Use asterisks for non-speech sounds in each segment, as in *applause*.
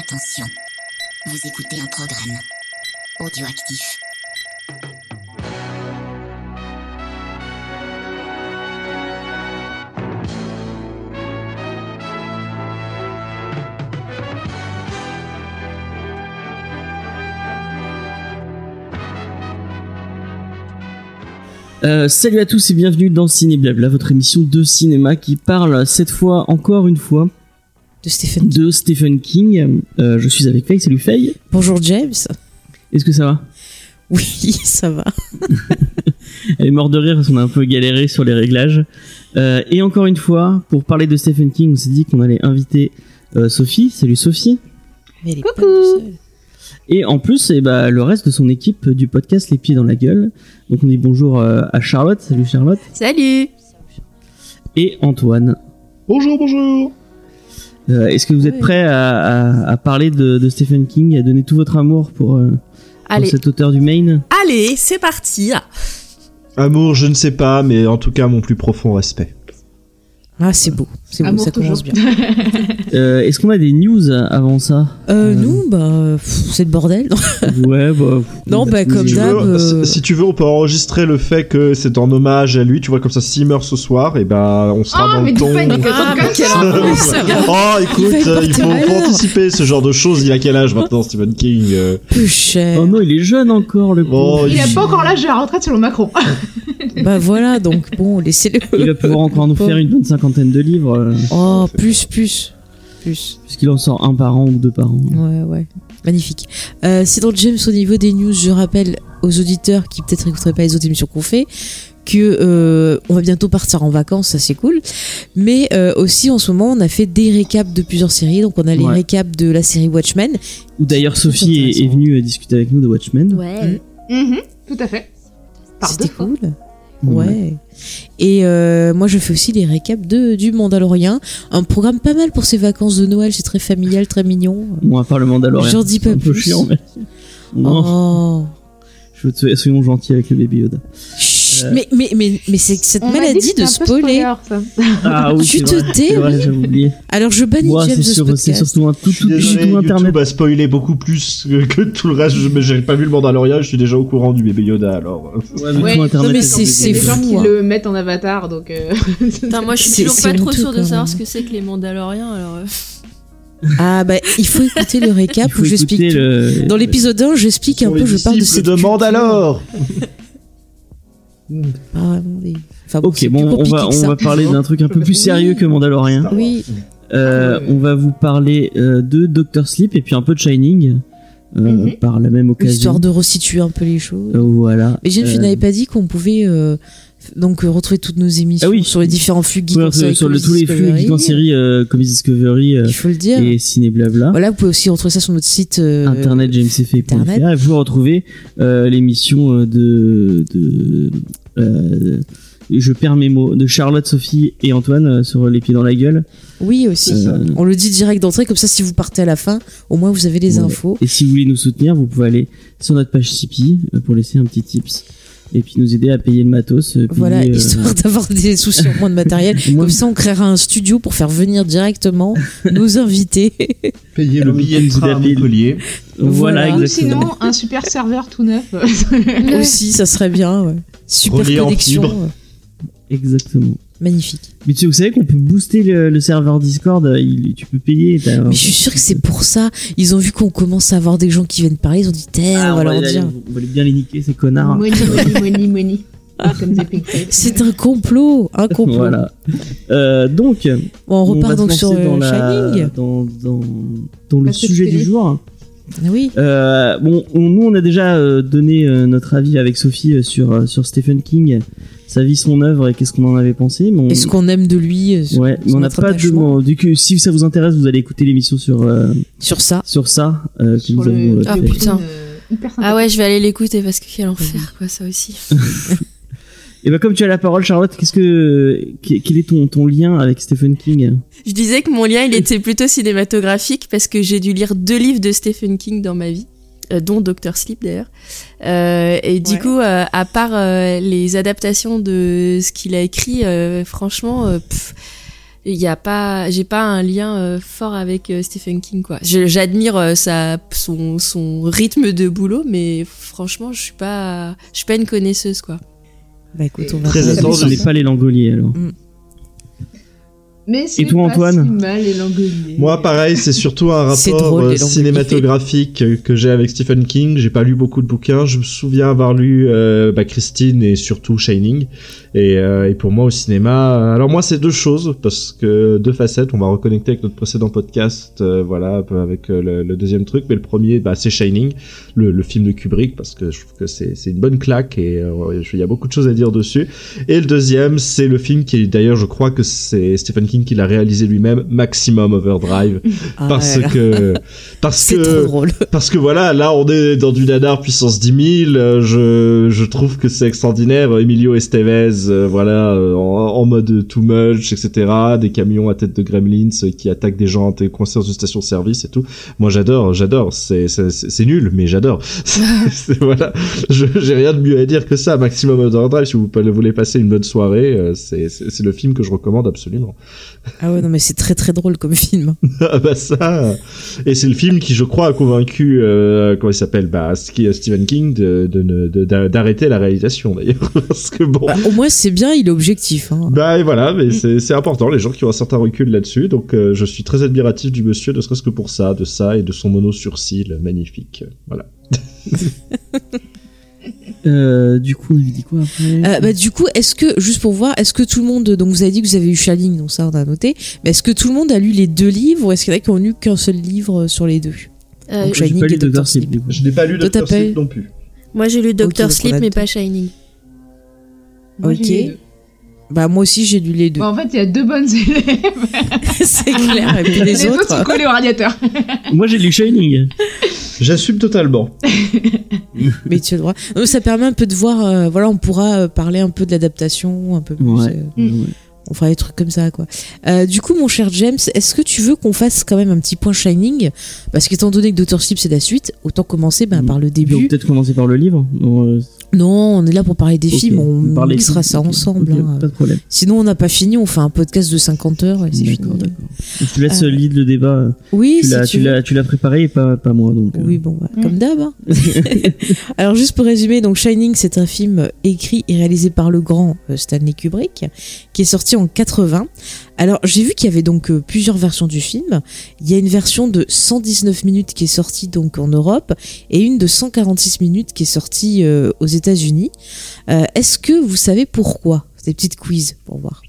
Attention, vous écoutez un programme audioactif. Euh, salut à tous et bienvenue dans Ciné Blabla, votre émission de cinéma qui parle cette fois, encore une fois, de Stephen de Stephen King. Euh, je suis avec Faye, salut Faye. Bonjour James. Est-ce que ça va? Oui, *laughs* ça va. Elle est morte de rire parce qu'on a un peu galéré sur les réglages. Euh, et encore une fois, pour parler de Stephen King, on s'est dit qu'on allait inviter euh, Sophie. Salut Sophie. Mais elle est pas du seul. Et en plus, eh ben, le reste de son équipe du podcast Les Pieds dans la Gueule. Donc on dit bonjour euh, à Charlotte. Salut Charlotte. Salut Et Antoine. Bonjour, bonjour. Euh, Est-ce que vous êtes prêts à, à- à parler de, de Stephen King, à donner tout votre amour pour, euh, pour cet auteur du Maine? Allez, c'est parti Amour, je ne sais pas, mais en tout cas, mon plus profond respect. Ah, c'est beau. C'est Amour ça commence toujours. bien. *laughs* Euh, Est-ce qu'on a des news avant ça Euh, Euh, nous, bah, c'est le bordel. *laughs* Ouais, bah. Non, bah, comme Si tu, d'hab. veux, euh, si- si tu veux, on peut enregistrer le fait que c'est en hommage à lui. Tu vois, comme ça, s'il meurt ce soir, et ben, on sera Ah, dans mais le ton. *laughs* Ah. Oh, Il écoute, il faut, anticiper ce genre de choses. Il a quel âge maintenant, Stephen King. Oh non, il est jeune encore, le pauvre. Oh, Il a pas encore l'âge de la retraite selon Macron. Bah voilà, donc bon, laissez-le. Il va pouvoir encore nous faire une bonne cinquantaine de livres, Oh, plus, plus. Plus. puisqu'il en sort un par an ou deux par an. Ouais, ouais. Magnifique. Euh, c'est donc James au niveau des news. Je rappelle aux auditeurs qui peut-être écouteraient pas les autres émissions qu'on fait que euh, on va bientôt partir en vacances, ça c'est cool. Mais euh, aussi en ce moment, on a fait des récaps de plusieurs séries. Donc on a les Ouais. récaps de la série Watchmen. Ou d'ailleurs, Sophie est, venue euh, discuter avec nous de Watchmen. Ouais. Mhm, Tout à fait. C'était cool. Ouais. Et euh, moi, je fais aussi les récaps de, du Mandalorien. Un programme pas mal pour ces vacances de Noël. C'est très familial, très mignon. Bon, à part le Mandalorian. J'en dis c'est pas un peu plus. chiant, mais. Non, Oh. je veux te soyons gentils avec le bébé Yoda. Chut, Euh. mais mais, mais, mais c'est cette On maladie de spoiler. ça. Ah oui, Tu te vrai, tais, oui. Alors je bannis Moi, James c'est de c'est surtout un tout, tout, désolé, tout internet. YouTube a spoilé beaucoup plus que, que tout le reste. Je- Mais j'ai pas vu le Mandalorian. Je suis déjà au courant du bébé Yoda. Alors. Ouais, mais Ouais. tout internet. Non, mais est c'est- c'est Les bébé. gens fou, qui hein. le mettent en avatar, donc. euh, *laughs* moi je suis toujours pas trop sûre de quand savoir ce que c'est que les Mandaloriens, alors. euh, Ah bah il faut écouter le *laughs* récap où j'explique. le- Dans l'épisode 1, j'explique un peu, je parle de cette de. Mandalore. *laughs* Pas vraiment des- Enfin, Ok, c'est bon, on va, on parler d'un truc un peu plus sérieux que Mandalorian. Oui, Euh, Ah, on va vous parler euh, de Doctor Sleep et puis un peu de Shining euh, Mhm. par la même occasion. histoire de resituer un peu les choses. Euh, voilà. Mais Euh, n'avais pas dit qu'on pouvait euh, donc retrouver toutes nos émissions Ah oui. sur les différents flux ouais, en sur, série sur le, Comedy tous les flux Discovery. geeks en série euh, comme Discovery euh, Il faut le dire. et Ciné Blabla. Voilà, vous pouvez aussi retrouver ça sur notre site. euh, Internet jamesfay.fr et vous retrouvez euh, l'émission de, de euh, je perds mes mots de Charlotte, Sophie et Antoine euh, sur les pieds dans la gueule. Oui, aussi. Euh, On le dit direct d'entrée, comme ça, si vous partez à la fin, au moins vous avez les Ouais. infos. Et si vous voulez nous soutenir, vous pouvez aller sur notre page Tipeee euh, pour laisser un petit tips et puis nous aider à payer le matos. payer, Voilà, euh, histoire *laughs* d'avoir des soucis en moins de matériel. *laughs* Moi- Comme ça, on créera un studio pour faire venir directement *laughs* nos invités. Payer le billet de Montpellier. Voilà, Voilà. Ou exactement. sinon, un super serveur tout neuf. aussi, ça serait bien. ouais. Super Relié en connexion. fibre. ouais. Exactement. Magnifique. Mais tu sais, vous savez qu'on peut booster le, le serveur Discord, euh, il- tu peux payer. Mais je suis sûre que c'est pour ça. Ils ont vu qu'on commence à avoir des gens qui viennent parler. Ils ont dit, Tiens, Ah, on va leur dire. on va les bien les niquer ces connards. Money, money, *laughs* money, Floyd. C'est un complot. Un complot. Voilà. Euh, donc, Bon, on va repart se donc sur euh, dans, la- Shining. dans, dans, dans le sujet du jour. Oui. Euh, bon, on- nous, on a déjà euh, donné euh, notre avis avec Sophie euh, sur, euh, sur Stephen King, sa vie, son œuvre et qu'est-ce qu'on en avait pensé. Mais on, Et ce qu'on aime de lui. ouais, mais on n'a pas de. du coup, si ça vous intéresse, vous allez écouter l'émission sur, euh, Sur ça. sur ça euh, que Sur nous avons le euh, Ah, fait. putain. euh. Ah ouais, je vais aller l'écouter parce que quel enfer, quoi, ça aussi. *laughs* Et ben comme tu as la parole, Charlotte, qu'est-ce que quel est ton, ton lien avec Stephen King Je disais que mon lien, il était plutôt cinématographique parce que j'ai dû lire deux livres de Stephen King dans ma vie. euh, dont Doctor Sleep d'ailleurs. Euh, et du Ouais. coup, euh, à part euh, les adaptations de ce qu'il a écrit, euh, franchement, euh, pff, il y a pas, j'ai pas un lien euh, fort avec euh, Stephen King quoi. J'admire euh, sa son son rythme de boulot, mais franchement, je suis pas, je suis pas une connaisseuse quoi. Bah écoute, on va Très voir. attendu. Ce n'est pas les Langoliers alors. Mais c'est Et toi, pas Antoine si mal les langoliers. Moi, pareil, c'est surtout un *laughs* rapport drôle, euh, cinématographique que, j'ai avec Stephen King. J'ai pas lu beaucoup de bouquins. Je me souviens avoir lu euh, bah, Christine et surtout Shining. Et, euh, et pour moi, au cinéma, alors moi, c'est deux choses parce que deux facettes. On va reconnecter avec notre précédent podcast, euh, voilà, un peu avec le, le deuxième truc. Mais le premier, bah, c'est Shining, le, le film de Kubrick, parce que je trouve que c'est une bonne claque et euh, il y a beaucoup de choses à dire dessus. Et le deuxième, c'est le film qui, est d'ailleurs, je crois que c'est Stephen King qui l'a réalisé lui-même, Maximum Overdrive, *laughs* Ah, parce ouais, que parce que trop drôle. *laughs* parce que voilà, là on est dans du nanar puissance 10 000. euh, Je je trouve que c'est extraordinaire. Emilio Estevez, euh, voilà, euh, en, en mode too much, etc. Des camions à tête de gremlins qui attaquent des gens coincés dans une station-service et tout. Moi j'adore, j'adore. C'est c'est nul, mais j'adore. *laughs* Voilà, j'ai rien de mieux à dire que ça. Maximum Overdrive, si vous voulez passer une bonne soirée, c'est le film que je recommande absolument. Ah ouais, non, mais c'est très très drôle comme *laughs* film. Ah bah ça et c'est le film qui je crois a convaincu euh, comment il s'appelle bah Stephen King de de de- d'arrêter la réalisation d'ailleurs *laughs* parce que bon Bah, au moins, c'est bien, il est objectif. Hein. bah et voilà mais c'est important les gens qui ont un certain recul là-dessus donc euh, je suis très admiratif du monsieur ne serait-ce que pour ça de ça et de son mono sourcil magnifique voilà *laughs* Euh, du coup, on avait dit quoi après Euh, bah, du coup, est-ce que, juste pour voir, est-ce que tout le monde, donc vous avez dit que vous avez eu Shining, donc ça on a noté, mais est-ce que tout le monde a lu les deux livres ou est-ce qu'il y en a qui ont lu qu'un seul livre sur les deux Euh, Donc, J'ai Shining et. Dr. Sleep. Je n'ai pas lu Toi, pas Sleep non plus Moi, j'ai lu Doctor on Sleep, mais pas Shining. Moi, ok. Bah, moi aussi j'ai lu les deux. Bon, en fait, il y a deux bonnes élèves. *laughs* c'est clair, et puis les, Les, autres sont collés au radiateur. *laughs* Moi, j'ai lu Shining. j'assume totalement *laughs* Mais tu as le droit. Donc, ça permet un peu de voir, euh, voilà, on pourra euh, parler un peu de l'adaptation, un peu plus. Ouais. euh, ouais. On fera des trucs comme ça, quoi. Euh, du coup, mon cher James, est-ce que tu veux qu'on fasse quand même un petit point Shining? Parce qu'étant donné que Doctor Sleep c'est la suite, autant commencer Mm. par le début. peut-être commencer par le livre. Non, euh, Non, on est là pour parler des films, on des mixera ça ensemble. Hein. Pas de problème. Sinon, on n'a pas fini, on fait un podcast de 50 heures et c'est fini. d'accord. Je te laisse Euh, lead le débat. Oui, Tu si l'as, préparé et pas, pas moi, donc. euh, Oui, bon, bah, Mm. comme d'hab. hein. *laughs* *laughs* Alors, juste pour résumer, donc Shining, c'est un film écrit et réalisé par le grand euh, Stanley Kubrick, qui est sorti en 80. Alors, j'ai vu qu'il y avait donc euh, plusieurs versions du film. Il y a une version de 119 minutes qui est sortie donc en Europe et une de 146 minutes qui est sortie euh, aux États-Unis. Euh, Est-ce que vous savez pourquoi? C'est des petites quiz pour voir.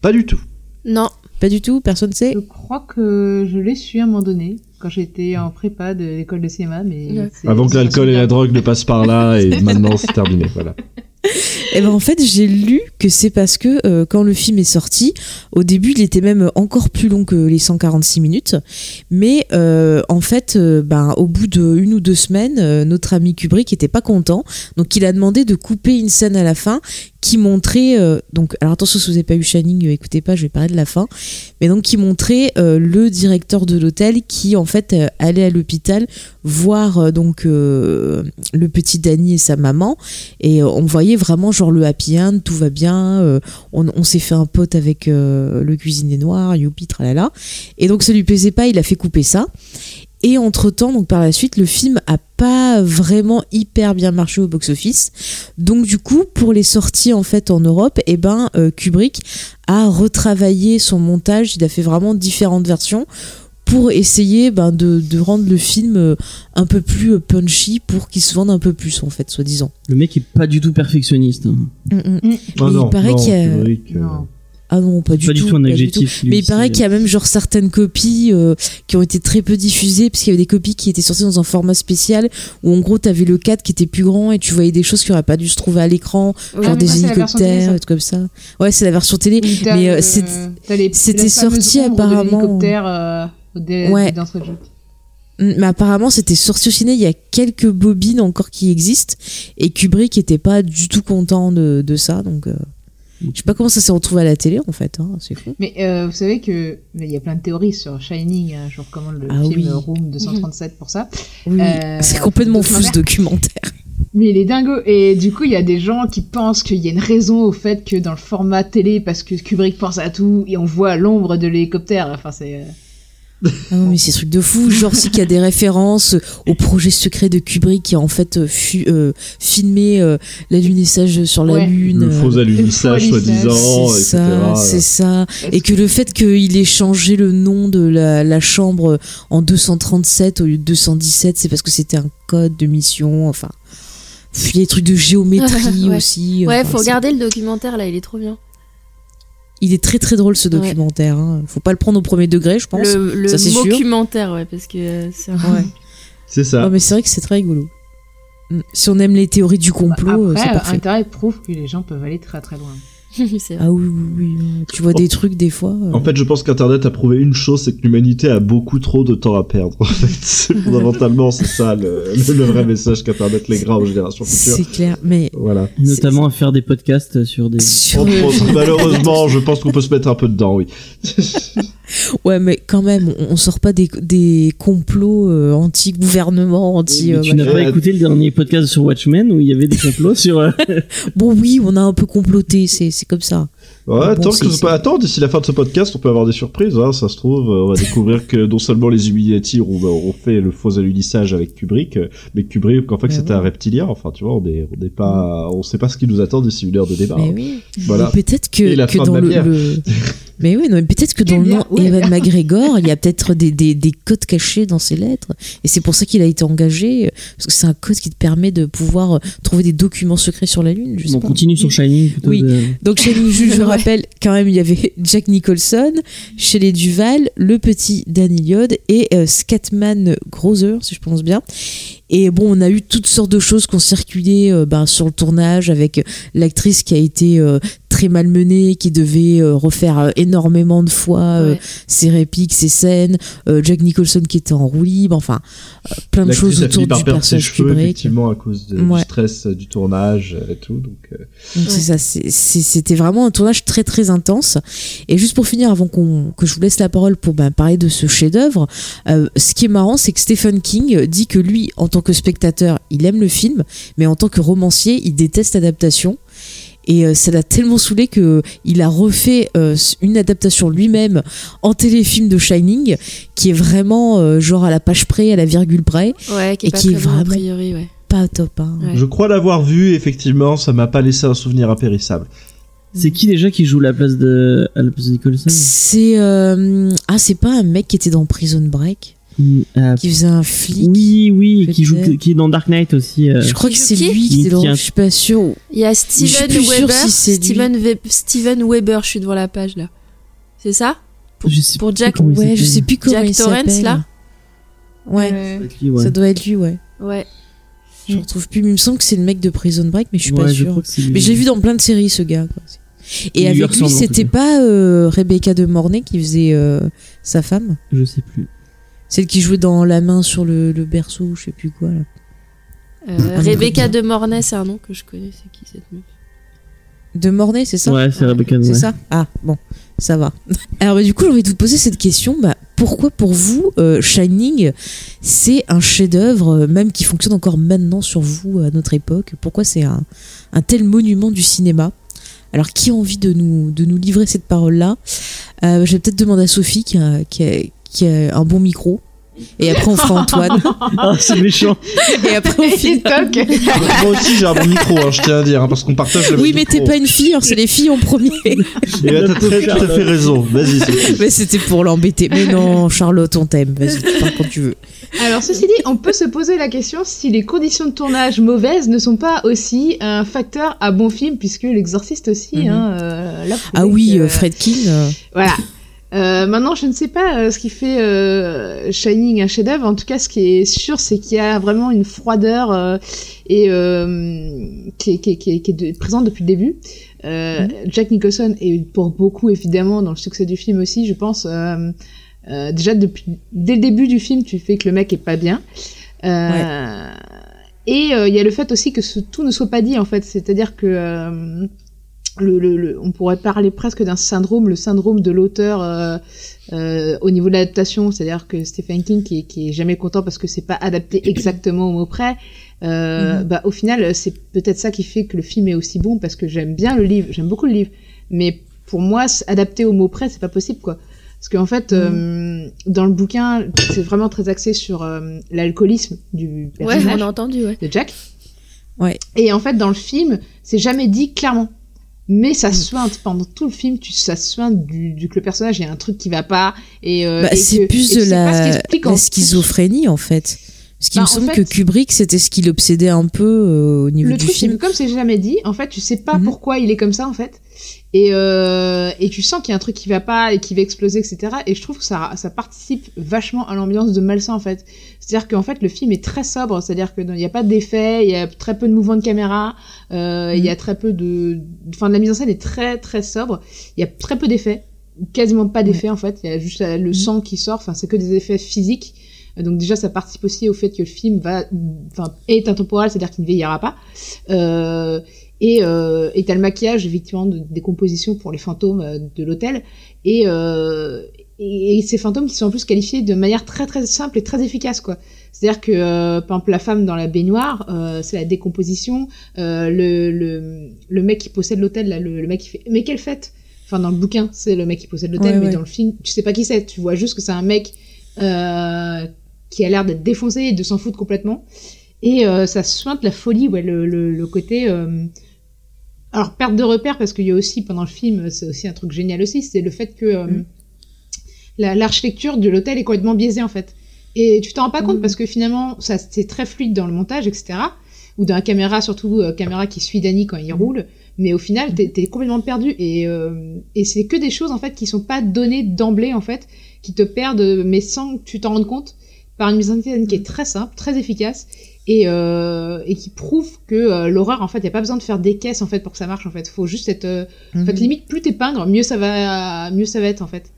pas du tout Non. Pas du tout, personne sait. Je crois que je l'ai su à un moment donné, quand j'étais en prépa de l'école de cinéma, mais... Ouais. avant que l'alcool et la drogue ne passent par là et *laughs* maintenant c'est terminé voilà Eh ben en fait, j'ai lu que c'est parce que euh, quand le film est sorti, au début, il était même encore plus long que les 146 minutes. Mais euh, en fait, euh, ben, au bout de une ou deux semaines, notre ami Kubrick était pas content, donc il a demandé de couper une scène à la fin qui montrait donc alors attention si vous n'avez pas eu Shining, écoutez pas, je vais parler de la fin, mais donc qui montrait le directeur de l'hôtel qui en fait allait à l'hôpital voir donc le petit Danny et sa maman. Et on voyait vraiment genre le happy end, tout va bien, euh, on, s'est fait un pote avec euh, le cuisinier noir, youpi, tralala. Et donc ça lui plaisait pas, il a fait couper ça. Et entre temps, donc par la suite, le film a pas vraiment hyper bien marché au box-office. Donc du coup, pour les sorties en fait en Europe, eh ben euh, Kubrick a retravaillé son montage. Il a fait vraiment différentes versions pour essayer ben, de, de rendre le film euh, un peu plus euh, punchy pour qu'il se vende un peu plus en fait, soi-disant. Le mec est pas du tout perfectionniste. hein. Mm, mm. Mm. Il non, paraît non, qu'il y a- euh. Ah non, pas du pas tout. du tout un pas du tout. adjectif. lui, Mais il paraît qu'il y a même genre certaines copies euh, qui ont été très peu diffusées parce qu'il y avait des copies qui étaient sorties dans un format spécial où en gros t'avais le cadre qui était plus grand et tu voyais des choses qui auraient pas dû se trouver à l'écran, Oui. genre Ah, des hélicoptères, des trucs comme ça. Ouais, c'est la version télé. Mais, euh, c'était sorti apparemment. Euh, des- Ouais. Mm, Mais apparemment c'était sorti au ciné, il y a quelques bobines encore qui existent et Kubrick était pas du tout content de, de ça donc euh, je sais pas comment ça s'est retrouvé à la télé en fait, hein, c'est fou. Mais euh, vous savez que il y a plein de théories sur Shining, hein, je recommande le Ah film oui. Room 237 pour ça. Oui, Euh, c'est complètement fou ce documentaire. documentaire. Mais il est dingo. Et du coup, il y a des gens qui pensent qu'il y a une raison au fait que dans le format télé, parce que Kubrick pense à tout, et on voit l'ombre de l'hélicoptère. Enfin, c'est. Ah non, mais c'est truc de fou. Genre, c'est qu'il y a des références au projet secret de Kubrick qui a en fait euh, fu- euh, filmé euh, l'alunissage sur la Ouais. Lune. Le euh, faux alunissage, soi-disant, c'est ça, c'est ça. Et que le fait qu'il ait changé le nom de la, la chambre en 237 au lieu de 217, c'est parce que c'était un code de mission. Enfin, puis les trucs de géométrie *laughs* Ouais. aussi. Ouais, enfin, faut regarder le documentaire là, il est trop bien. Il est très très drôle ce documentaire. hein. Faut pas le prendre au premier degré, je pense. Le, le ça, c'est sûr. documentaire, ouais, parce que euh, c'est un... Ouais. *laughs* C'est ça. Ouais, mais c'est vrai que c'est très rigolo. Mm. Si on aime les théories du complot, euh, Après, c'est parfait. Internet prouve que les gens peuvent aller très très loin. *laughs* vrai. Ah oui, oui, oui. Tu vois des trucs des fois. euh, En fait, je pense qu'Internet a prouvé une chose, c'est que l'humanité a beaucoup trop de temps à perdre. En fait, *laughs* fondamentalement, c'est ça le, vrai message qu'Internet léguera aux générations futures. c'est clair. Mais Voilà. Notamment à faire des podcasts sur des. sur Entre le- autres, *laughs* malheureusement, je pense qu'on peut se mettre un peu dedans, oui. Ouais, mais quand même, on, on sort pas des, des complots euh, anti-gouvernement, anti. Mais euh, tu n'as pas écouté le dernier podcast sur Watchmen où il y avait des complots sur. euh, Bon, oui, on a un peu comploté, c'est c'est comme ça. Ouais, Bon, tant que pas attends, d'ici la fin de ce podcast, on peut avoir des surprises. Hein, ça se trouve, euh, on va découvrir que non seulement les Illuminati ont, ont fait le faux alunissage avec Kubrick, euh, mais Kubrick, en fait, c'était oui. un reptilien. Enfin, tu vois, on est, on n'est pas, on sait pas ce qui nous attend d'ici une heure de débat. Mais hein. oui. Voilà. Peut-être que, que dans le- *laughs* Mais oui, non, peut-être que dans le nom ouais, Evan. *laughs* McGregor, il y a peut-être des, des, des codes cachés dans ses lettres. Et c'est pour ça qu'il a été engagé. Parce que c'est un code qui te permet de pouvoir euh, trouver des documents secrets sur la Lune. Je sais On pas. continue sur Shining plutôt. Oui. de- Donc juges, je *laughs* Ouais. rappelle quand même, il y avait *laughs* Jack Nicholson, chez les Duval, le petit Danny Lloyd et euh, Scatman Grozer, si je pense bien. Et bon, on a eu toutes sortes de choses qui ont circulé euh, ben, sur le tournage avec l'actrice qui a été euh, très malmenée, qui devait euh, refaire euh, énormément de fois euh, Ouais. ses répliques, ses scènes, euh, Jack Nicholson qui était en roue libre, enfin euh, plein de choses a autour du personnage cheveux, effectivement, à cause de- Ouais. du stress euh, du tournage et tout. Donc, euh, c'est ça, c'était vraiment un tournage très très intense. Et juste pour finir, avant qu'on que je vous laisse la parole pour ben, parler de ce chef-d'œuvre, euh, ce qui est marrant, c'est que Stephen King dit que lui, en tant que spectateur, il aime le film, mais en tant que romancier, il déteste l'adaptation. Et euh, ça l'a tellement saoulé que il a refait euh, une adaptation lui-même en téléfilm de Shining, qui est vraiment euh, genre à la page près, à la virgule près, Ouais, qui est Et pas qui est bon, a vraiment- priori, ouais. pas top. Hein. Ouais. Je crois l'avoir vu, effectivement, ça m'a pas laissé un souvenir impérissable. C'est qui déjà qui joue la place de à la place de Nicholson? C'est euh, ah c'est pas un mec qui était dans Prison Break? Euh, qui faisait un flic. Oui, oui, qui joue, qui est dans Dark Knight aussi. euh. Je crois que c'est lui qui Qui était dans. tient- Je suis pas sûre. Il y a Steven Weber. si. Steven, Web- Steven Weber, je suis devant la page là. C'est ça? Je sais pour Jack- Ouais, je sais plus comment Jack il Torrance, là? Ouais, Euh, lui, ouais. ça doit être lui, ouais. Ouais. Je retrouve plus. Mais il me semble que c'est le mec de Prison Break, mais je suis Ouais, pas lui. Mais je l'ai vu dans plein de séries, ce gars. quoi. Et Il avec lui, c'était pas euh, Rebecca de Mornay qui faisait euh, sa femme? Je sais plus. Celle qui jouait dans La main sur le, le berceau, je sais plus quoi. Là. Euh, Rebecca de Mornay, c'est un nom que je connais. C'est qui cette meuf? De Mornay, c'est ça? Ouais, c'est. Rebecca. C'est ouais. ça? Ah, bon, ça va. *laughs* Alors, bah, du coup, j'ai envie de vous poser cette question. Bah, pourquoi, pour vous, euh, Shining, c'est un chef-d'œuvre, euh, même qui fonctionne encore maintenant sur vous, à notre époque? Pourquoi c'est un, un tel monument du cinéma? Alors, qui a envie de nous, de nous livrer cette parole-là? Euh, Je vais peut-être demander à Sophie, qui a, qui a- qui a un bon micro. Et après, on fera Antoine. *laughs* Ah, c'est méchant. Et après, on finit. *laughs* Moi aussi, j'ai un bon micro, hein, je tiens à dire, hein, parce qu'on partage le Oui, mais t'es pas une fille, hein, c'est les filles en premier. Et là, t'as très tout à fait raison. Vas-y, mais c'était pour l'embêter. Mais non, Charlotte, on t'aime. Vas-y, tu pars quand tu veux. Alors, ceci dit, on peut se poser la question si les conditions de tournage mauvaises ne sont pas aussi un facteur à bon film, puisque l'exorciste aussi, Mhm. hein, euh, Ah oui, que- euh, Fredkin. euh, Voilà. Euh, maintenant, je ne sais pas euh, ce qui fait euh, Shining un chef-d'œuvre. En tout cas, ce qui est sûr, c'est qu'il y a vraiment une froideur euh, et euh, qui, est, qui, est, qui, est, qui est de- présente depuis le début. Euh, Jack Nicholson est pour beaucoup évidemment dans le succès du film aussi, je pense. euh, euh, déjà depuis dès le début du film, tu fais que le mec est pas bien. Euh, Et euh, il y a le fait aussi que ce, tout ne soit pas dit en fait, c'est-à-dire que euh, le, le, le- on pourrait parler presque d'un syndrome, le syndrome de l'auteur euh, euh, au niveau de l'adaptation, c'est-à-dire que Stephen King qui, est- qui est jamais content parce que c'est pas adapté *clears throat* exactement au mot près, Euh, Mhm. bah, au final, c'est peut-être ça qui fait que le film est aussi bon parce que j'aime bien le livre, j'aime beaucoup le livre, mais pour moi, adapté au mot près, c'est pas possible quoi. Parce qu'en fait, euh, dans le bouquin, c'est vraiment très axé sur euh, l'alcoolisme du Ouais, personnage on a entendu, ouais. de Jack. Ouais. Et en fait, dans le film, c'est jamais dit clairement. Mais Mm. ça sointe pendant tout le film, tu, ça sointe du, du que le personnage il y a un truc qui va pas et, euh, Bah, et c'est plus de ce la, schizophrénie en fait. Parce qu'il Bah, me semble fait- que Kubrick, c'était ce qui l'obsédait un peu euh, au niveau Le du truc, film. comme c'est jamais dit, en fait, tu sais pas Mhm. pourquoi il est comme ça, en fait. Et, euh, et tu sens qu'il y a un truc qui va pas et qui va exploser, etc. Et je trouve que ça, ça participe vachement à l'ambiance de Malsain, en fait. C'est-à-dire qu'en fait, le film est très sobre, c'est-à-dire qu'il n'y a pas d'effets, il y a très peu de mouvements de caméra, euh, il y a très peu de... Enfin, la mise en scène est très, très sobre. Il y a très peu d'effets, quasiment pas d'effets, en fait. Il y a juste euh, le sang qui sort, enfin, c'est que des effets physiques. Donc déjà, ça participe aussi au fait que le film va, enfin, est intemporel, c'est-à-dire qu'il ne vieillira pas. Euh, et euh, et t'as le maquillage effectivement de décomposition pour les fantômes euh, de l'hôtel et, euh, et et ces fantômes qui sont en plus qualifiés de manière très très simple et très efficace quoi. C'est-à-dire que euh, par exemple la femme dans la baignoire, euh, c'est la décomposition. Euh, le, le le mec qui possède l'hôtel là, le, le mec qui fait mais quelle fête Enfin dans le bouquin c'est le mec qui possède l'hôtel, Ouais, mais ouais. dans le film tu sais pas qui c'est. Tu vois juste que c'est un mec euh, qui a l'air d'être défoncé et de s'en foutre complètement. Et euh, ça sointe la folie, ouais, le, le, le côté. Alors, perte de repère, parce qu'il y a aussi, pendant le film, c'est aussi un truc génial aussi, c'est le fait que euh, Mm. la- l'architecture de l'hôtel est complètement biaisée, en fait. Et tu t'en rends pas compte Mm. parce que finalement, ça c'est très fluide dans le montage, etc. Ou dans la caméra, surtout euh, caméra qui suit Danny quand il roule. Mais au final, t'es es complètement perdu. Et, euh, et c'est que des choses, en fait, qui sont pas données d'emblée, en fait, qui te perdent, mais sans que tu t'en rendes compte, par une mise en scène qui est très simple, très efficace, et, euh, et qui prouve que euh, l'horreur, en fait, il n'y a pas besoin de faire des caisses, en fait, pour que ça marche, en fait. faut juste être... euh, En fait, Mhm. limite, plus t'es mieux ça va, mieux ça va être, en fait.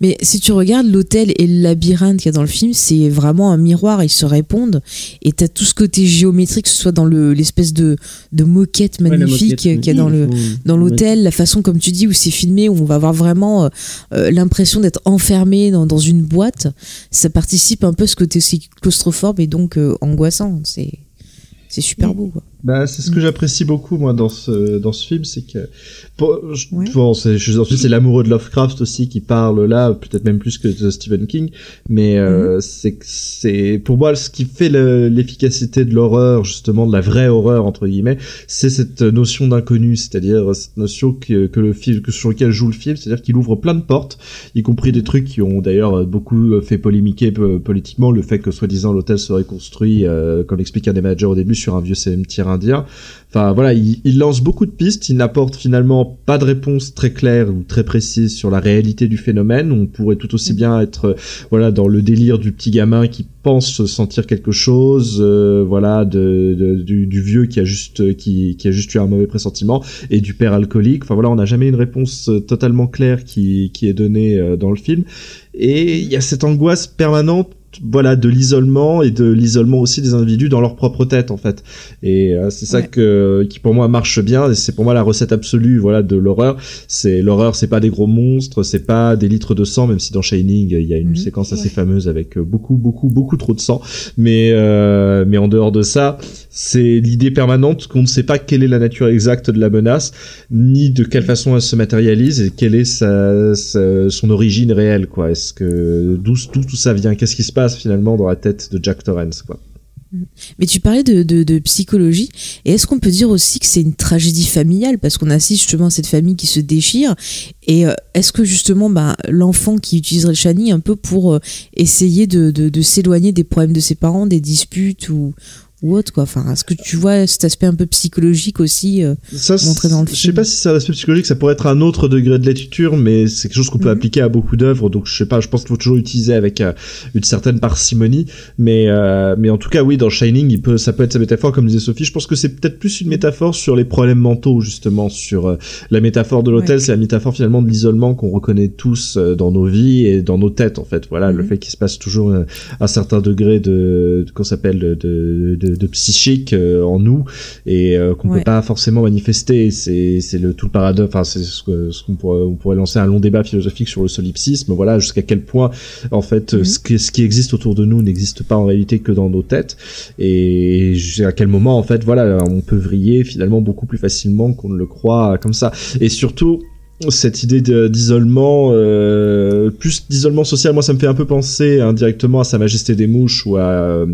Mais si tu regardes l'hôtel et le labyrinthe qu'il y a dans le film, c'est vraiment un miroir, ils se répondent. Et t'as tout ce côté géométrique, que ce soit dans le- l'espèce de, de moquette Ouais, magnifique moquette, qu'il y a dans le, faut- dans l'hôtel, la façon comme tu dis où c'est filmé, où on va avoir vraiment euh, euh, l'impression d'être enfermé dans, dans une boîte, ça participe un peu à ce côté aussi claustrophobe et donc euh, angoissant. C'est c'est super beau. Quoi. Bah, c'est ce que j'apprécie beaucoup moi dans ce dans ce film, c'est que bon, je- Ouais. bon, c'est c'est l'amoureux de Lovecraft aussi qui parle là, peut-être même plus que de Stephen King, mais euh, c'est que c'est pour moi ce qui fait le- l'efficacité de l'horreur justement de la vraie horreur entre guillemets, c'est cette notion d'inconnu, c'est-à-dire cette notion que, que le film que sur lequel joue le film, c'est-à-dire qu'il ouvre plein de portes, y compris des trucs qui ont d'ailleurs beaucoup fait polémiquer euh, politiquement le fait que soi-disant l'hôtel serait construit, euh, comme l'explique un des managers au début, sur un vieux cimetière indien. Enfin voilà, il, lance beaucoup de pistes, il n'apporte finalement pas de réponse très claire ou très précise sur la réalité du phénomène. On pourrait tout aussi bien être voilà dans le délire du petit gamin qui pense sentir quelque chose, euh, voilà du, vieux qui a juste qui, a juste eu un mauvais pressentiment et du père alcoolique. Enfin voilà, on n'a jamais une réponse euh, totalement claire qui qui est donnée euh, dans le film. Et il y a cette angoisse permanente voilà de l'isolement et de l'isolement aussi des individus dans leur propre tête en fait et euh, c'est ça Ouais. que qui pour moi marche bien et c'est pour moi la recette absolue voilà de l'horreur c'est l'horreur c'est pas des gros monstres c'est pas des litres de sang même si dans Shining il y a une Mhm. séquence assez Ouais. fameuse avec euh, beaucoup beaucoup beaucoup trop de sang mais euh, mais en dehors de ça c'est l'idée permanente qu'on ne sait pas quelle est la nature exacte de la menace ni de quelle façon elle se matérialise et quelle est sa, son origine réelle quoi. Est-ce que d'où tout ça vient? Qu'est-ce qui se passe finalement dans la tête de Jack Torrance quoi? Mais tu parlais de, psychologie, et est-ce qu'on peut dire aussi que c'est une tragédie familiale? Parce qu'on assiste justement à cette famille qui se déchire Et euh, est-ce que justement bah, l'enfant qui utiliserait le Shani un peu pour euh, essayer de, de, de s'éloigner des problèmes de ses parents, des disputes ou, ou autre quoi Enfin, est-ce que tu vois cet aspect un peu psychologique aussi euh, ça, montré dans le je sais film. pas si c'est un aspect psychologique, ça pourrait être un autre degré de lecture, mais c'est quelque chose qu'on peut Mhm. appliquer à beaucoup d'œuvres, donc je sais pas, je pense qu'il faut toujours utiliser avec euh, une certaine parcimonie, mais euh, mais en tout cas oui, dans Shining, il peut, ça peut être sa métaphore, comme disait Sophie. Je pense que c'est peut-être plus une métaphore sur les problèmes mentaux justement, sur euh, la métaphore de l'hôtel, Ouais. c'est la métaphore finalement de l'isolement qu'on reconnaît tous euh, dans nos vies et dans nos têtes en fait. Voilà, le Mhm. fait qu'il se passe toujours un certain degré de, de qu'on s'appelle de, de, de de, de psychique euh, en nous et euh, qu'on Ouais. peut pas forcément manifester. C'est c'est le tout le paradoxe. Enfin, c'est ce que- ce qu'on pourrait on pourrait lancer un long débat philosophique sur le solipsisme. Voilà, jusqu'à quel point en fait Mhm. ce qui ce qui existe autour de nous n'existe pas en réalité que dans nos têtes et jusqu'à quel moment en fait voilà on peut vriller finalement beaucoup plus facilement qu'on ne le croit comme ça et surtout cette idée d'isolement, euh, plus d'isolement social, moi ça me fait un peu penser indirectement à Sa Majesté des Mouches ou à euh,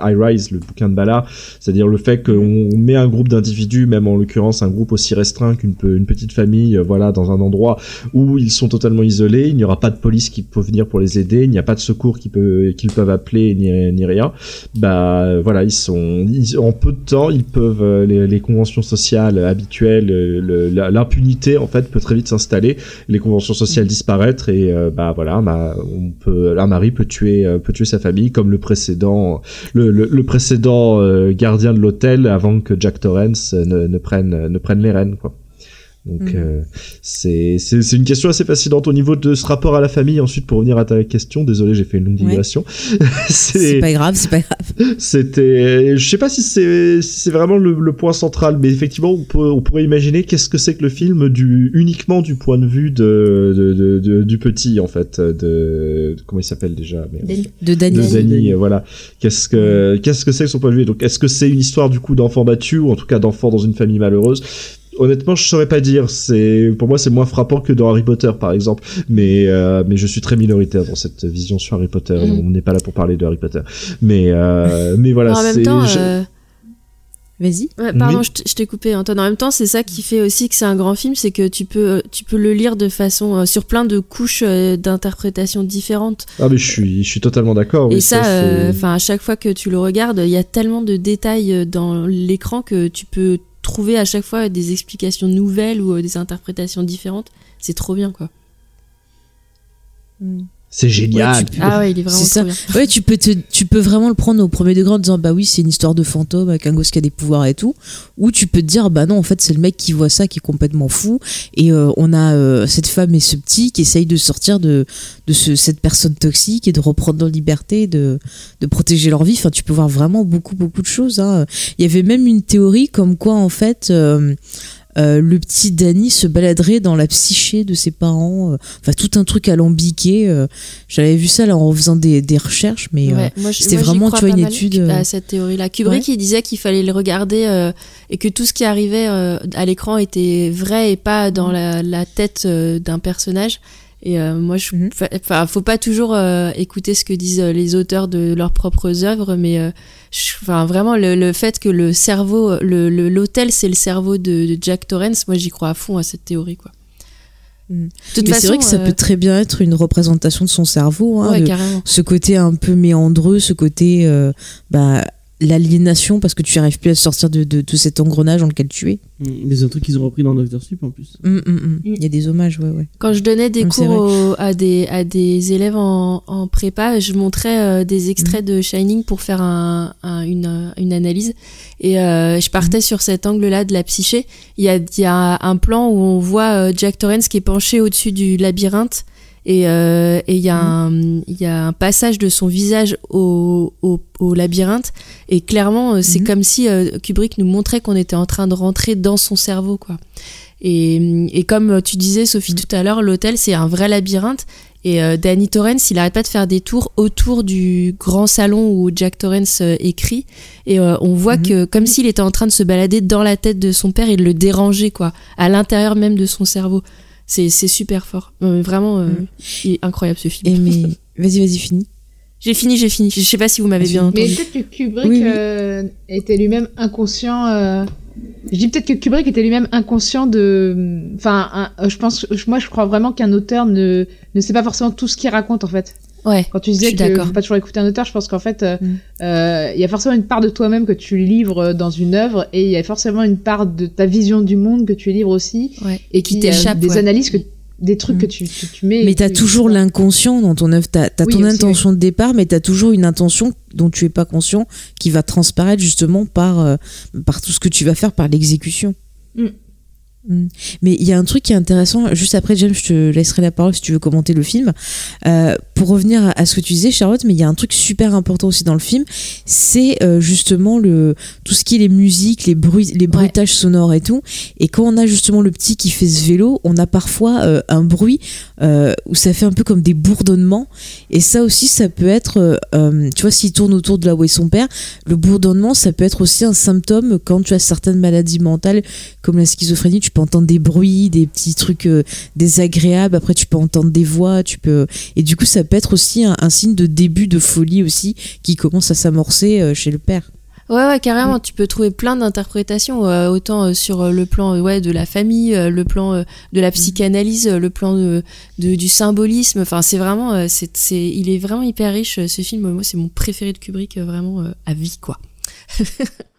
I Rise, le bouquin de Ballard, c'est-à-dire le fait qu'on met un groupe d'individus, même en l'occurrence un groupe aussi restreint qu'une pe- une petite famille, euh, voilà, dans un endroit où ils sont totalement isolés, il n'y aura pas de police qui peut venir pour les aider, il n'y a pas de secours qu'ils peuvent appeler ni, rien. Bah voilà, ils sont en peu de temps, ils peuvent euh, les, conventions sociales habituelles, euh, l'impunité en fait peut très vite s'installer, les conventions sociales disparaître et euh, bah voilà, bah, on peut un mari peut tuer euh, peut tuer sa famille comme le précédent le, précédent euh, gardien de l'hôtel avant que Jack Torrance ne, ne prenne ne prenne les rênes quoi. Donc Mhm. euh, c'est c'est c'est une question assez fascinante au niveau de ce rapport à la famille. Ensuite, pour revenir à ta question, désolé, j'ai fait une longue Ouais. digression. *laughs* C'est pas grave, c'est pas grave. C'était, je sais pas si c'est si c'est vraiment le, le point central, mais effectivement, on, peut- on pourrait imaginer qu'est-ce que c'est que le film du uniquement du point de vue de, de, de- de- du petit en fait, de, de- comment il s'appelle déjà mais- Danny. De de Daniel. Danny, euh, voilà. Qu'est-ce que qu'est-ce que c'est que son point de vue? Donc, est-ce que c'est une histoire du coup d'enfant battu ou en tout cas d'enfant dans une famille malheureuse? Honnêtement, je saurais pas dire. C'est pour moi, c'est moins frappant que dans Harry Potter, par exemple. Mais euh, mais je suis très minoritaire dans cette vision sur Harry Potter. Mhm. on n'est pas là pour parler de Harry Potter. Mais euh, *laughs* mais voilà. en même temps, je- euh, Vas-y. ouais, pardon, Oui. je t'ai coupé, Antoine. En même temps, c'est ça qui fait aussi que c'est un grand film, c'est que tu peux, tu peux le lire de façon euh, sur plein de couches euh, d'interprétation différentes. Ah mais je suis je suis totalement d'accord. Et oui, ça, euh, enfin, à chaque fois que tu le regardes, il y a tellement de détails dans l'écran que tu peux trouver à chaque fois des explications nouvelles ou euh, des interprétations différentes. C'est trop bien, quoi. C'est génial. Ouais, tu peux- Ah ouais, il est vraiment bien. Ouais, tu peux te, tu peux vraiment le prendre au premier degré en disant bah oui c'est une histoire de fantôme avec un gosse qui a des pouvoirs et tout, ou tu peux te dire bah non en fait c'est le mec qui voit ça qui est complètement fou et euh, on a euh, cette femme et ce petit qui essayent de sortir de de ce, cette personne toxique et de reprendre leur liberté, de de protéger leur vie. Enfin tu peux voir vraiment beaucoup beaucoup de choses. Hein. Il y avait même une théorie comme quoi en fait euh, euh, le petit Danny se baladerait dans la psyché de ses parents, euh, enfin tout un truc alambiqué. euh, J'avais vu ça là en faisant des, des recherches, mais euh, Ouais, c'était vraiment, tu vois, une étude, à cette théorie-là. Kubrick, il disait qu'il fallait le regarder euh, et que tout ce qui arrivait euh, à l'écran était vrai et pas dans Mm. la, la tête euh, d'un personnage. Et euh, moi, je, Mhm. enfin, faut pas toujours euh, écouter ce que disent euh, les auteurs de leurs propres œuvres, mais euh, je- enfin, vraiment le, le fait que le cerveau, le l'hôtel, c'est le cerveau de, de Jack Torrance. Moi, j'y crois à fond à cette théorie, quoi. Mhm. Mais c'est vrai que ça peut très bien être une représentation de son cerveau. Hein, ouais, de- carrément. ce côté un peu méandreux, ce côté bah, l'aliénation parce que tu arrives plus à sortir de, de, de cet engrenage dans lequel tu es. Mm, Des trucs qu'ils ont repris dans Doctor Sleep en plus. Hum, hum. Il y a des hommages, ouais, ouais. Quand je donnais des cours au- à, des, à des élèves en, en prépa, je montrais euh, des extraits de Shining pour faire un, un- une, une analyse. Et euh, je partais sur cet angle-là de la psyché. Il y a, y a un plan où on voit euh, Jack Torrance qui est penché au-dessus du labyrinthe. Et euh, et il y, a un- il y a un passage de son visage au, au, au labyrinthe. Et clairement, euh, c'est Mhm. comme si euh, Kubrick nous montrait qu'on était en train de rentrer dans son cerveau, quoi. Et, et comme tu disais, Sophie, tout à l'heure, l'hôtel, c'est un vrai labyrinthe. Et euh, Danny Torrance, il arrête pas de faire des tours autour du grand salon où Jack Torrance euh, écrit. Et euh, on voit Mhm. que, comme s'il était en train de se balader dans la tête de son père et de le déranger, quoi, à l'intérieur même de son cerveau. C'est c'est super fort. Vraiment, euh, il est incroyable ce film. Et mais *laughs* vas-y, vas-y, finis. J'ai fini, j'ai fini. Je sais pas si vous m'avez bien Mais entendu. peut-être que Kubrick Oui, oui. euh, était lui-même inconscient. euh, Je dis peut-être que Kubrick était lui-même inconscient de. Enfin, un- je pense, moi, je crois vraiment qu'un auteur ne ne sait pas forcément tout ce qu'il raconte en fait. Ouais. Quand tu disais que d'accord. faut pas toujours écouter un auteur, je pense qu'en fait, euh, Mm. euh, il y a forcément une part de toi-même que tu livres dans une œuvre, et il y a forcément une part de ta vision du monde que tu livres aussi, Ouais. Et qui qui, euh, t'échappe. des ouais. analyses que, des trucs Mm. que tu, tu, tu mets. Mais t'as tu- toujours l'inconscient dans ton œuvre. T'as as Oui, ton aussi, intention de départ, mais t'as toujours une intention dont tu es pas conscient qui va transparaître justement par, euh, par tout ce que tu vas faire, par l'exécution. Mm. Mais il y a un truc qui est intéressant, juste après James, je te laisserai la parole si tu veux commenter le film. Euh, pour revenir à, ce que tu disais, Charlotte, mais il y a un truc super important aussi dans le film, c'est euh, justement le tout ce qui est les musiques, les bruits, les bruitages sonores et tout. Et quand on a justement le petit qui fait ce vélo, on a parfois euh, un bruit où ça fait un peu comme des bourdonnements. Et ça aussi, ça peut être, tu vois, s'il tourne autour de là où est son père, le bourdonnement, ça peut être aussi un symptôme quand tu as certaines maladies mentales comme la schizophrénie, tu peux entendre des bruits, des petits trucs euh, désagréables. Après, tu peux entendre des voix, tu peux. Et du coup, ça peut être aussi un, un signe de début de folie aussi qui commence à s'amorcer euh, chez le père. Ouais, ouais, carrément. Tu peux trouver plein d'interprétations, euh, autant euh, sur le plan euh, ouais, de la famille, euh, le plan de la psychanalyse, le plan de, de- du symbolisme. Enfin, c'est vraiment, c'est, c'est, il est vraiment hyper riche ce film. Moi, c'est mon préféré de Kubrick, vraiment à vie, quoi. *laughs*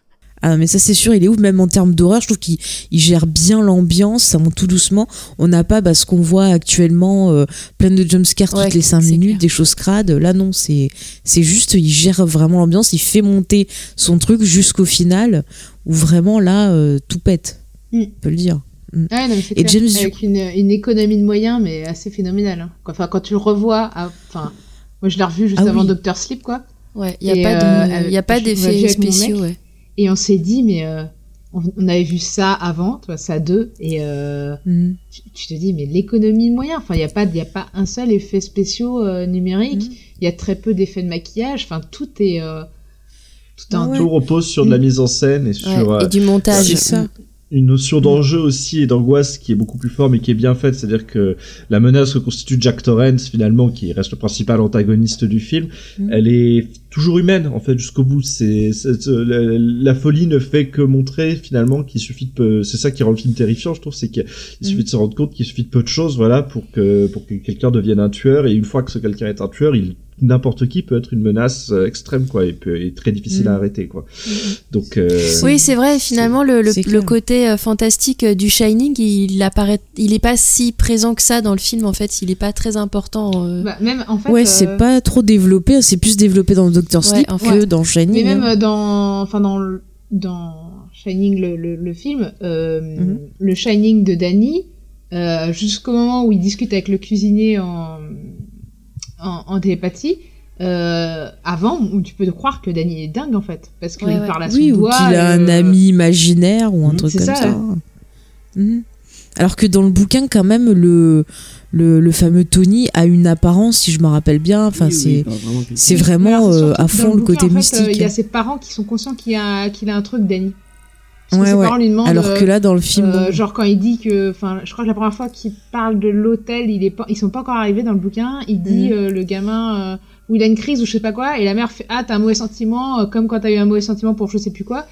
Ah mais ça c'est sûr, il est ouf même en termes d'horreur, je trouve qu'il il gère bien l'ambiance, ça monte tout doucement. On n'a pas bah, ce qu'on voit actuellement euh, plein de jumpscares Ouais, toutes les 5 c'est minutes, clair. des choses crades. Là non, c'est c'est juste il gère vraiment l'ambiance, il fait monter son truc jusqu'au final où vraiment là euh, tout pète. Mm. On peut le dire. Ouais, non, mais c'est Et clair. James avec une, une économie de moyens, mais assez phénoménale. hein. Enfin, quand tu le revois, à- enfin, moi je l'ai revu juste Ah avant oui. Doctor Sleep, quoi. Ouais, il n'y a, euh, a pas d'effets spéciaux, ouais. Et on s'est dit, mais euh, on, on avait vu ça avant, tu vois, ça deux, et euh, Mhm. tu, tu te dis, mais l'économie de moyens, enfin, il n'y a, pas- y a pas un seul effet spéciaux euh, numérique, Mhm. il y a très peu d'effets de maquillage, enfin, tout est. euh, tout un Ouais. Tout repose sur de la mise en scène et sur Ouais, et du montage. C'est ça. Une notion d'enjeu aussi et d'angoisse qui est beaucoup plus forte mais qui est bien faite. C'est-à-dire que la menace que constitue Jack Torrance finalement, qui reste le principal antagoniste du film, Mhm. elle est toujours humaine en fait jusqu'au bout. C'est c'est- la, la folie ne fait que montrer finalement qu'il suffit de peu. C'est ça qui rend le film terrifiant, je trouve, c'est qu'il suffit de se rendre compte qu'il suffit de peu de choses, voilà, pour que pour que quelqu'un devienne un tueur. Et une fois que ce quelqu'un est un tueur, il n'importe qui peut être une menace euh, extrême quoi et, peut, et très difficile à Mhm. arrêter quoi. Donc euh, Oui, c'est vrai. Finalement, le, le, le côté euh, fantastique du Shining, il apparaît, il est pas si présent que ça dans le film. En fait, il est pas très important. euh. Bah, même, en fait, Ouais, euh, c'est pas trop développé, c'est plus développé dans Doctor Ouais, Sleep en que dans Shining. Mais même dans, enfin dans, le- dans Shining le, le, le film, euh, Mhm. le Shining de Danny, euh, jusqu'au moment où il discute avec le cuisinier en, en, en télépathie. Euh, avant, où tu peux croire que Danny est dingue en fait, parce qu'il Ouais, ouais. parle à son Oui, ou qu'il a un euh, ami imaginaire ou un Mhm, truc comme ça, ça. Mhm. Alors que dans le bouquin, quand même, le, le, le fameux Tony a une apparence, si je me rappelle bien. Enfin, c'est c'est vraiment alors, c'est euh, à fond le bouquin, côté en fait, euh, mystique. il y a ses parents qui sont conscients qu'il a, qu'il a un truc Danny. Parce que Ouais, ses ouais. parents lui demandent. Alors que là, dans le film, Euh, genre quand il dit que, enfin, je crois que la première fois qu'il parle de l'hôtel, il est pas, ils sont pas encore arrivés dans le bouquin. Il dit Mhm. euh, le gamin euh, où il a une crise ou je sais pas quoi, et la mère fait ah t'as un mauvais sentiment, euh, comme quand t'as eu un mauvais sentiment pour je sais plus quoi.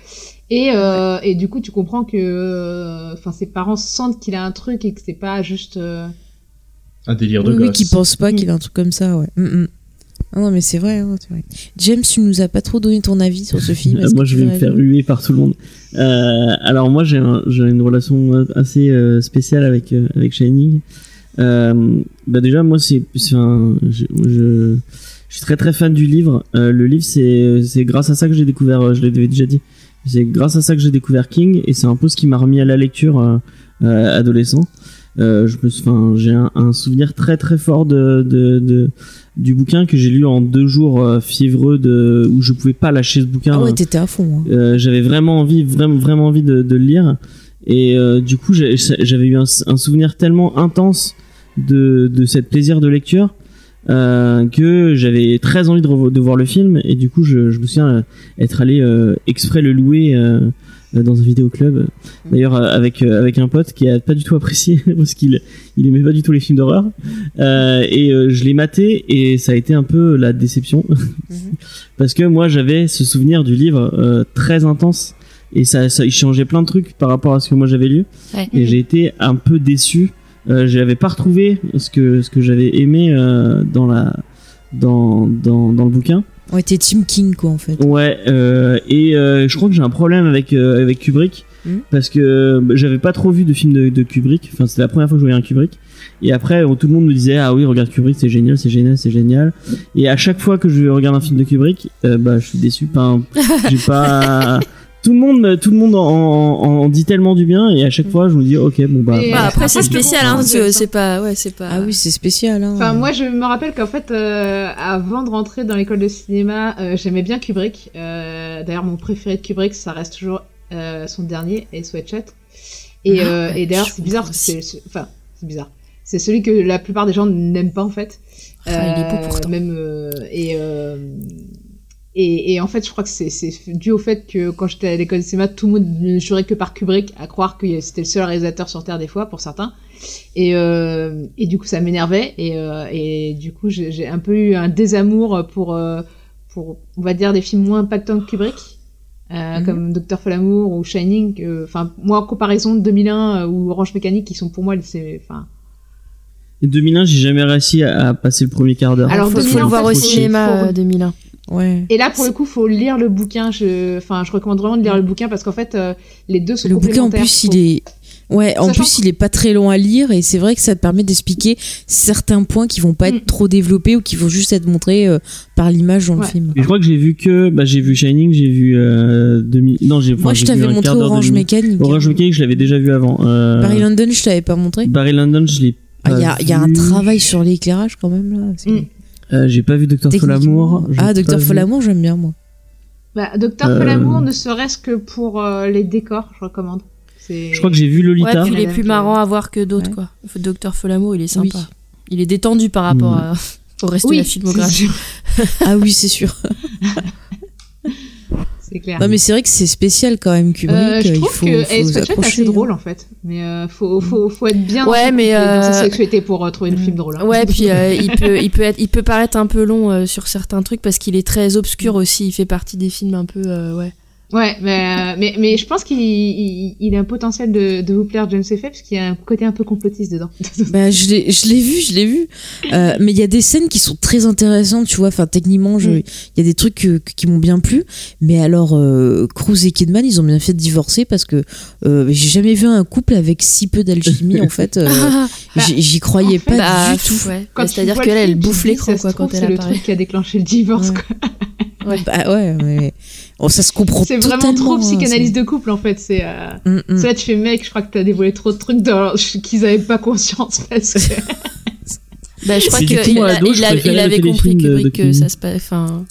Et euh, et du coup tu comprends que, euh, enfin ses parents sentent qu'il a un truc et que c'est pas juste. euh, un délire de oui, oui, gosse. qui pense pas Mm. qu'il a un truc comme ça, ouais. Mm, mm. Ah non, mais c'est vrai, hein, c'est vrai. James, tu nous as pas trop donné ton avis sur ce film. *laughs* Moi, je vais me faire huer par tout le monde. Euh, alors moi, j'ai un- j'ai une relation assez euh, spéciale avec euh, avec Shining. Euh, bah déjà, moi, c'est un, je, je, je suis très très fan du livre. Le livre, c'est grâce à ça que j'ai découvert. Je l'avais déjà dit. C'est grâce à ça que j'ai découvert King et c'est un peu ce qui m'a remis à la lecture adolescent. Euh, je me, enfin, j'ai un, un souvenir très très fort de, de, de du bouquin que j'ai lu en deux jours euh, fiévreux de où je pouvais pas lâcher ce bouquin. Ah ouais, t'étais à fond. hein. Euh, j'avais vraiment envie, vraiment, vraiment envie de, de le lire. Et euh, du coup, j'avais eu un, un souvenir tellement intense de, de cette plaisir de lecture euh, que j'avais très envie de, de voir le film. Et du coup, je, je me souviens euh, être allé euh, exprès le louer dans un vidéoclub. D'ailleurs, euh, avec euh, avec un pote qui a pas du tout apprécié *laughs* parce qu'il il aimait pas du tout les films d'horreur. Euh, et euh, je l'ai maté et ça a été un peu la déception *laughs* parce que moi j'avais ce souvenir du livre euh, très intense et ça, ça il changeait plein de trucs par rapport à ce que moi j'avais lu Ouais. et j'ai été un peu déçu euh, j'avais pas retrouvé ce que ce que j'avais aimé euh, dans la dans, dans dans le bouquin Ouais, t'es Team King, quoi, en fait. ouais euh, et euh, je crois que j'ai un problème avec euh, avec Kubrick Mhm. parce que bah, j'avais pas trop vu de films de, de Kubrick enfin c'était la première fois que je voyais un Kubrick et après tout le monde me disait ah oui regarde Kubrick c'est génial c'est génial c'est génial et à chaque fois que je regarde un film de Kubrick euh, bah je suis déçu pas j'ai pas *laughs* tout le monde, tout le monde en, en, en dit tellement du bien et à chaque fois je me dis ok bon bah. Bah, euh, après, c'est spécial, hein, c'est pas, ouais, c'est pas. Ah oui, c'est spécial. Hein. Enfin, moi, je me rappelle qu'en fait, euh, avant de rentrer dans l'école de cinéma, euh, j'aimais bien Kubrick. Euh, D'ailleurs, mon préféré de Kubrick, ça reste toujours euh, son dernier, et Sweatshot. Et, Ah, euh, et d'ailleurs, c'est bizarre, comprends parce que c'est, enfin, c'est bizarre. C'est celui que la plupart des gens n'aiment pas en fait. Ah, il est beau pourtant. Même euh, et, euh, et et en fait, je crois que c'est c'est dû au fait que quand j'étais à l'école de cinéma, tout le monde ne jurait que par Kubrick, à croire que c'était le seul réalisateur sur Terre des fois pour certains. Et, euh, et du coup, ça m'énervait. Et, euh, et du coup, j'ai j'ai un peu eu un désamour pour, euh, pour, on va dire, des films moins impactants que Kubrick. Euh, Mhm. comme Docteur Folamour ou Shining, que- enfin moi en comparaison de 2001 euh, ou Orange Mécanique qui sont pour moi c'est enfin Et 2001 j'ai jamais réussi à, à passer le premier quart d'heure. Alors, faut, faut 2001, le en voir au faut- cinéma faut- euh, 2001. Ouais. et là pour le coup faut lire le bouquin je enfin je recommande vraiment de lire le bouquin parce qu'en fait euh, les deux sont Le bouquin en complémentaires. plus, il est. Ouais, en Sachant plus, il est pas très long à lire et c'est vrai que ça te permet d'expliquer certains points qui vont pas Mm. être trop développés ou qui vont juste être montrés euh, par l'image dans le film. Et je crois que j'ai vu que bah j'ai vu Shining, j'ai vu euh, 2000 non j'ai Moi, je t'avais montré Orange Mini- Mécanique. Orange Mécanique, je l'avais déjà vu avant. Euh, Barry London, je t'avais pas montré. Barry London, je l'ai Ah, pas Il y a, il y a un travail sur l'éclairage quand même là. Euh, j'ai pas vu Docteur. Folamour. Ah, Docteur vu- Folamour, j'aime bien moi. Bah, Docteur Euh, Folamour, ne serait-ce que pour euh, les décors, je recommande. Je crois que j'ai vu Ouais, Lolita. puis il est Ouais, plus ouais. marrant à voir que d'autres, Ouais. quoi. Docteur Folamour, il est sympa. Oui. Il est détendu par rapport Mm. à- *laughs* au reste Oui, de la filmographie. Ah oui, c'est sûr. *laughs* C'est clair. Non, mais c'est vrai que c'est spécial quand même, Kubrick. Euh, je il trouve faut, que faut Ace Watchet est s'accrocher, assez hein. drôle en fait, mais euh, faut, faut, faut être bien Ouais, mais, et dans sa euh, sexualité pour euh, trouver le film drôle. hein. Ouais, puis euh, *laughs* il peut, il peut être, il peut paraître un peu long euh, sur certains trucs parce qu'il est très obscur aussi. Il fait partie des films un peu, euh, ouais. Ouais, mais, euh, mais, mais je pense qu'il il, il a un potentiel de, de vous plaire, James F. parce qu'il y a un côté un peu complotiste dedans. *laughs* Bah, je l'ai, je l'ai vu, je l'ai vu. Euh, mais il y a des scènes qui sont très intéressantes, tu vois. Enfin, techniquement, je- il Mm. y a des trucs que- qui m'ont bien plu. Mais alors, euh, Cruz et Kidman, ils ont bien fait de divorcer parce que euh, j'ai jamais vu un couple avec si peu d'alchimie. en fait, euh, *laughs* j'y, j'y croyais en fait, pas Bah, du tout. ouais. Bah, C'est-à-dire qu'elle, le elle bouffe l'écran, quoi, quand elle C'est le truc qui a déclenché le divorce, Ouais. quoi. *laughs* Bah ouais, mais oh, ça se comprend C'est vraiment trop hein, psychanalyse de couple, en fait. C'est, euh... Mm, mm. là, tu fais, mec, je crois que t'as dévoilé trop de trucs dans... *laughs* qu'ils avaient pas conscience, parce que... *laughs* Bah, je crois qu'il il, avait compris de- de que ça Kubrick. se passe. Enfin,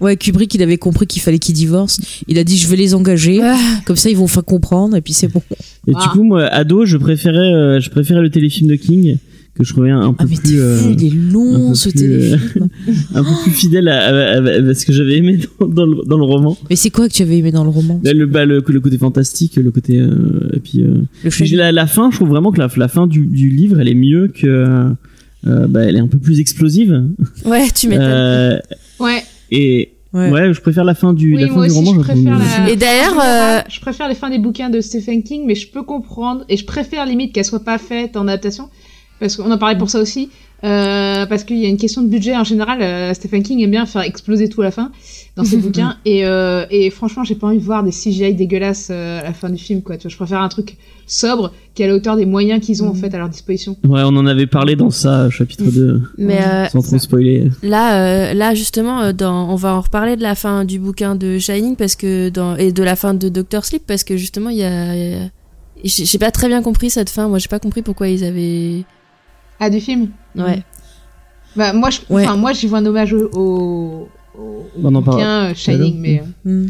Ouais, Kubrick, il avait compris qu'il fallait qu'ils divorcent. Il a dit, je vais les engager. Comme ça, ils vont faire comprendre et puis c'est bon. Et Ah. du coup, moi, ado, je préférais, euh, je préférais le téléfilm de King que je trouvais un, un Ah, peu mais plus, euh, fou, il est un long, peu ce plus, euh, téléfilm. *laughs* un peu plus fidèle à, à- à- à ce que j'avais aimé dans, dans le, dans le roman. Mais c'est quoi que tu avais aimé dans le roman? Là, le, bah, le, le côté fantastique, le côté, euh, et puis, euh, Le puis chef- la, la fin, je trouve vraiment que la, la fin du, du livre, elle est mieux que, euh, bah, elle est un peu plus explosive. ouais, tu m'étonnes. Euh, Ouais. et Ouais. ouais. je préfère la fin du, Oui, la fin moi du aussi, roman. je la préfère. Et d'ailleurs, euh, je préfère les fins des bouquins de Stephen King, mais je peux comprendre et je préfère limite qu'elles soient pas faites en adaptation, parce qu'on en parlait pour ça aussi, euh, parce qu'il y a une question de budget en général. euh, Stephen King aime bien faire exploser tout à la fin dans ses *laughs* bouquins, et, euh, et franchement, j'ai pas envie de voir des CGI dégueulasses euh, à la fin du film, quoi. Tu vois, je préfère un truc sobre qui est à la hauteur des moyens qu'ils ont en Mhm. fait à leur disposition. Ouais, on en avait parlé dans ça, chapitre 2, mais euh, sans trop spoiler. Là, euh, là justement, dans, on va en reparler de la fin du bouquin de Shining parce que dans, et de la fin de Doctor Sleep parce que justement, il y a, y j'ai pas très bien compris cette fin. Moi, j'ai pas compris pourquoi ils avaient. Ah, du film. Ouais. Bah moi, je, Ouais. enfin moi, j'y vois un hommage au, au, au On en parle. bouquin euh, Shining, mais. euh, Mm.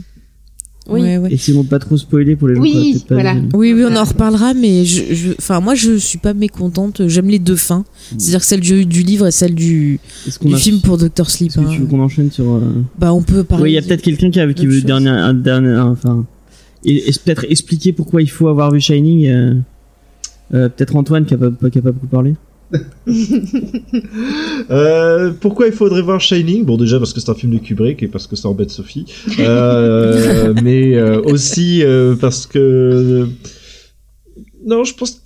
Oui. Ouais, ouais. Essayons de pas trop spoiler pour les gens Oui, qui pas voilà. vu. Oui, oui, on en reparlera, mais je, enfin, moi, je suis pas mécontente. J'aime les deux fins, c'est-à-dire celle du, du livre et celle du, a... film pour Doctor Sleep. Que hein. tu veux qu'on enchaîne sur... euh, Bah, on peut parler. Oui, il y a peut-être quelqu'un qui, a- qui veut dernier, un dernier, enfin, et, et peut-être expliquer pourquoi il faut avoir vu Shining. euh, euh, peut-être Antoine qui a pas, pas- qui a pas beaucoup parlé. *laughs* Euh, pourquoi il faudrait voir Shining? Bon, déjà parce que c'est un film de Kubrick et parce que ça embête Sophie, euh, *laughs* mais euh, aussi euh, parce que non, je pense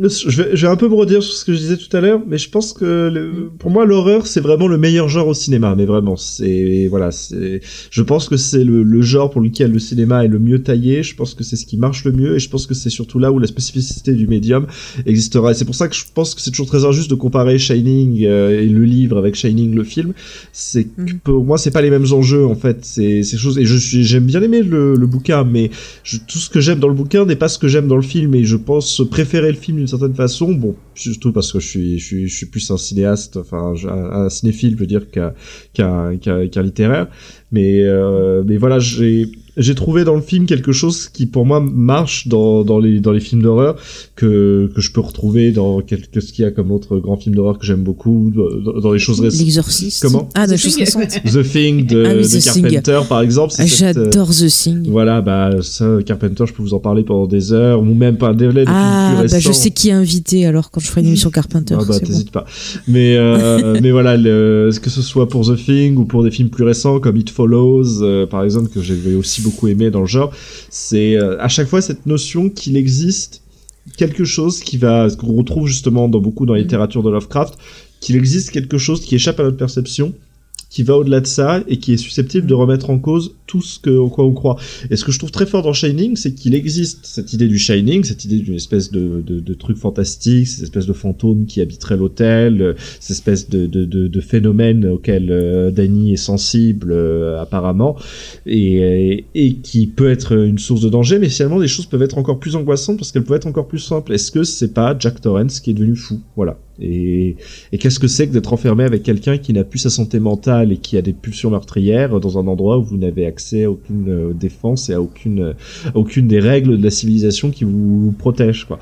je vais, je vais un peu me redire sur ce que je disais tout à l'heure, mais je pense que le- pour moi l'horreur c'est vraiment le meilleur genre au cinéma, mais vraiment c'est voilà c'est je pense que c'est le, le genre pour lequel le cinéma est le mieux taillé. Je pense que c'est ce qui marche le mieux et je pense que c'est surtout là où la spécificité du médium existera. Et c'est pour ça que je pense que c'est toujours très injuste de comparer Shining euh, et le livre avec Shining le film. C'est Mhm. pour moi c'est pas les mêmes enjeux en fait. C'est ces choses et je suis j'aime bien aimer le, le bouquin, mais je- tout ce que j'aime dans le bouquin n'est pas ce que j'aime dans le film et je pense préférer le film d'une certaine façon. Bon, surtout parce que je suis je suis je suis plus un cinéaste, enfin un, cinéphile, je veux dire qu'un qu'un qu'un littéraire. Mais euh, mais voilà, j'ai j'ai trouvé dans le film quelque chose qui pour moi marche dans dans les dans les films d'horreur que que je peux retrouver dans quelque ce qu'il y a comme autre grand film d'horreur que j'aime beaucoup dans, dans les choses récentes. L'exorciste. Comment? Ah, des The choses récentes. The Thing de, Ah oui, de The Thing. Carpenter par exemple. Ah, euh, J'adore The Thing. voilà, bah ça, Carpenter, je peux vous en parler pendant des heures, ou même pas des des films Ah, plus bah je sais qui est invité alors quand je ferai une émission Carpenter. Ah bah bon. t'hésites pas. Mais euh, *laughs* mais voilà, le, que ce soit pour The Thing ou pour des films plus récents comme It Follows, euh, par exemple, que j'ai aussi beaucoup aimé dans le genre, c'est euh, à chaque fois cette notion qu'il existe quelque chose qui va qu'on retrouve justement dans beaucoup dans la littérature de Lovecraft, qu'il existe quelque chose qui échappe à notre perception qui va au-delà de ça et qui est susceptible de remettre en cause tout ce que, quoi on croit. Et ce que je trouve très fort dans Shining, c'est qu'il existe cette idée du Shining, cette idée d'une espèce de, de, de truc fantastique, cette espèce de fantôme qui habiterait l'hôtel, euh, cette espèce de, de, de, phénomène auquel euh, Danny est sensible euh, apparemment, et, et qui peut être une source de danger, mais finalement les choses peuvent être encore plus angoissantes parce qu'elles peuvent être encore plus simples. Est-ce que c'est pas Jack Torrance qui est devenu fou? Voilà. Et, et qu'est-ce que c'est que d'être enfermé avec quelqu'un qui n'a plus sa santé mentale et qui a des pulsions meurtrières dans un endroit où vous n'avez accès à aucune euh, défense et à aucune, euh, aucune des règles de la civilisation qui vous protège, quoi.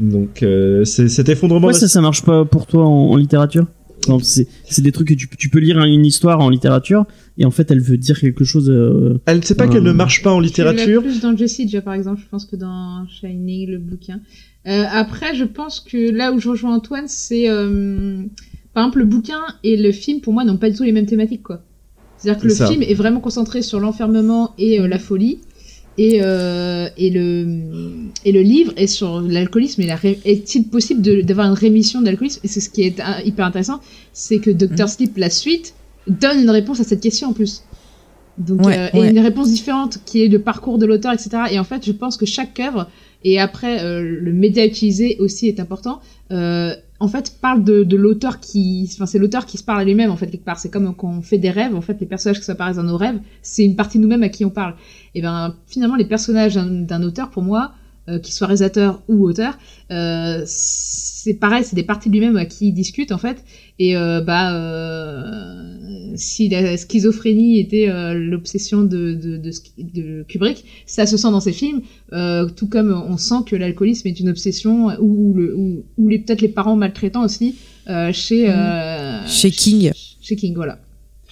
Donc, euh, c'est cet effondrement. Pourquoi de ça, ça marche pas pour toi en, en littérature? C'est des trucs que tu, tu peux lire une histoire en littérature et en fait elle veut dire quelque chose. euh, Elle sait pas qu'elle ne marche pas en Je littérature? l'ai plus dans Jessie déjà par exemple, je pense que dans Shining le bouquin. Euh, après, je pense que là où je rejoins Antoine, c'est euh, par exemple le bouquin et le film pour moi n'ont pas du tout les mêmes thématiques quoi. C'est-à-dire que le ça. film est vraiment concentré sur l'enfermement et euh, la folie. Et, euh, et, le, et le livre est sur l'alcoolisme et la est-il possible d'avoir une rémission de l'alcoolisme? Et c'est ce qui est euh, hyper intéressant, c'est que Dr. Sleep, la suite, donne une réponse à cette question en plus. Donc, Ouais, euh, ouais. Et une réponse différente qui est le parcours de l'auteur, etc. Et en fait, je pense que chaque œuvre, et après euh, le média utilisé aussi est important, euh, en fait parle de, de l'auteur qui... Enfin, c'est l'auteur qui se parle à lui-même, en fait, quelque part. C'est comme quand on fait des rêves, en fait, les personnages qui apparaissent dans nos rêves, c'est une partie de nous-mêmes à qui on parle. Et ben finalement, les personnages d'un auteur, pour moi, euh, qu'il soit réalisateur ou auteur, euh, c'est pareil, c'est des parties de lui-même à qui il discute en fait. Et euh, bah, euh, si la schizophrénie était euh, l'obsession de, de, de, de Kubrick, ça se sent dans ses films, euh, tout comme on sent que l'alcoolisme est une obsession, ou, le, ou, ou les peut-être les parents maltraitants aussi euh, chez euh, Chez King. Chez King, voilà.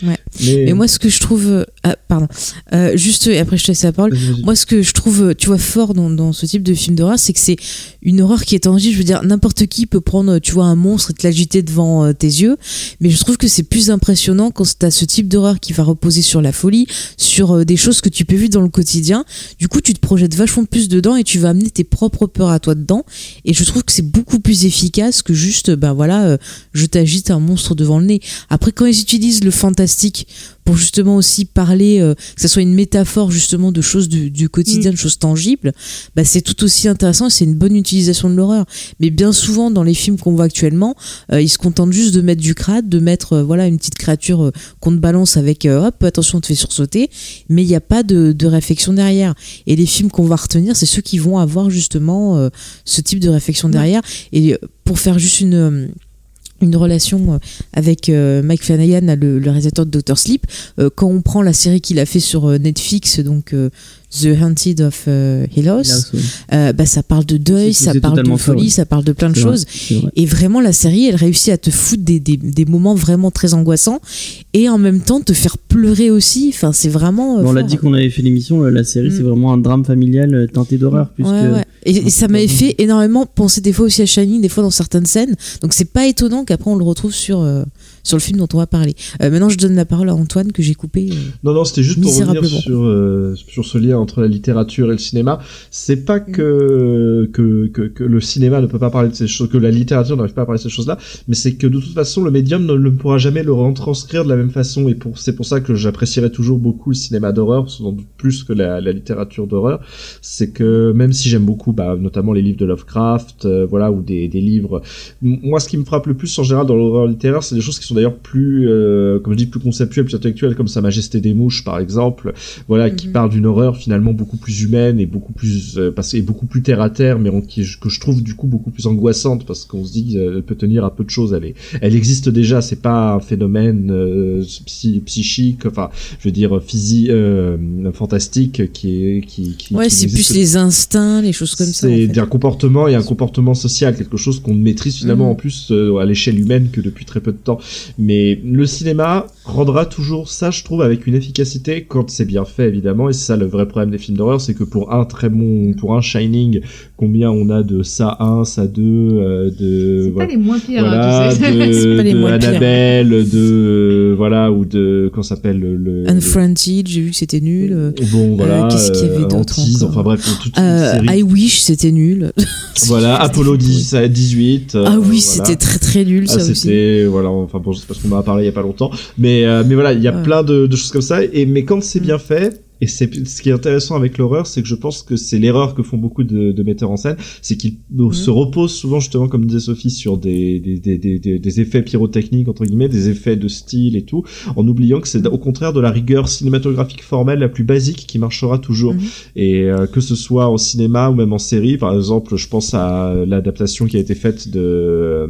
Mais... Et moi, ce que je trouve, ah, pardon, euh, juste et après je te laisse la parole. Moi, ce que je trouve, tu vois, fort dans, dans ce type de film d'horreur, c'est que c'est une horreur qui est tangible. Je veux dire, n'importe qui peut prendre, tu vois, un monstre et te l'agiter devant euh, tes yeux. Mais je trouve que c'est plus impressionnant quand t'as ce type d'horreur qui va reposer sur la folie, sur euh, des choses que tu peux vivre dans le quotidien. Du coup, tu te projettes vachement plus dedans et tu vas amener tes propres peurs à toi dedans. Et je trouve que c'est beaucoup plus efficace que juste, ben voilà, je t'agite un monstre devant le nez. Après, quand ils utilisent le fantastique pour justement aussi parler, euh, que ce soit une métaphore justement de choses du, du quotidien, de choses tangibles, bah, c'est tout aussi intéressant et c'est une bonne utilisation de l'horreur. Mais bien souvent dans les films qu'on voit actuellement, euh, ils se contentent juste de mettre du crade, de mettre euh, voilà une petite créature qu'on te balance avec hop attention on te fait sursauter, mais il n'y a pas de, de réflexion derrière. Et les films qu'on va retenir, c'est ceux qui vont avoir justement ce type de réflexion derrière. Et pour faire juste une une relation euh, avec euh, Mike Flanagan, le, réalisateur de Doctor Sleep. Euh, quand on prend la série qu'il a fait sur euh, Netflix, donc The Haunted of euh, euh, bah, ça parle de deuil, ça parle de folie, ouais. ça parle de plein de vrai, choses. vrai. Et vraiment, la série, elle réussit à te foutre des, des, des moments vraiment très angoissants et en même temps te faire pleurer aussi. Enfin, c'est vraiment. euh, on l'a dit qu'on avait fait l'émission, la série Mm. c'est vraiment un drame familial euh, teinté d'horreur. Ouais, ouais. Et, et ça m'avait fait énormément penser des fois aussi à Shining, des fois dans certaines scènes. Donc c'est pas étonnant qu'après on le retrouve sur, euh, sur le film dont on va parler. Euh, maintenant, je donne la parole à Antoine que j'ai coupé. euh, Non, non, c'était juste pour revenir sur, euh, sur ce lien entre la littérature et le cinéma. C'est pas que, que, que, que le cinéma ne peut pas parler de ces choses, que la littérature n'arrive pas à parler de ces choses-là, mais c'est que de toute façon, le médium ne, ne pourra jamais le retranscrire de la même façon. Et pour, c'est pour ça que j'apprécierais toujours beaucoup le cinéma d'horreur, sans doute plus que la, la littérature d'horreur. C'est que même si j'aime beaucoup, bah, notamment les livres de Lovecraft, euh, voilà, ou des, des livres. Moi, ce qui me frappe le plus en général dans l'horreur littéraire, c'est des choses qui sont d'ailleurs plus, euh, comme je dis, plus conceptuelles, plus intellectuelles, comme Sa Majesté des Mouches, par exemple, voilà, qui Mhm. parle d'une horreur finalement beaucoup plus humaine et beaucoup plus, euh, et beaucoup plus terre à terre, mais on- qui, que je trouve du coup beaucoup plus angoissante, parce qu'on se dit, euh, elle peut tenir à peu de choses. Elle est, elle existe déjà. C'est pas un phénomène euh, psy- psychique, enfin, je veux dire physique, euh, fantastique, qui est, qui, qui Ouais, c'est plus les instincts, les choses comme ça. en c'est fait. un comportement et un comportement social, quelque chose qu'on ne maîtrise finalement Mhm. en plus euh, à l'échelle humaine que depuis très peu de temps. Mais le cinéma rendra toujours ça, je trouve, avec une efficacité quand c'est bien fait, évidemment. Et c'est ça le vrai problème des films d'horreur, c'est que pour un très bon, pour un Shining, combien on a de ça 1, ça 2, euh, de C'est voilà, pas les moins pires, voilà, hein, tu sais. de, *laughs* C'est pas les de moins pires. Annabelle, de euh, voilà ou de comment s'appelle le, le Unfronted, j'ai vu que c'était nul. euh, bon voilà, qu'est-ce qu'il y avait euh, d'autre enfin bref, toute une euh, série. I Wish, c'était nul. Voilà, *laughs* Apollo 10, à 18. euh, Ah oui, voilà. c'était très très nul Ah, ça aussi. c'était voilà enfin bon c'est parce qu'on m'a parlé il y a pas longtemps mais euh, mais voilà il y a Ouais. plein de, de choses comme ça et mais quand c'est Mm. bien fait et c'est ce qui est intéressant avec l'horreur c'est que je pense que c'est l'erreur que font beaucoup de, de metteurs en scène c'est qu'ils se reposent souvent justement comme disait Sophie sur des des, des, des, des, effets pyrotechniques entre guillemets des effets de style et tout en oubliant que c'est au contraire de la rigueur cinématographique formelle la plus basique qui marchera toujours Mhm. et euh, que ce soit en cinéma ou même en série par exemple je pense à l'adaptation qui a été faite de euh,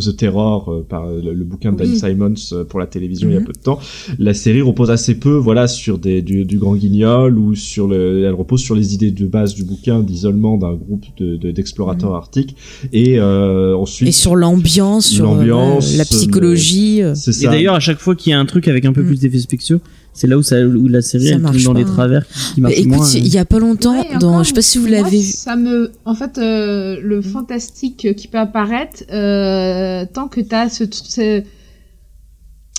The Terror euh, par le, le bouquin de Dan Oui. Simons euh, pour la télévision il y a Mhm. peu de temps la série repose assez peu voilà sur des du, du grand guignol ou sur le elle repose sur les idées de base du bouquin d'isolement d'un groupe de de- d'explorateurs arctiques et euh, ensuite Et sur l'ambiance, sur euh, L'ambiance, la psychologie. euh, c'est Et d'ailleurs, à chaque fois qu'il y a un truc avec un peu Mm. plus d'effets spéciaux, c'est là où, ça, où la série Ça elle tombe dans pas, les travers qui bah, marchent écoute, moins. il y a pas longtemps, Ouais, dans, encore, je sais pas si vous l'avez vu. Ça me, en fait, euh, le fantastique qui peut apparaître, euh, tant que t'as ce, ce,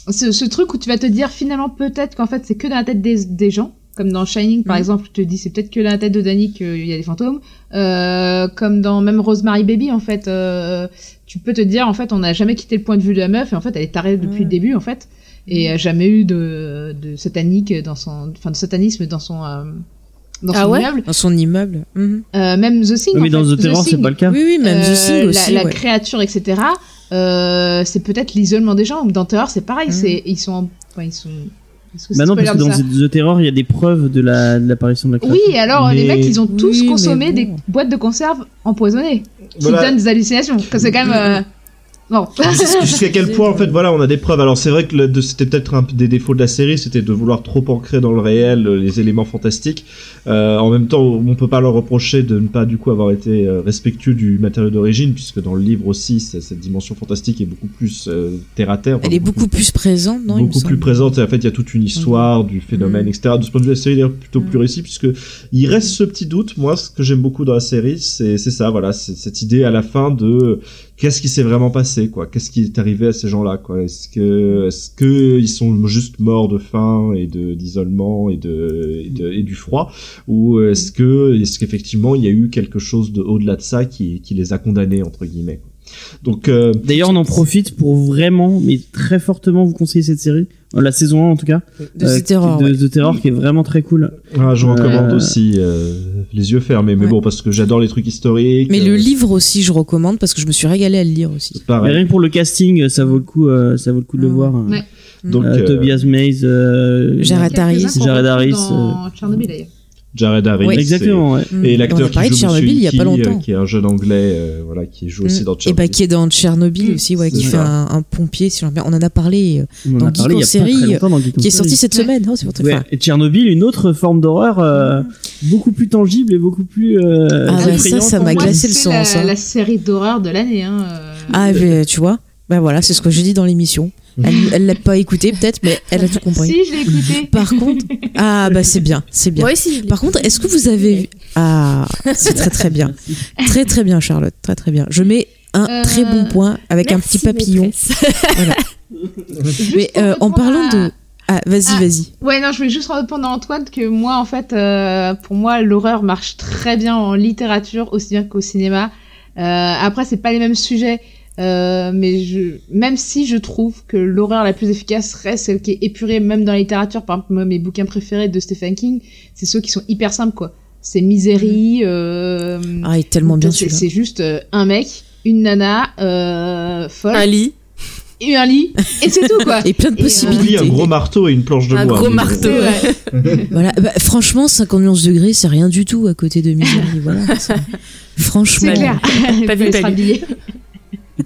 ce, ce truc où tu vas te dire finalement peut-être qu'en fait c'est que dans la tête des, des gens, comme dans Shining par Mhm. exemple, je te dis c'est peut-être que la tête de Danny qu'il y a des fantômes, euh, comme dans même Rosemary Baby en fait, euh, tu peux te dire en fait on n'a jamais quitté le point de vue de la meuf et en fait elle est tarée depuis Ouais. le début en fait et a jamais eu de, de satanique dans son, enfin de satanisme dans son euh, dans Ah son ouais immeuble. Dans son immeuble. Mhm. Euh, même The Thing. Mais en dans fait. The Terror, c'est Thing, pas le cas. Oui, oui, même euh, The Thing aussi. La, ouais. créature, etc. Euh, c'est peut-être l'isolement des gens. Ou dans Terror, c'est pareil. C'est ils sont, en- enfin, ils sont. Bah non, parce que spoiler dans The Terror, il y a des preuves de la- de l'apparition de la créature. Oui, alors les mecs, ils ont tous consommé bon. des boîtes de conserve empoisonnées qui Voilà. donnent des hallucinations. Que c'est quand même. euh, Bon. *laughs* Jusqu'à quel *laughs* point en fait voilà on a des preuves alors c'est vrai que c'était peut-être un des défauts de la série c'était de vouloir trop ancrer dans le réel euh, les éléments fantastiques Euh, en même temps on peut pas leur reprocher de ne pas du coup avoir été euh, respectueux du matériau d'origine puisque dans le livre aussi cette dimension fantastique est beaucoup plus euh, terre à terre enfin, Elle est beaucoup plus présente, non beaucoup plus présente et en fait il y a toute une histoire du phénomène Mhm. etc de ce point de vue la série est plutôt Mhm. plus réussie puisque il reste ce petit doute. Moi ce que j'aime beaucoup dans la série c'est c'est ça voilà c'est cette idée à la fin de qu'est-ce qui s'est vraiment passé quoi? Qu'est-ce qui est arrivé à ces gens-là quoi? Est-ce que est-ce que ils sont juste morts de faim et de d'isolement et de, et de- et du froid? Ou est-ce que est-ce qu'effectivement il y a eu quelque chose de au-delà de ça qui qui les a condamnés entre guillemets donc euh, D'ailleurs, on en profite pour vraiment, mais très fortement vous conseiller cette série. Euh, La saison 1 en tout cas. De Euh, The Terror, de ouais. Terror qui est vraiment très cool. Ah, je Euh, recommande aussi euh, les yeux fermés, mais Ouais. bon parce que j'adore les trucs historiques. Mais euh, le livre aussi, je recommande parce que je me suis régalée à le lire aussi. c'est Mais pareil. rien que pour le casting, ça vaut le coup, euh, ça vaut le coup de le Ouais. voir. Ouais. Donc Euh, euh, Tobias Mays, euh, Jared Harris. Jared Harris, Dans Tchernobyl d'ailleurs. Jared Harris, Oui. Exactement, ouais. Mm. Et On l'acteur a qui joue Monsieur Tchernobyl il y a pas longtemps. euh, qui est un jeune anglais, euh, voilà, qui joue aussi dans Et Tchernobyl. bah qui est dans Tchernobyl aussi, ouais, qui fait un, un pompier, si j'en bien. On en a parlé, On Dans Geek en série, dans Geek qui est sorti cette Ouais. semaine. Oh, c'est pour Ouais, et Tchernobyl, une autre forme d'horreur euh, beaucoup plus tangible et beaucoup plus euh, Ah ouais, effrayante ça, ça m'a glacé le sang, la, ça. la série d'horreur de l'année. Hein. Ah, tu vois. Bah voilà, c'est ce que j'ai dit dans l'émission. Elle, l'a pas écouté peut-être, mais elle a tout *laughs* compris. Si, je l'ai écouté. Par contre, ah bah c'est bien, c'est bien. Moi aussi. Par contre, est-ce que vous avez vu Ah, c'est très très bien, très très bien, Charlotte, très très bien. Je mets un Euh, très bon point avec un petit papillon. Mais euh, en parlant de. Ah, vas-y, Ah. vas-y. Ouais, non, je voulais juste répondre à Antoine que moi, en fait, euh, pour moi, l'horreur marche très bien en littérature aussi bien qu'au cinéma. Euh, après, c'est pas les mêmes sujets, euh, mais je, même si je trouve que l'horreur la plus efficace reste celle qui est épurée, même dans la littérature. Par exemple, moi, mes bouquins préférés de Stephen King, c'est ceux qui sont hyper simples, quoi. C'est Misery. Euh, Ah, il est tellement bien celui-là. c'est juste euh, un mec, une nana, euh, folle, Un lit, et un lit, et c'est tout, quoi. *laughs* Et plein de Et, euh, possibilités. Un gros marteau et une planche de un bois. gros mais bon. marteau. Vrai. *laughs* Voilà. Bah, franchement, 51 degrés, c'est rien du tout à côté de Misery. *laughs* voilà. Franchement. C'est clair. Pas vu, pas.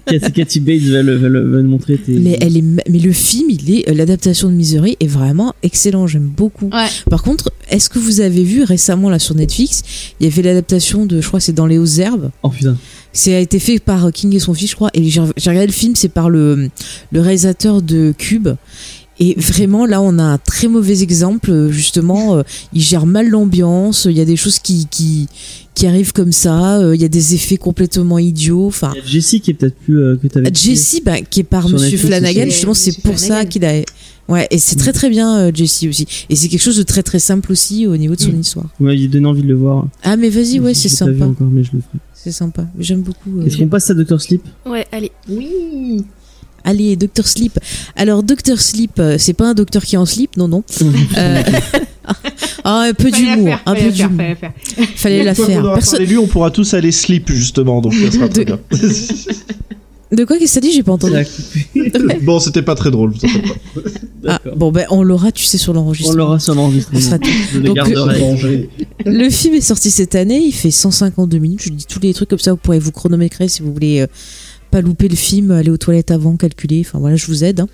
Cathy, Bates va, le, va, le- va montrer tes. Mais elle est, ma- mais le film, il est, euh, l'adaptation de Misery est vraiment excellent. J'aime beaucoup. Ouais. Par contre, est-ce que vous avez vu récemment là sur Netflix, il y avait l'adaptation de, je crois, c'est dans les hautes herbes. Oh putain. C'est a été fait par King et son fils, je crois. Et j'ai j'ai regardé le film, c'est par le, le réalisateur de Cube. Et vraiment, là, on a un très mauvais exemple. euh, Justement, euh, il gère mal l'ambiance. Il y a des choses qui, qui, qui arrivent comme ça. euh, Il y a des effets complètement idiots. Enfin, Il y a Jessie qui est peut-être plus euh, que t'avais. Jessie, bah, qui est par Monsieur Netflix Flanagan, justement, c'est pour ça qu'il a. Ouais, et c'est très très bien euh, Jessie aussi. Et c'est quelque chose de très très simple aussi au niveau de son Mm. histoire. Vous m'aviez donné envie de le voir. Ah mais vas-y, ouais, c'est Je l'ai pas vu sympa. encore, mais je le ferai. C'est sympa. J'aime beaucoup. euh, Est-ce qu'on passe à Doctor Sleep? Ouais, allez. Oui. Allez, Docteur Sleep. Alors, Docteur Sleep, euh, c'est pas un docteur qui est en slip, non, non. *laughs* Euh, *laughs* ah, un peu d'humour, un fallait peu la faire, d'humour. fallait la faire. Fallait la faire. aura Perso- parlé de lui, on pourra tous aller slip justement, donc ça sera *laughs* très bien. De quoi qu'est-ce que ça dit? J'ai pas entendu. Bon, c'était pas très drôle. Ah, bon, ben, on l'aura, tu sais, sur On l'enregistrement. l'aura sur l'enregistrement. On sera- Je le Donc, garderai. Le film est sorti cette année, il fait 152 minutes. Je dis tous les trucs comme ça, vous pourrez vous chronométrer si vous voulez euh, pas louper le film, aller aux toilettes avant, calculer. Enfin voilà, je vous aide. hein.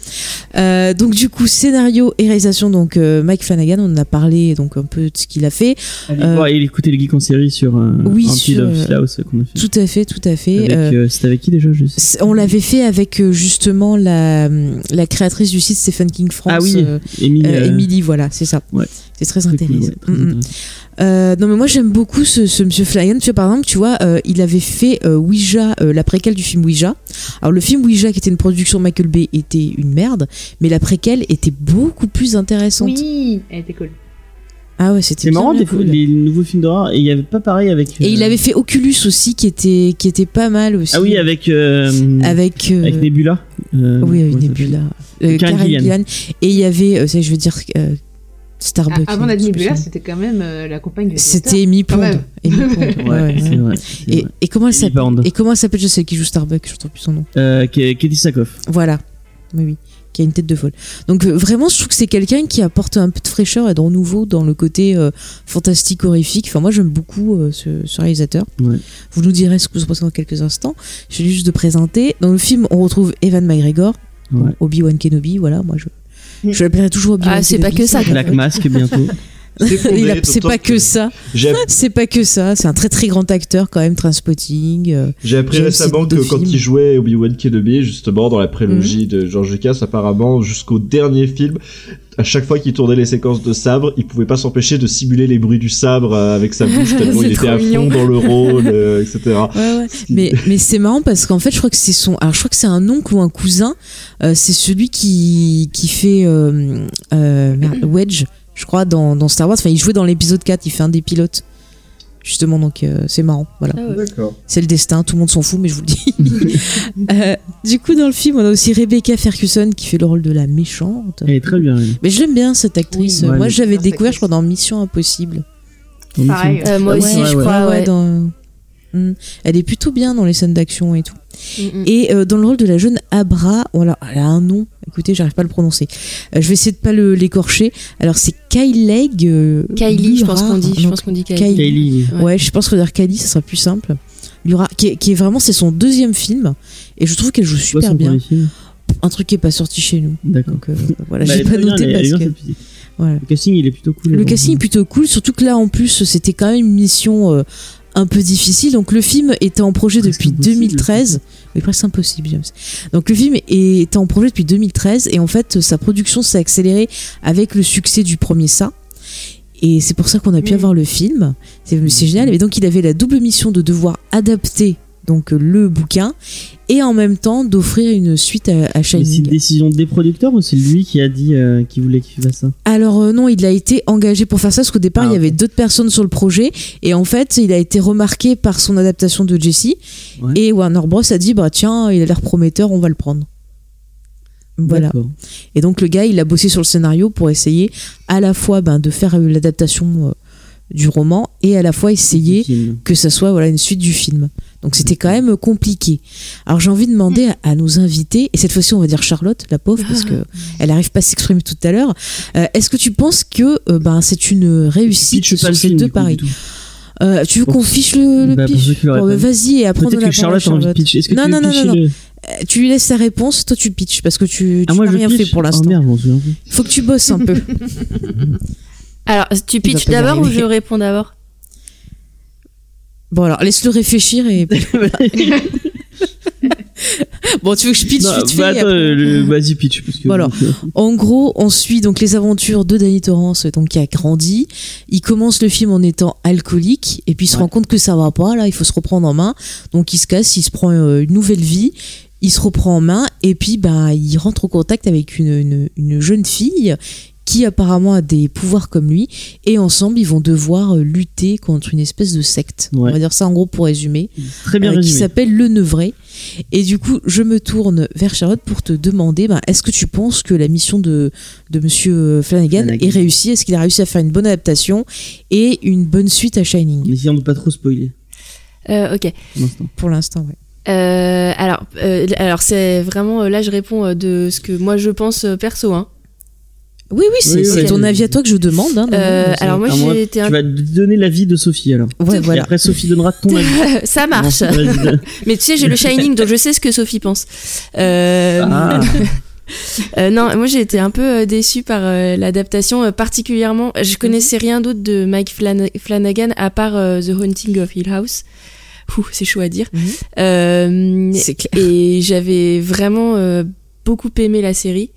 Euh, donc du coup, scénario et réalisation, donc euh, Mike Flanagan, on en a parlé donc un peu de ce qu'il a fait. Allez Euh, voir et écouter le geek en série sur euh, Oui, un sur, of House qu'on a fait. Tout à fait, tout à fait. Avec, C'était avec qui déjà je sais. on l'avait fait avec justement la, la créatrice du site Stephen King France. Ah oui, euh, Emily, voilà, c'est ça. Ouais. C'est très très cool, intéressant. ouais, très Mm, mm. intéressant. Euh, non mais moi j'aime beaucoup ce, ce monsieur Flanagan. Tu vois par exemple, tu vois, euh, il avait fait euh, Ouija, euh, la préquelle du film Ouija. Alors le film Ouija qui était une production Michael Bay était une merde, mais la préquelle était beaucoup plus intéressante. Oui, elle était cool. Ah ouais, c'était marrant des cool. les nouveaux films d'horreur et il y avait pas pareil avec. Et il avait fait Oculus aussi qui était qui était pas mal aussi. Ah oui avec euh, avec euh, avec Nebula. Euh, oui avec Nebula, euh, Karen. Gillan. Et il y avait, euh, ça, je veux dire, euh, Starbucks. Ah, avant d'être Nebula, c'était quand même euh, la compagne de C'était Amy Pond. même. Amy *laughs* Pond, s'appelle. ouais, Ouais, ouais, c'est ouais. vrai. c'est Et, comment elle s'appelle. Et comment elle s'appelle Je sais qui joue Starbucks, je ne plus son nom. Euh, Katie Sackhoff. Voilà. Oui, oui. Qui a une tête de folle. Donc euh, vraiment, je trouve que c'est quelqu'un qui apporte un peu de fraîcheur et de renouveau dans le côté euh, fantastique, horrifique. Enfin, moi, j'aime beaucoup euh, ce, ce réalisateur. Ouais. Vous nous direz ce que vous en pensez dans quelques instants. Je vais juste de présenter. Dans le film, on retrouve Evan McGregor, Ouais. Obi-Wan Kenobi. Voilà, moi, je, je l'appellerai toujours Obi-Wan Ah, c'est pas que ça, Black Mask bientôt. C'est *laughs* fondé, Il a- C'est d'autant pas que ça. J'ai C'est pas que ça. C'est un très très grand acteur quand même, Transpotting. euh, J'ai appris récemment que quand films. il jouait Obi-Wan Kenobi, justement, dans la Mhm. prélogie de George Lucas, apparemment, jusqu'au dernier film, à chaque fois qu'il tournait les séquences de sabre, il pouvait pas s'empêcher de simuler les bruits du sabre euh, avec sa bouche, *laughs* tellement il était à fond dans le rôle, euh, *laughs* etc. Ouais, ouais. Mais, mais c'est marrant parce qu'en fait, je crois que c'est son. Alors, je crois que c'est un oncle ou un cousin. Euh, c'est celui qui, qui fait euh, Wedge, je crois, dans, dans Star Wars. Enfin, il jouait dans l'épisode 4, il fait un des pilotes. Justement, donc euh, c'est marrant. Voilà. Ah ouais. C'est le destin, tout le monde s'en fout, mais je vous le dis. *laughs* Euh, du coup, dans le film, on a aussi Rebecca Ferguson qui fait le rôle de la méchante. Elle est très bien. elle. Mais je l'aime bien cette actrice. Oui, ouais, Moi, cette découvert, je crois, dans Mission Impossible. Pareil. Euh, moi aussi, ouais, je ouais. crois. ouais. dans... Elle est plutôt bien dans les scènes d'action et tout. Et euh, dans le rôle de la jeune Abra, voilà, elle a un nom. Écoutez, j'arrive pas à le prononcer. Euh, je vais essayer de pas le- l'écorcher. Alors c'est Kylie. euh, Kylie, je pense qu'on dit. Je Non, pense qu'on dit Kylie. Ouais. Ouais, je pense que dire Kylie, ça sera plus simple. Lura, qui est, qui est vraiment, c'est son deuxième film, et je trouve qu'elle joue super bien. Un truc qui est pas sorti chez nous. D'accord. Donc euh, voilà, Bah, j'ai pas bien, noté est parce bien, que voilà. Le casting il est plutôt cool. Le casting est plutôt cool, surtout que là en plus c'était quand même une mission euh, un peu difficile. Donc le film était en projet Presque depuis impossible. 2013. Oui, presque impossible, James. Donc le film était en projet depuis 2013 et en fait sa production s'est accélérée avec le succès du premier ça. Et c'est pour ça qu'on a pu avoir le film. C'est c'est génial. Et donc il avait la double mission de devoir adapter donc euh, le bouquin, et en même temps d'offrir une suite à, à Mais c'est une Shining. décision des producteurs ou c'est lui qui a dit euh, qu'il voulait qu'il fasse ça? Alors euh, non, il a été engagé pour faire ça parce qu'au départ Ah, il y avait d'autres personnes sur le projet et en fait il a été remarqué par son adaptation de Jesse Ouais. et Warner Bros a dit bah tiens il a l'air prometteur, on va le prendre. Voilà. Et donc le gars, il a bossé sur le scénario pour essayer à la fois ben, de faire l'adaptation euh, du roman et à la fois essayer que ça soit voilà une suite du film. Donc c'était quand même compliqué. Alors j'ai envie de demander à, à nos invités et cette fois-ci on va dire Charlotte, la pauvre, parce que *laughs* elle arrive pas à s'exprimer tout à l'heure. Euh, Est-ce que tu penses que euh, ben c'est une réussite Pitch sur le ces film, deux paris. Euh, Tu veux qu'on fiche le, le Bah, pitch Bon, bah. Vas-y et après on la Charlotte a envie de Charlotte. pitcher. Est-ce que Non, tu non, veux non, non, le- Tu lui laisses sa réponse, toi tu pitches parce que tu, tu Ah, moi rien pitch. fait pour Oh l'instant. plus. Faut que tu bosses un peu. *laughs* Alors, tu pitches d'abord ou je réponds d'abord? Bon alors laisse-le réfléchir et *laughs* bon tu veux que je pitch Non, vite fait bah, après- vas-y pitch. Parce que Voilà. En gros, on suit donc les aventures de Danny Torrance, donc qui a grandi. Il commence le film en étant alcoolique et puis il se Ouais. rend compte que ça va pas. Là, il faut se reprendre en main. Donc il se casse, il se prend euh, une nouvelle vie. Il se reprend en main et puis ben il rentre en contact avec une, une, une jeune fille qui apparemment a des pouvoirs comme lui et ensemble ils vont devoir euh, lutter contre une espèce de secte. Ouais. On va dire ça en gros pour résumer. Très bien euh, qui s'appelle Le Nevray. Et du coup, je me tourne vers Charlotte pour te demander, ben, est-ce que tu penses que la mission de, de Monsieur Flanagan, Flanagan. est réussie? Est-ce qu'il a réussi à faire une bonne adaptation et une bonne suite à Shining? Mais essayons de pas trop spoiler euh, Ok. pour l'instant. Ouais. Euh, alors, euh, alors c'est vraiment là je réponds de ce que moi je pense perso. Hein. Oui, oui, c'est Oui, c'est oui. ton avis à toi que je demande. hein, Euh, non, alors moi j'ai été Tu vas donner l'avis de Sophie alors. ouais, Et voilà. après Sophie donnera ton *laughs* avis. ça marche. *laughs* Mais tu sais j'ai le Shining donc je sais ce que Sophie pense. Euh, Ah. *laughs* euh, non, moi j'ai été un peu déçue par euh, l'adaptation, euh, particulièrement. Je connaissais rien d'autre de Mike Flana- Flanagan à part euh, The Haunting of Hill House. Ouh, c'est chaud à dire. C'est clair. et j'avais vraiment euh, beaucoup aimé la série.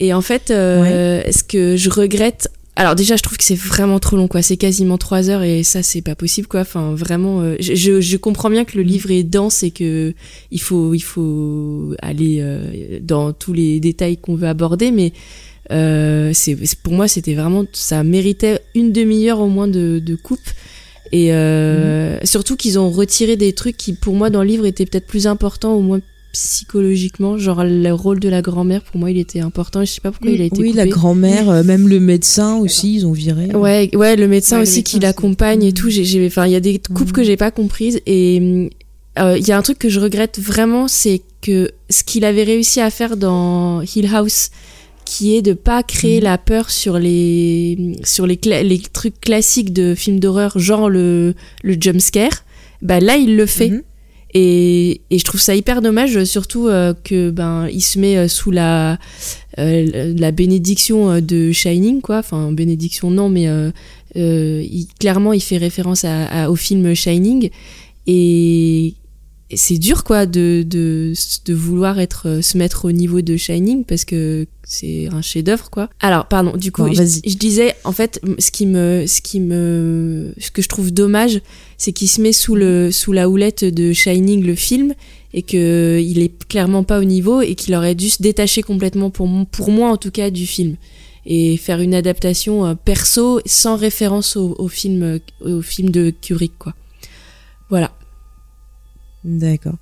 Et en fait, euh, ce que je regrette. Alors déjà, je trouve que c'est vraiment trop long, quoi. C'est quasiment trois heures et ça, c'est pas possible, quoi. Enfin, vraiment, euh, je, je, je comprends bien que le livre est dense et que il faut, il faut aller euh, dans tous les détails qu'on veut aborder, mais euh, c'est pour moi, c'était vraiment, ça méritait une demi-heure au moins de, de coupe. Et euh, surtout qu'ils ont retiré des trucs qui, pour moi, dans le livre, étaient peut-être plus importants, au moins psychologiquement. Genre le rôle de la grand-mère, pour moi, il était important. Je sais pas pourquoi il a été Oui, coupé. la grand-mère, euh, même le médecin aussi, ils ont viré. Ouais, ouais, le médecin Ouais, le aussi médecin qui l'accompagne et tout. J'ai, j'ai- enfin, il y a des coupes Mhm. que j'ai pas comprises et euh, il y a un truc que je regrette vraiment, c'est que ce qu'il avait réussi à faire dans Hill House, qui est de pas créer Mhm. la peur sur les sur les cla- les trucs classiques de films d'horreur, genre le le jump scare. Bah là, il le fait. Et, je trouve ça hyper dommage, surtout euh, que ben il se met euh, sous la euh, la bénédiction euh, de Shining, quoi. Enfin bénédiction non, mais clairement il fait référence au film Shining et c'est dur quoi de, de de vouloir être euh, se mettre au niveau de Shining parce que c'est un chef-d'œuvre quoi. Alors pardon, du coup Bon, je, je disais en fait ce qui me ce qui me ce que je trouve dommage c'est qu'il se met sous le sous la houlette de Shining le film et que il est clairement pas au niveau et qu'il aurait dû se détacher complètement pour pour moi en tout cas du film et faire une adaptation euh, perso sans référence au, au film euh, au film de Kubrick quoi. Voilà. D'accord.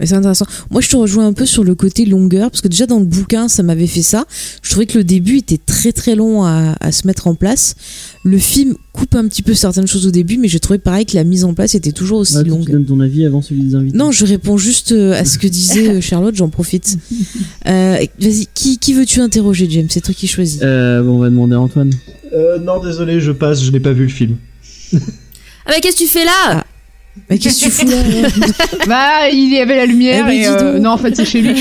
Mais C'est intéressant. Moi, je te rejoins un peu sur le côté longueur, parce que déjà dans le bouquin, ça m'avait fait ça. Je trouvais que le début était très très long à, à se mettre en place. Le film coupe un petit peu certaines choses au début, mais j'ai trouvé pareil que la mise en place était toujours aussi longue. tu donnes ton avis avant celui des invités. Non, je réponds juste euh, à ce que disait euh, Charlotte, j'en profite. *laughs* Euh, Vas-y, qui, qui veux-tu interroger, James? C'est toi qui choisis. Euh, bon, on va demander à Antoine. Euh, non, désolé, je passe, je n'ai pas vu le film. Ah bah qu'est-ce que tu fais là? Mais qu'est-ce que tu fous là *laughs* Bah, il y avait la lumière Eh ben, et euh, non, en fait, c'est chez lui.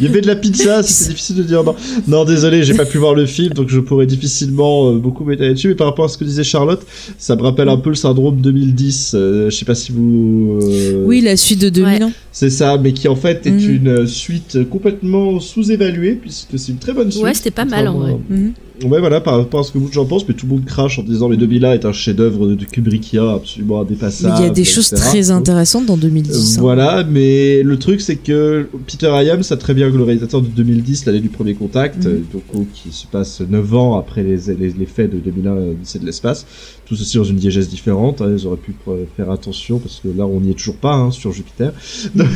Il y avait de la pizza, *laughs* c'est difficile de dire non. Non, désolé, j'ai pas pu voir le film, donc je pourrais difficilement euh, beaucoup m'étaler dessus. Mais par rapport à ce que disait Charlotte, ça me rappelle un peu le syndrome 2010. euh, je sais pas si vous. euh, Oui, la suite de 2000 Ouais. ans. C'est ça, mais qui en fait est Mhm. une suite complètement sous-évaluée, puisque c'est une très bonne suite. Ouais, c'était pas mal, en vrai. Ouais, voilà, par rapport à ce que vous j'en pense, mais tout le monde crache en disant mais 2001 est un chef-d'œuvre de Kubrickien absolument Mais indépassable. il y a des choses très intéressantes dans 2010. Euh, hein. Voilà, mais le truc c'est que Peter Hyams a très bien que le réalisateur de 2010, l'année du premier contact, Mhm. euh, donc oh, qui se passe 9 ans après les, les, les faits de 2001 euh, Odyssée de l'espace, tout ceci dans une diégèse différente, hein, ils auraient pu faire attention parce que là on n'y est toujours pas hein, sur Jupiter. *laughs* Donc,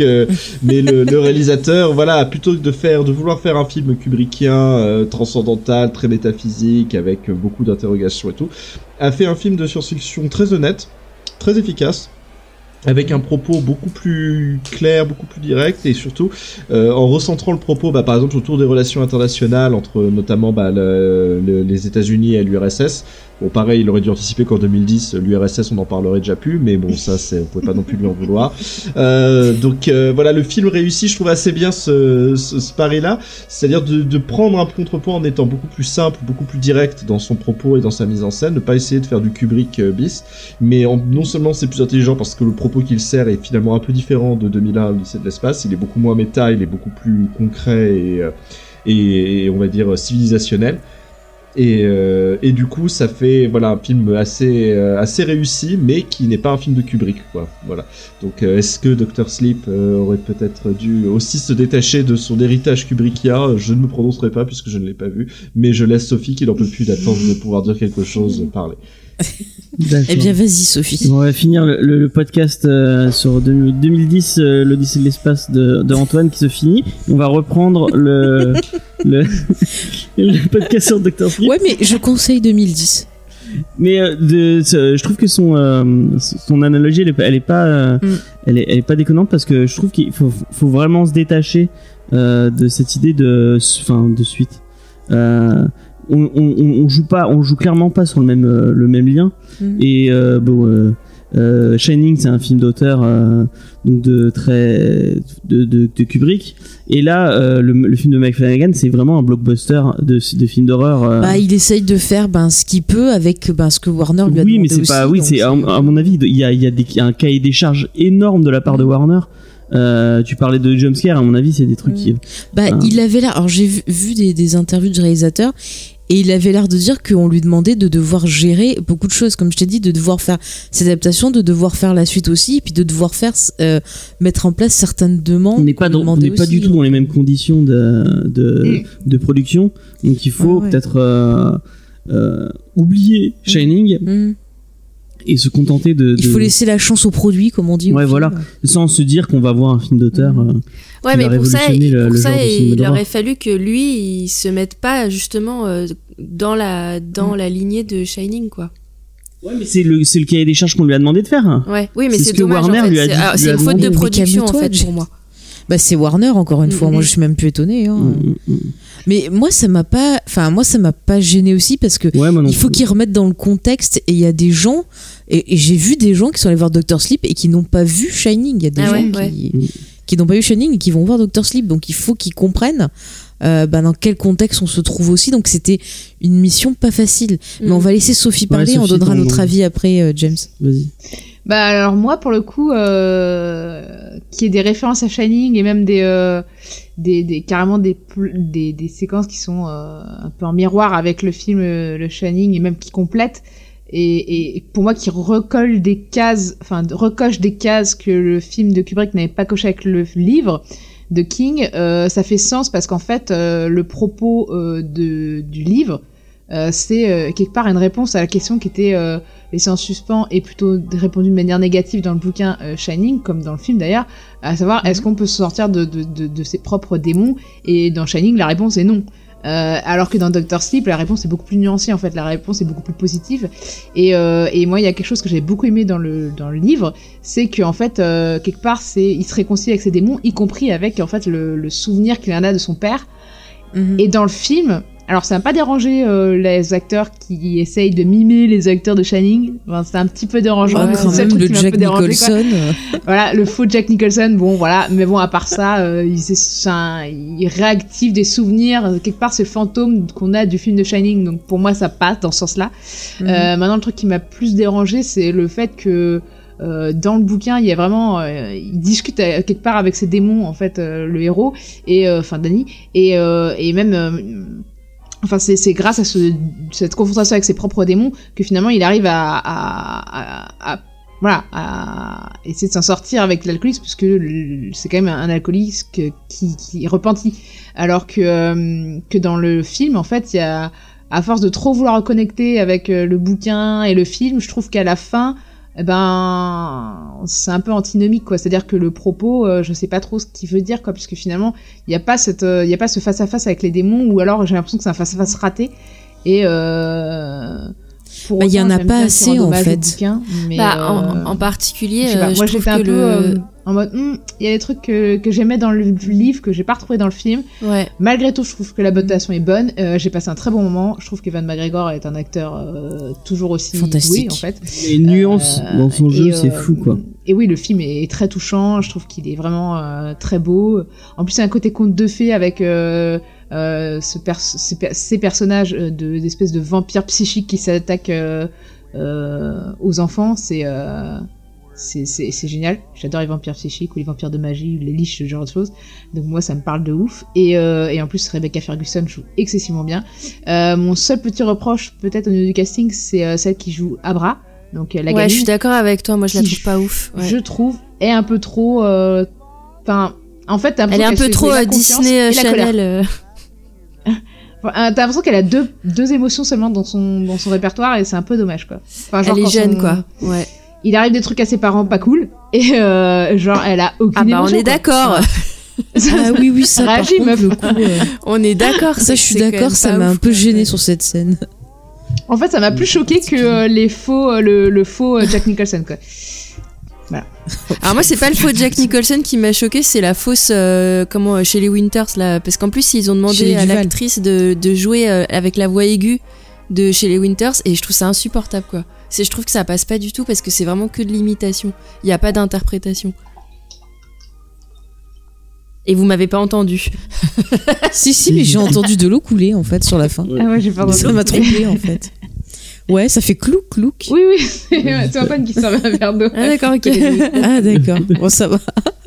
euh, mais le, le réalisateur, voilà, plutôt que de faire, de vouloir faire un film kubrickien euh, transcendantal, très métaphysique, avec beaucoup d'interrogations et tout, a fait un film de science-fiction très honnête, très efficace avec un propos beaucoup plus clair, beaucoup plus direct, et surtout euh, en recentrant le propos, bah, par exemple autour des relations internationales entre notamment bah, le- le- les États-Unis et l'URSS. Bon, pareil, il aurait dû anticiper qu'en 2010, l'URSS, on en parlerait déjà plus, mais bon, ça, *laughs* c'est, on pouvait pas non plus lui en vouloir. Euh, donc euh, voilà, le film réussit, je trouve assez bien ce, ce, ce pari-là, c'est-à-dire de, de prendre un contrepoint en étant beaucoup plus simple, beaucoup plus direct dans son propos et dans sa mise en scène, ne pas essayer de faire du Kubrick euh, bis, mais en- non seulement c'est plus intelligent parce que le propos qu'il sert est finalement un peu différent de 2001 lycée de l'espace, il est beaucoup moins méta, il est beaucoup plus concret et, euh, et, et on va dire civilisationnel. Et, euh, et du coup, ça fait voilà un film assez euh, assez réussi, mais qui n'est pas un film de Kubrick, quoi. Voilà. Donc, euh, est-ce que Dr Sleep euh, aurait peut-être dû aussi se détacher de son héritage Kubrickien Je ne me prononcerai pas puisque je ne l'ai pas vu, mais je laisse Sophie qui n'en peut plus d'attendre de pouvoir dire quelque chose, parler. Eh bien, vas-y, Sophie. On va finir le, le- le podcast euh, sur 2000 2010, euh, l'Odyssée de l'espace de, de Antoine qui se finit. On va reprendre le, *laughs* le, le podcast sur Dr. Sleep. Ouais, mais je conseille 2010. Mais euh, de, je trouve que son, euh, son analogie, elle est, pas- elle est pas, Mm. elle, est, elle est pas déconnante parce que je trouve qu'il faut, faut vraiment se détacher de cette idée de, enfin, de suite. Euh, on, on, on joue pas, on joue clairement pas sur le même, euh, le même lien. Mm. Et euh, bon, euh, Shining, c'est un film d'auteur donc de très de, de, de Kubrick. Et là, le, le film de Mike Flanagan, c'est vraiment un blockbuster de, de film d'horreur. Bah, il essaye de faire ben, ce qu'il peut avec ben, ce que Warner lui a oui, demandé mais c'est pas. Oui, c'est à, à mon avis, il y a, il y a y un cahier des charges énorme de la part de Mm. Warner. Euh, tu parlais de jumpscare, à mon avis, c'est des trucs qui. Bah, Ah. il avait l'air. Alors, j'ai vu, vu des, des interviews du réalisateur et il avait l'air de dire qu'on lui demandait de devoir gérer beaucoup de choses. Comme je t'ai dit, de devoir faire ses adaptations, de devoir faire la suite aussi, et puis de devoir faire euh, mettre en place certaines demandes. On n'est pas, dans- on du tout dans les mêmes conditions de, de, Mm. de production. Donc il faut Ah ouais. peut-être euh, euh, oublier Shining Mm. Et se contenter de. Il faut laisser la chance au produit, comme on dit. Ouais, film. voilà. sans se dire qu'on va voir un film d'auteur. Mm. euh, Ouais, mais va pour ça, il- le- pour le ça genre de film il d'horreur. aurait fallu que lui, il se mette pas justement euh, dans la dans la lignée de Shining, quoi. Ouais, mais c'est le, c'est le cahier des charges qu'on lui a demandé de faire. Ouais, oui, mais C'est c'est ce que dommage. Warner en fait. lui a C'est- dit- alors, lui C'est a une faute de production en fait pour moi. Bah, c'est Warner, encore une fois. Mm, Moi, mm. je suis même plus étonnée. hein. Mm, mm, mm. Mais moi, ça m'a pas. Enfin, moi, ça m'a pas gêné aussi parce que. Ouais, il faut qu'ils remettent dans le contexte et il y a des gens et, et j'ai vu des gens qui sont allés voir Doctor Sleep et qui n'ont pas vu Shining il y a des Ah gens ouais, qui, ouais. qui n'ont pas vu Shining et qui vont voir Doctor Sleep donc il faut qu'ils comprennent euh, bah, dans quel contexte on se trouve aussi donc c'était une mission pas facile mais Mm. on va laisser Sophie Ouais, parler on donnera notre avis après euh, James Vas-y. Bah alors moi pour le coup, euh, qui est des références à Shining et même des, euh, des, des carrément des, des des séquences qui sont euh, un peu en miroir avec le film euh, le Shining et même qui complètent et, et pour moi qui recolle des cases, enfin recoche des cases que le film de Kubrick n'avait pas coché avec le livre de King, euh, ça fait sens parce qu'en fait euh, le propos de du livre c'est euh, quelque part une réponse à la question qui était euh, laissée en suspens et plutôt répondu de manière négative dans le bouquin euh, Shining, comme dans le film d'ailleurs, à savoir est-ce qu'on peut se sortir de, de, de, de ses propres démons? Et dans Shining, la réponse est non. Euh, alors que dans Doctor Sleep, la réponse est beaucoup plus nuancée en fait, la réponse est beaucoup plus positive. Et, euh, et moi, il y a quelque chose que j'ai beaucoup aimé dans le, dans le livre, c'est qu'en fait, euh, quelque part, c'est il se réconcilie avec ses démons, y compris avec en fait le, le souvenir qu'il en a de son père. Mhm. Et dans le film, alors ça n'a pas dérangé euh, les acteurs qui essayent de mimer les acteurs de Shining. Enfin, c'est un petit peu dérangeant. Ah, c'est quand même le m'a Jack dérangé. Nicholson euh, *laughs* Voilà, le faux Jack Nicholson, bon voilà, mais bon à part ça, euh, il, un- réactive des souvenirs. Quelque part, c'est le fantôme qu'on a du film de Shining, donc pour moi ça passe dans ce sens-là. mhm. Euh, maintenant, le truc qui m'a plus dérangé, c'est le fait que euh, dans le bouquin, il y a vraiment, euh, il discute euh, quelque part avec ses démons en fait, euh, le héros et euh, enfin Danny et euh, et même euh, Enfin, c'est grâce à ce, cette confrontation avec ses propres démons que finalement il arrive à, à, à, voilà, à essayer de s'en sortir avec l'alcoolisme, parce que le- c'est quand même un alcoolique qui, qui est. Alors que, euh, que dans le film, en fait, il y a, à force de trop vouloir reconnecter avec euh, le bouquin et le film, je trouve qu'à la fin, eh ben, c'est un peu antinomique, quoi. C'est-à-dire que le propos, euh, je sais pas trop ce qu'il veut dire, quoi, puisque finalement, il n'y a pas cette, euh, il y a pas ce face à face avec les démons, ou alors j'ai l'impression que c'est un face à face raté. Et euh, pour Bah, il y en a pas assez, en fait. bouquin, mais, Bah, euh, en, en particulier, je sais pas, moi je trouve un que peu le... en mode, Hmm, il y a des trucs que, que j'aimais dans le livre que j'ai pas retrouvé dans le film. Ouais. Malgré tout, je trouve que la notation est bonne. Euh, j'ai passé un très bon moment. Je trouve qu'Evan McGregor est un acteur euh, toujours aussi Fantastique. doué en fait. Les nuances Euh, dans son jeu, c'est fou quoi. Et oui, le film est très touchant. Je trouve qu'il est vraiment euh, très beau. En plus, c'est un côté conte de fées avec euh, euh, ce pers- ces, per- ces personnages euh, de d'espèces de vampires psychiques qui s'attaquent euh, euh, aux enfants. C'est euh, c'est génial. J'adore les vampires psychiques ou les vampires de magie ou les liches, ce genre de choses. Donc moi, ça me parle de ouf. Et, euh, et en plus, Rebecca Ferguson joue excessivement bien. Euh, mon seul petit reproche, peut-être au niveau du casting, c'est euh, celle qui joue Abra. Donc la ouais, je suis d'accord avec toi. Moi, je la trouve pas ouf. Ouais. je trouve, est un peu trop. Enfin, en fait, t'as Elle est l'impression un qu'elle peu trop Disney euh, *laughs* T'as l'impression qu'elle a deux, deux émotions seulement dans son, dans son répertoire et c'est un peu dommage, quoi. Enfin, genre, Elle est jeune, son- quoi. Ouais. Il arrive des trucs à ses parents pas cool et euh, genre, elle a aucune Ah bah, on est d'accord. *laughs* Ah oui, oui, ça, contre, meuf. le coup, euh, On est d'accord. ça, je suis d'accord, ça m'a un peu gêné sur cette scène. En fait, ça m'a plus choqué que euh, les faux, euh, le, le faux euh, Jack Nicholson, quoi. Alors moi c'est pas le faux Jack Nicholson qui m'a choqué, c'est la fausse euh, comment chez les Winters là parce qu'en plus ils ont demandé à l'actrice de, de jouer euh, avec la voix aiguë de chez les Winters et je trouve ça insupportable quoi. C'est je trouve que ça passe pas du tout parce que c'est vraiment que de l'imitation. Il y a pas d'interprétation. Et vous m'avez pas entendu. *laughs* si, si, mais j'ai *laughs* entendu de l'eau couler, en fait, sur la fin. Ah ouais, j'ai pas Ça m'a trompé, en fait. Ouais, ça fait clou, clouc. Oui, oui, *laughs* c'est Antoine qui servait un verre d'eau. Ah d'accord ok. Ah, d'accord. Bon, ça va.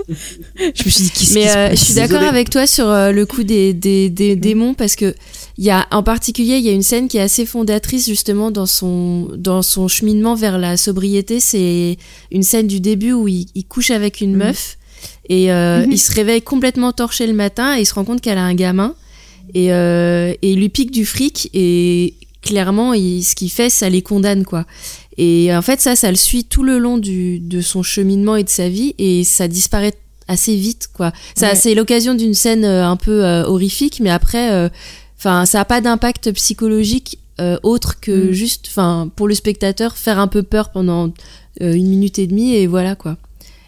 Je me suis dit, qu'est-ce Mais euh, je suis d'accord avec toi sur euh, le coup des, des, des démons parce que il y a en particulier il y a une scène qui est assez fondatrice justement dans son dans son cheminement vers la sobriété. C'est une scène du début où il, il couche avec une Mhm. meuf et euh, Mhm. il se réveille complètement torché le matin et il se rend compte qu'elle a un gamin et, et il lui pique du fric et clairement il, ce qu'il fait ça les condamne quoi. Et en fait, ça, ça le suit tout le long du, de son cheminement et de sa vie, et ça disparaît assez vite, quoi. Ça, Ouais. c'est l'occasion d'une scène euh, un peu euh, horrifique, mais après, euh, enfin, ça a pas d'impact psychologique euh, autre que Mm. juste, enfin, pour le spectateur, faire un peu peur pendant une minute et demie, et voilà, quoi.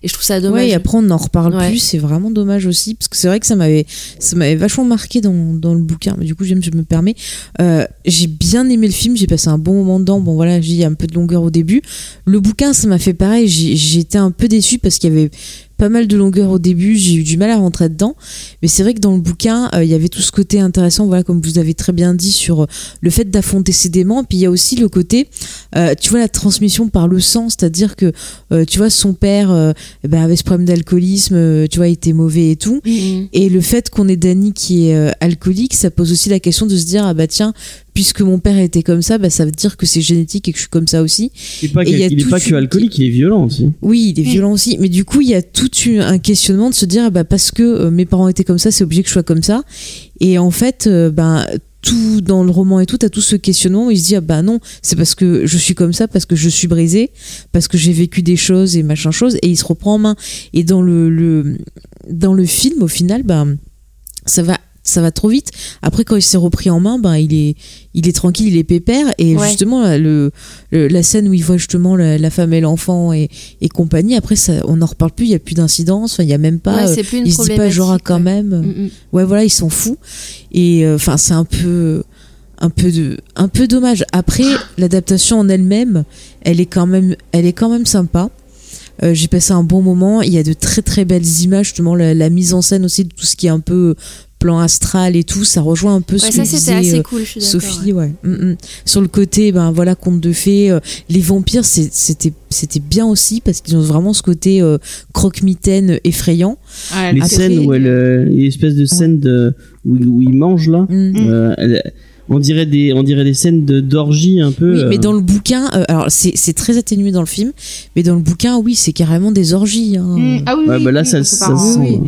Et je trouve ça dommage. Ouais, et après on n'en reparle Ouais. plus, c'est vraiment dommage aussi, parce que c'est vrai que ça m'avait, ça m'avait vachement marqué dans, dans le bouquin, mais du coup je me permets. Euh, j'ai bien aimé le film, j'ai passé un bon moment dedans, bon voilà, j'ai un peu de longueur au début. Le bouquin, ça m'a fait pareil, été un peu déçue parce qu'il y avait pas mal de longueur au début, j'ai eu du mal à rentrer dedans, mais c'est vrai que dans le bouquin, euh, il y avait tout ce côté intéressant, voilà, comme vous avez très bien dit, sur euh, le fait d'affronter ses démons, puis il y a aussi le côté, euh, tu vois, la transmission par le sang, c'est-à-dire que, euh, tu vois, son père eh ben, avait ce problème d'alcoolisme, tu vois, il était mauvais et tout. Mhm. Et le fait qu'on ait Dany qui est alcoolique, ça pose aussi la question de se dire, ah bah tiens, puisque mon père était comme ça, bah ça veut dire que c'est génétique et que je suis comme ça aussi. Il est pas, Et il est pas que alcoolique, il est violent aussi. Oui, il est violent aussi. Mais du coup, il y a tout un questionnement de se dire, ah bah parce que euh, mes parents étaient comme ça, c'est obligé que je sois comme ça. Et en fait, euh, ben tout dans le roman et tout, t'as tout ce questionnement où il se dit, ah bah non, c'est parce que je suis comme ça, parce que je suis brisé, parce que j'ai vécu des choses et machin chose, et il se reprend en main. Et dans le, le dans le film, au final, ben ça va ça va trop vite. Après, quand il s'est repris en main, ben il est, il est tranquille, il est pépère. Et Ouais. justement, le, le- la scène où il voit justement la, la femme et l'enfant et, et compagnie. Après, ça, on n'en reparle plus. Il y a plus d'incidence. Il y a même pas. Ouais, euh, plus une il se dit pas genre ah, quand ouais. même. euh, Mhm. Ouais, voilà, il s'en fout. Et euh, enfin, c'est un peu, un peu de, un peu dommage. Après, l'adaptation en elle-même, elle est quand même, elle est quand même sympa. Euh, j'ai passé un bon moment. Il y a de très très belles images, justement la, la mise en scène aussi de tout ce qui est un peu plan astral et tout. Ça rejoint un peu ce Ouais, que ça disait, assez euh, cool, je suis d'accord. Sophie, ouais. Mm, mm. Sur le côté, ben voilà, conte de fées, euh, les vampires, c'était c'était bien aussi parce qu'ils ont vraiment ce côté euh, croque-mitaine effrayant. Les Après- scènes où elle, euh, il y a une espèce de scène de, où, il- où il mange là, Mm. euh, elle- on dirait des, on dirait des scènes de d'orgie un peu. Oui, mais dans le bouquin, euh, alors c'est très atténué dans le film, mais dans le bouquin, oui, c'est carrément des orgies. hein. Ah oui, Ouais, oui, bah là, oui, ça, ça sent.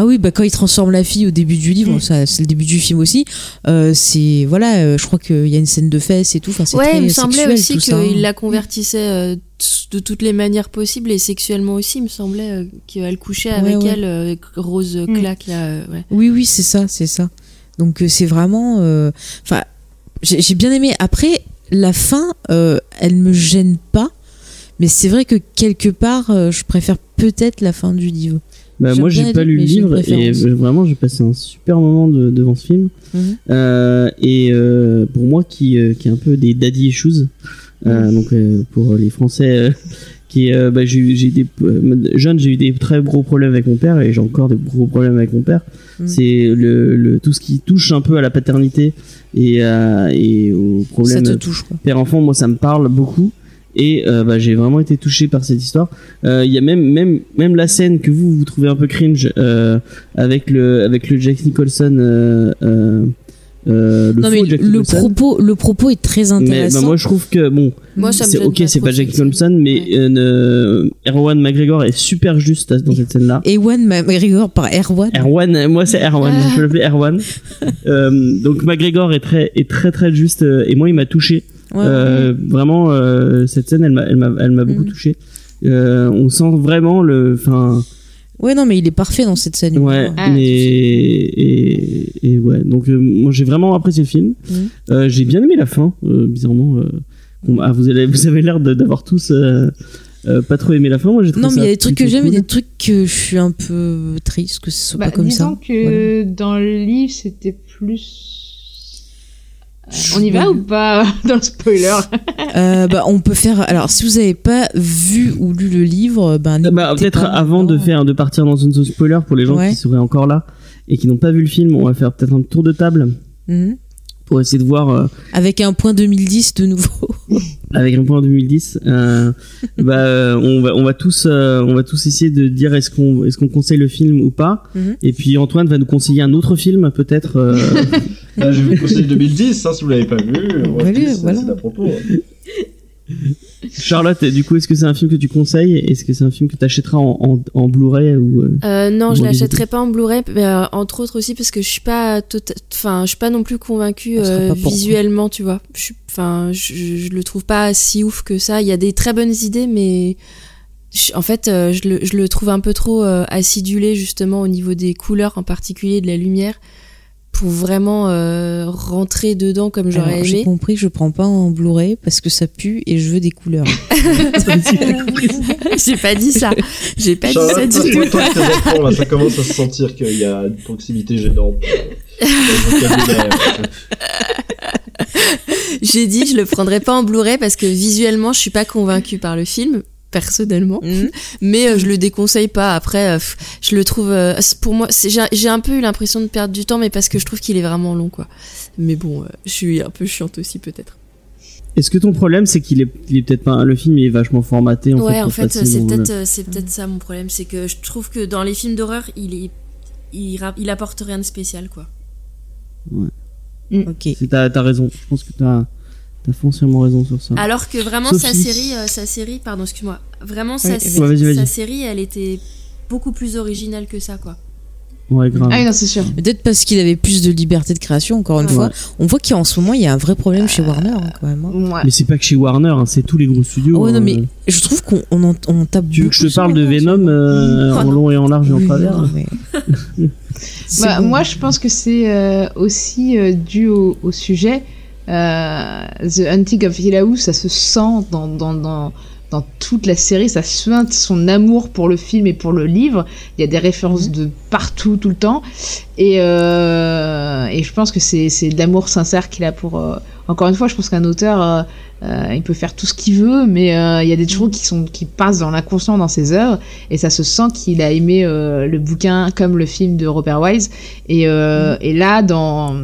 Ah oui, bah quand il transforme la fille au début du livre, Mm. ça c'est le début du film aussi. euh, c'est voilà, euh, je crois qu'il y a une scène de fesses et tout. Enfin, Ouais, très il me semblait sexuel, aussi ça, hein. qu'il la convertissait euh, de toutes les manières possibles et sexuellement aussi, il me semblait qu'elle couchait avec Ouais, elle, Rose Mm. Claque, là, ouais. Oui, oui, c'est ça, c'est ça. Donc c'est vraiment, enfin, j'ai bien aimé. Après, la fin, elle me gêne pas, mais c'est vrai que quelque part, je préfère peut-être la fin du livre. Bah, moi, j'ai pas lu le livre et euh, vraiment, j'ai passé un super moment de- devant ce film. Mhm. Euh, et euh, pour moi, qui, euh, qui est un peu des daddy issues, euh, donc euh, pour les Français, euh, *laughs* qui, euh, bah, j'ai des euh, jeune, j'ai eu des très gros problèmes avec mon père et j'ai encore des gros problèmes avec mon père. Mhm. C'est le, le tout ce qui touche un peu à la paternité et, et au Ça problème te touche, quoi. père-enfant, moi, ça me parle beaucoup. Et euh, bah, j'ai vraiment été touché par cette histoire. Euh, Il y a même même même la scène que vous vous trouvez un peu cringe euh, avec le avec le Jack Nicholson. Euh, euh, euh, le non mais Jack le Nicholson. propos, le propos est très Mais intéressant. bah, moi je trouve que bon, Moi, ça me ok, c'est pas Jack scène. Nicholson, mais Ouais. euh, Erwan McGregor est super juste dans cette scène-là. Ewan McGregor par Erwan. Erwan, moi c'est Erwan, Ah. je l'appelle Erwan. euh, donc McGregor est très est très très juste et moi il m'a touché. Ouais. Euh, vraiment, euh, cette scène, elle m'a, elle m'a, elle m'a beaucoup Mhm. touché. Euh, on sent vraiment le, enfin, Ouais, non, mais il est parfait dans cette scène. ouais, Ah, mais et, et ouais. Donc euh, moi j'ai vraiment apprécié le film. Euh, j'ai bien aimé la fin, euh, bizarrement. euh, bon, ah, vous avez, vous avez l'air de- d'avoir tous euh, euh, pas trop aimé la fin. Moi j'ai trouvé Non, mais il y a des trucs que j'aime et des trucs que je suis un peu triste que ce soit Bah, pas comme disons ça. que dans le livre, c'était plus. Euh, On y va ou pas *laughs* dans le spoiler? Euh, bah, on peut faire. Alors, si vous avez pas vu ou lu le livre, ben Euh, bah, n'hésitez peut-être avant de faire de partir dans une zone spoiler pour les gens Ouais. qui seraient encore là et qui n'ont pas vu le film, on va faire peut-être un tour de table Mhm. Pour essayer de voir euh, Avec un point 2010 de nouveau. *laughs* avec un point 2010 euh, bah euh, on va on va tous euh, on va tous essayer de dire est-ce qu'on est-ce qu'on conseille le film ou pas Mhm. et puis Antoine va nous conseiller un autre film peut-être euh, Là, *laughs* je vais vous conseiller 2010, hein, si vous l'avez pas vu. Voilà, One Piece, voilà. C'est à propos. Charlotte du coup est-ce que c'est un film que tu conseilles est-ce que c'est un film que tu achèteras en, en, en Blu-ray ou euh, Euh, non, je Bon, l'achèterai pas en Blu-ray, mais, euh, entre autres aussi parce que je suis pas, tota- enfin, je suis pas non plus convaincue euh, visuellement, tu vois. Je enfin, je, je le trouve pas si ouf que ça. Il y a des très bonnes idées, mais je- en fait, je, le, je le trouve un peu trop acidulé justement au niveau des couleurs, en particulier de la lumière, pour vraiment euh, rentrer dedans comme j'aurais Alors, J'ai aimé. compris que je prends pas en Blu-ray parce que ça pue et je veux des couleurs. *laughs* *laughs* J'ai pas dit ça. J'ai pas dit ça du tout. toi, tes enfants, là, ça commence à se sentir qu'il y a une proximité gênante. J'ai dit je le prendrais pas en Blu-ray parce que visuellement je suis pas convaincue par le film personnellement. Mhm. *laughs* mais euh, je le déconseille pas. Après euh, je le trouve euh, pour moi j'ai un peu eu l'impression de perdre du temps mais parce que je trouve qu'il est vraiment long quoi. Mais bon euh, je suis un peu chiante aussi peut-être. Est-ce que ton problème c'est qu'il est il est peut-être pas le film il est vachement formaté en ouais fait en fait c'est peut-être c'est peut-être ça mon problème. C'est que je trouve que dans les films d'horreur il est il, apporte rien de spécial quoi. Ok. C'est- t'as t'as raison. Je pense que t'as t'as foncièrement raison sur ça Alors que vraiment sa série, euh, sa série, pardon, excuse-moi, vraiment sa, Oui, série, elle était beaucoup plus originale que ça, quoi. ouais grave Ah oui, non, c'est sûr. Peut-être parce qu'il avait plus de liberté de création, encore une Ouais. fois. On voit qu'en ce moment, il y a un vrai problème chez Warner, hein, quand même. hein. Ouais. mais c'est pas que chez Warner hein, c'est tous les gros studios Ouais, non, hein. mais je trouve qu'on on en- on tape tu veux que je te parle de Venom euh, Oh en long et en large et en travers non, mais- *laughs* C'est Bah, bon. Moi, je pense que c'est euh, aussi euh, dû au, au sujet. Euh, The Hunting of Hill House, ça se sent dans, dans, dans, dans toute la série, ça suinte son amour pour le film et pour le livre. Il y a des références de partout, tout le temps. Et, euh, et je pense que c'est c'est de l'amour sincère qu'il a pour... Encore une fois, je pense qu'un auteur, euh, euh, il peut faire tout ce qu'il veut, mais euh, il y a des choses qui, sont, qui passent dans l'inconscient dans ses œuvres. Et ça se sent qu'il a aimé le bouquin comme le film de Robert Wise. Et, euh, et là, dans,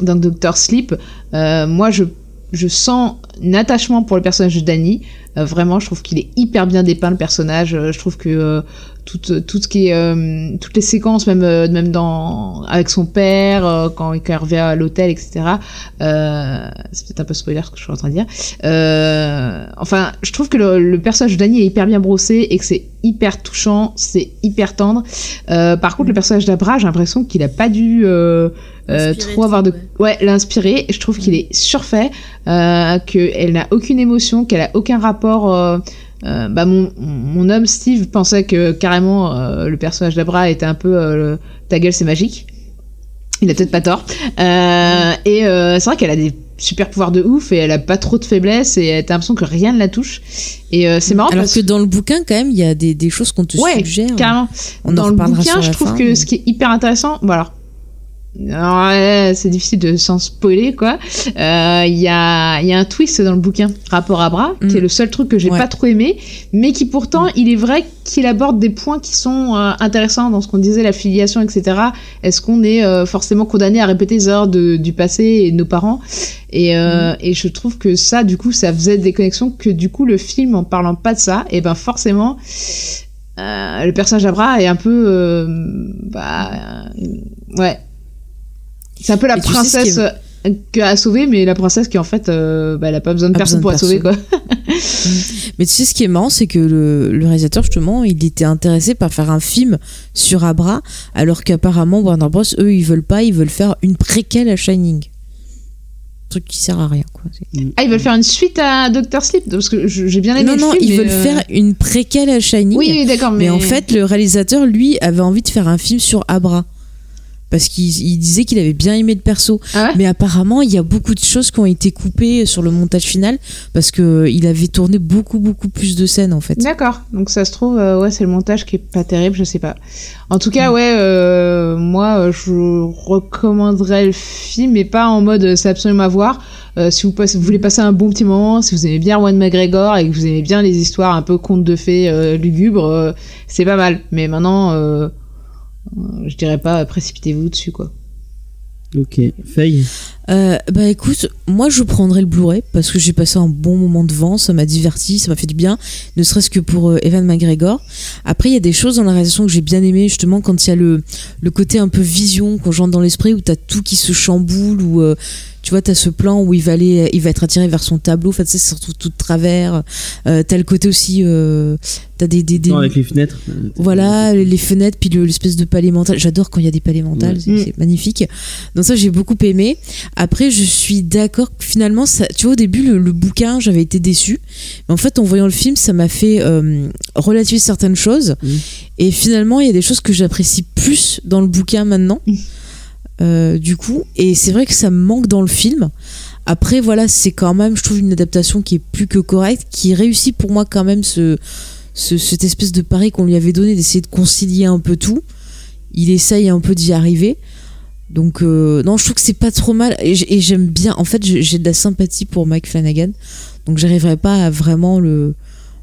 dans Doctor Sleep, moi, je, je sens un attachement pour le personnage de Danny. Euh, vraiment, je trouve qu'il est hyper bien dépeint le personnage. Euh, je trouve que euh, tout, tout ce qui est euh, toutes les séquences, même euh, même dans avec son père euh, quand il revient à l'hôtel, etc. Euh, c'est peut-être un peu spoiler ce que je suis en train de dire. Euh, enfin, je trouve que le, le personnage de Danny est hyper bien brossé et que c'est hyper touchant, c'est hyper tendre. Euh, par contre, le personnage d'Abra, j'ai l'impression qu'il a pas dû euh, euh, trop avoir de ouais l'inspirer. Je trouve qu'il est surfait, euh, qu'elle n'a aucune émotion, qu'elle a aucun rapport. Euh, euh, bah mon, mon homme Steve pensait que carrément euh, le personnage d'Abra était un peu ta gueule c'est magique. Il a peut-être pas tort. Euh, et euh, c'est vrai qu'elle a des super pouvoirs de ouf et elle a pas trop de faiblesse et t'as l'impression que rien ne la touche. Et euh, c'est marrant Alors parce que dans le bouquin, quand même, il y a des, des choses qu'on te Ouais, suggère. carrément. On dans le bouquin, je trouve fin, que mais- ce qui est hyper intéressant, bon alors, c'est difficile de s'en spoiler quoi. Euh, Il y, a, il y a un twist dans le bouquin rapport à Bra, qui Mm. est le seul truc que j'ai Ouais. pas trop aimé, mais qui pourtant, il est vrai qu'il aborde des points qui sont euh, intéressants dans ce qu'on disait, la filiation, etc. Est-ce qu'on est euh, forcément condamné à répéter les erreurs de- du passé et de nos parents? Et, euh, et je trouve que ça, du coup, ça faisait des connexions que du coup, le film, en parlant pas de ça, et ben forcément, euh, le personnage d'Abra est un peu, bah, ouais, c'est un peu la Et tu sais qui princesse euh, qu'a à sauver, mais la princesse qui en fait, euh, bah, elle a pas besoin de A personne pour la sauver, quoi. *laughs* Mais tu sais, ce qui est marrant, c'est que le, le réalisateur, justement, il était intéressé par faire un film sur Abra, alors qu'apparemment, Warner Bros, eux, ils veulent pas, ils veulent faire une préquelle à Shining. Truc qui sert à rien, quoi. Ah, ils veulent faire une suite à Doctor Sleep, parce que j'ai bien aimé Non, le non, film, ils veulent euh, faire une préquelle à Shining. Oui, oui, d'accord, mais... mais... en fait, le réalisateur, lui, avait envie de faire un film sur Abra. Parce qu'il il disait qu'il avait bien aimé le perso. Ah ouais Mais apparemment, il y a beaucoup de choses qui ont été coupées sur le montage final parce que il avait tourné beaucoup, beaucoup plus de scènes, en fait. D'accord. Donc ça se trouve, euh, ouais, c'est le montage qui est pas terrible, je sais pas. En tout Mm. cas, ouais, euh, moi, euh, je recommanderais le film, mais pas en mode euh, c'est absolument à voir. Euh, si vous, passez, vous voulez passer un bon petit moment, si vous aimez bien Juan McGregor et que vous aimez bien les histoires un peu contes de fées euh, lugubres, euh, c'est pas mal. Mais maintenant, euh, euh, je dirais pas précipitez-vous dessus, quoi. Ok. Faye? Euh, bah écoute, moi je prendrais le Blu-ray parce que j'ai passé un bon moment devant, ça m'a diverti, ça m'a fait du bien, ne serait-ce que pour euh, Evan McGregor. Après, il y a des choses dans la réalisation que j'ai bien aimé, justement quand il y a le, le côté un peu vision, qu'on j'entre dans l'esprit, où t'as tout qui se chamboule, où euh, tu vois, t'as ce plan où il va aller, il va être attiré vers son tableau, en fait, tu sais, c'est surtout tout de travers. Euh, t'as le côté aussi, t'as des, des, des Non, avec les fenêtres. voilà, les fenêtres, puis le- l'espèce de palais mental. J'adore quand il y a des palais mentales, Ouais. c'est c'est magnifique. Donc ça, j'ai beaucoup aimé. Après, je suis d'accord que finalement, ça, tu vois, au début, le, le bouquin, j'avais été déçue. Mais en fait, en voyant le film, ça m'a fait euh, relativiser certaines choses. Et finalement, il y a des choses que j'apprécie plus dans le bouquin maintenant. Euh, du coup, et c'est vrai que ça me manque dans le film. Après, voilà, c'est quand même, je trouve, une adaptation qui est plus que correcte, qui réussit pour moi quand même ce, ce- cette espèce de pari qu'on lui avait donné d'essayer de concilier un peu tout. Il essaye un peu d'y arriver. Donc, euh, non, je trouve que c'est pas trop mal. Et j'aime bien, en fait, j'ai de la sympathie pour Mike Flanagan. Donc, j'arriverai pas à vraiment le,